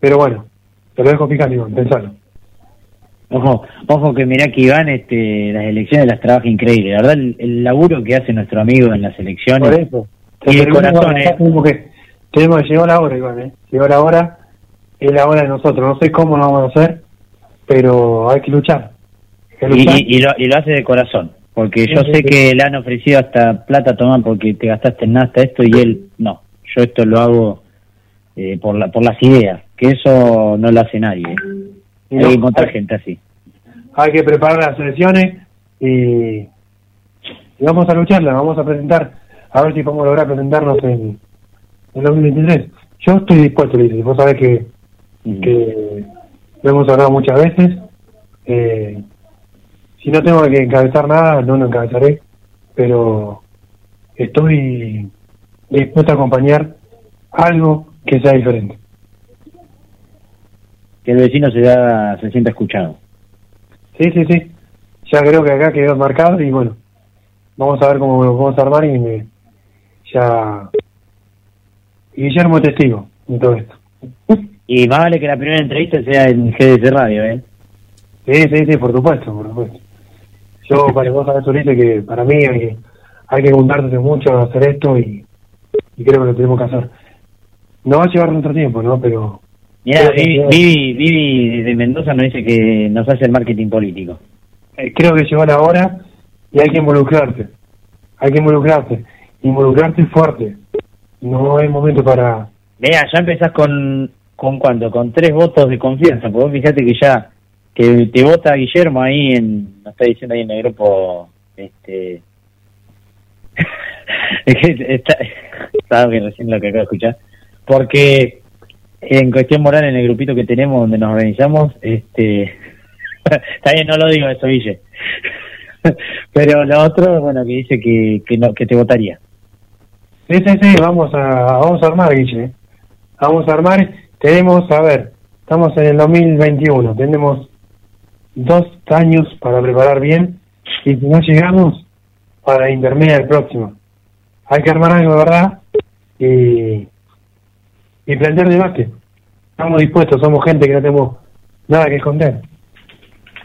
Pero bueno, te lo dejo picando, Iván, pensalo. Ojo, ojo que mirá que Iván este, las elecciones las trabaja increíble. La verdad, el, el laburo que hace nuestro amigo en las elecciones. Por eso. Y el corazón, eh. tenemos que, tenemos que llegó la hora, Iván, ¿eh? Llegó la hora, es la hora de nosotros. No sé cómo lo vamos a hacer, pero hay que luchar. Hay que Y, luchar. y- y lo, y lo hace de corazón. Porque yo sé que le han ofrecido hasta plata, toma, porque te gastaste en nada esto, y él, no. Yo esto lo hago eh, por, la, por las ideas, que eso no lo hace nadie. Y Hay no, que encontrar hay- gente así. hay que preparar las elecciones y, y vamos a lucharla, vamos a presentar, a ver si podemos lograr presentarnos en, en 2023. Yo estoy dispuesto, Luis, vos sabés que, que lo hemos hablado muchas veces. Eh, si no tengo que encabezar nada, no lo encabezaré, pero estoy dispuesto a acompañar algo que sea diferente. Que el vecino se da, se sienta escuchado. Sí, sí, sí. Ya creo que acá quedó marcado y bueno, vamos a ver cómo lo vamos a armar y me, ya... Y Guillermo es testigo de todo esto. Y más vale que la primera entrevista sea en GDC Radio, ¿eh? Sí, sí, sí, por supuesto, por supuesto. Yo, para vos sabés, Ulises, que para mí hay que, hay que juntarse mucho a hacer esto y, y creo que lo tenemos que hacer. No va a llevar nuestro tiempo, ¿no? Pero Mira, Vivi, Vivi, Vivi de Mendoza nos dice que nos hace el marketing político. eh, creo que llegó la hora y hay que involucrarse. Hay que involucrarse. Involucrarse fuerte. No hay momento para... Vea, ya empezás con, con cuánto, con tres votos de confianza, porque vos fíjate que ya, que te vota Guillermo ahí en, nos está diciendo ahí en el grupo, este, está, estaba bien recién lo que acabo de escuchar, porque en cuestión moral en el grupito que tenemos donde nos organizamos, este, está no lo digo eso, Guille, pero lo otro, bueno, que dice que, que, no, que te votaría. Sí, sí, sí, vamos a, vamos a armar, Guille. Vamos a armar. Tenemos, a ver, estamos en el 2021, tenemos dos años para preparar bien y si no llegamos, para intermedia del próximo. Hay que armar algo, ¿verdad? Y, y plantear debate. Estamos dispuestos, somos gente que no tenemos nada que esconder.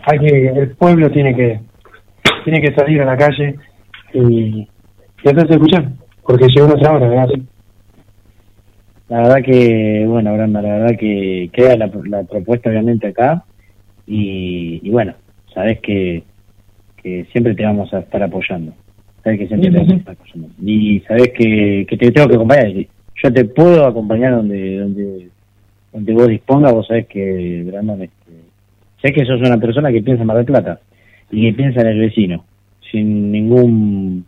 Hay que, el pueblo tiene que, tiene que salir a la calle y, y hacerse escuchar, porque llegó nuestra hora, ¿verdad? La verdad que, bueno, Branda, la verdad que queda la, la propuesta obviamente acá y, y bueno, sabes que, que siempre te vamos a estar apoyando. Sabes que siempre Sí, te vamos a estar apoyando. Y sabes que, que te tengo que acompañar. Yo te puedo acompañar donde donde donde vos dispongas. Vos sabés que, Brandon, este, sé que sos una persona que piensa en Mar del Plata y que piensa en el vecino, sin ningún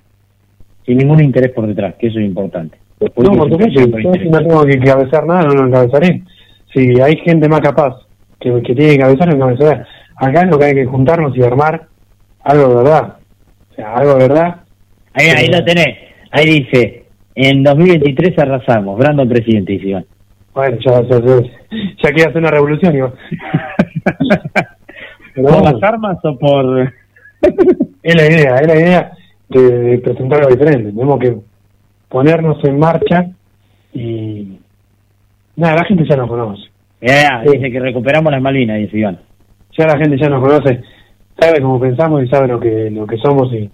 sin ningún interés por detrás, que eso es importante. No, por supuesto, yo si no tengo que encabezar nada, no lo encabezaré. Si hay gente más capaz que, que tiene que encabezar, lo encabezaré. Acá es lo que hay que juntarnos y armar algo de verdad. O sea, algo de verdad. Ahí, ahí lo tenés. Ahí dice, en 2023 arrasamos. Brandon presidente, dice Iván. Bueno, ya, ya, ya, ya quiere hacer una revolución, Iván. ¿Por las armas o por...? es la idea, es la idea de, de presentar algo diferente. Tenemos que ponernos en marcha y... Nada, la gente ya nos conoce. Ya, Sí. dice que recuperamos las Malvinas, dice Iván. ya la gente ya nos conoce, sabe cómo pensamos y sabe lo que lo que somos y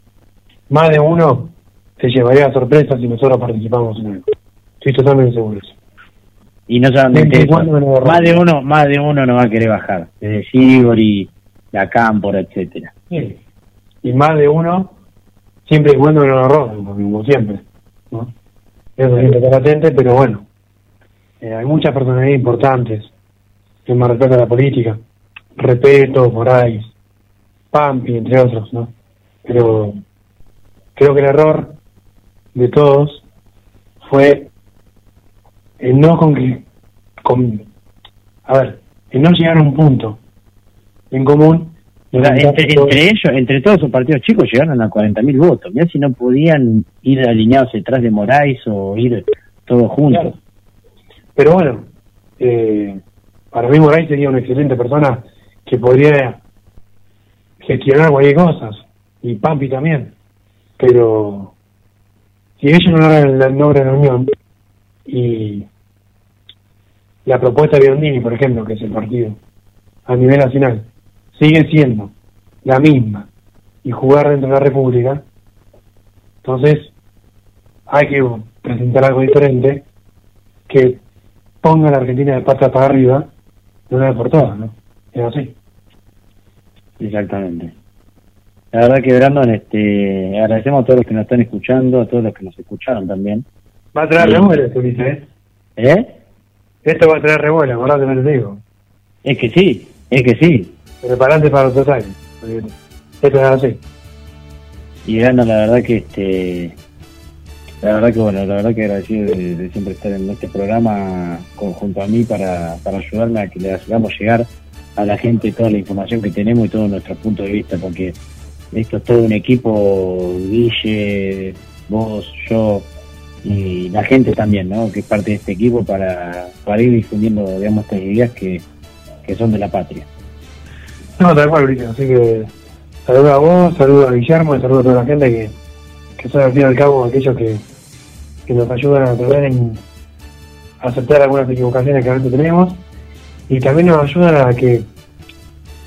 más de uno se llevaría a sorpresa si nosotros participamos en algo. Estoy totalmente seguro. Y no solamente eso, más de uno, más de uno no va a querer bajar. Desde Sigori, la Cámpora, etcétera. Sí. Y más de uno, siempre y cuando no lo roben, como siempre. ¿no? Eso siempre está latente, pero bueno, eh, hay muchas personalidades importantes más respeto a la política. Repeto, Moraes, Pampi, entre otros, ¿no? Pero creo que el error de todos fue el no con que, con, a ver, el no llegar a un punto en común. O sea, entre, entre ellos, entre todos esos partidos chicos llegaron a 40.000 votos. Mirá si no podían ir alineados detrás de Moraes o ir todos juntos. Claro. Pero bueno, eh, para mí Moraes sería una excelente persona que podría gestionar cualquier cosa, y Pampi también. Pero si ellos no logran la, logran la unión y la propuesta de Biondini, por ejemplo, que es el partido a nivel nacional, sigue siendo la misma y jugar dentro de la República, entonces hay que presentar algo diferente que ponga a la Argentina de patas para arriba de una vez por todas, ¿no? Es así. Exactamente. La verdad que Brandon, este, agradecemos a todos los que nos están escuchando, a todos los que nos escucharon también. Va a traer Sí. revuelo dice, ¿eh? ¿Eh? Esto va a traer revuelo, acordate lo que te digo. Es que sí, es que sí. Preparante para los dos años. Esto es así. Y Brandon, la verdad que este, la verdad que bueno, la verdad que agradecido de, de siempre estar en este programa con- junto a mí para, para ayudarme a que le hagamos llegar a la gente toda la información que tenemos y todo nuestro punto de vista, porque esto es todo un equipo, Guille, vos, yo y la gente también, ¿no? Que es parte de este equipo para, para ir difundiendo, digamos, estas ideas que, que son de la patria. No, tal cual, Bricio. Así que saludo a vos, saludo a Guillermo y saludo a toda la gente que, que son al fin y al cabo aquellos que, que nos ayudan a tratar en aceptar algunas equivocaciones que a veces tenemos y también nos ayudan a que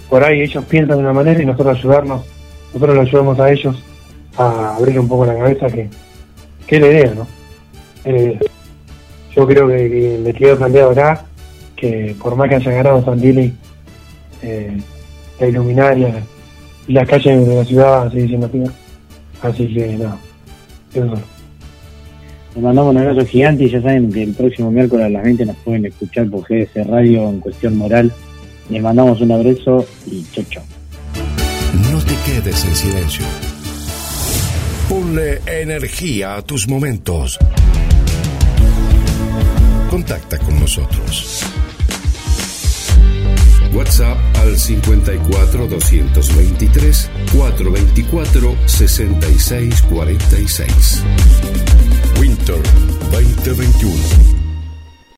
por ahí ellos piensan de una manera y nosotros ayudarnos, nosotros los ayudamos a ellos a abrir un poco la cabeza que, que es la idea, ¿no? Es idea. Yo creo que, que le quedó planteado acá que por más que haya ganado Santilli, eh, la iluminaria y las calles de la ciudad seguir siendo pibas. Así que nada, eso es. Les mandamos un abrazo gigante y ya saben que el próximo miércoles a las 20 nos pueden escuchar por GDS Radio en cuestión moral. Les mandamos un abrazo y chau chau. No te quedes en silencio. Ponle energía a tus momentos. Contacta con nosotros. WhatsApp al 54 223 424 6646. Winter 2021.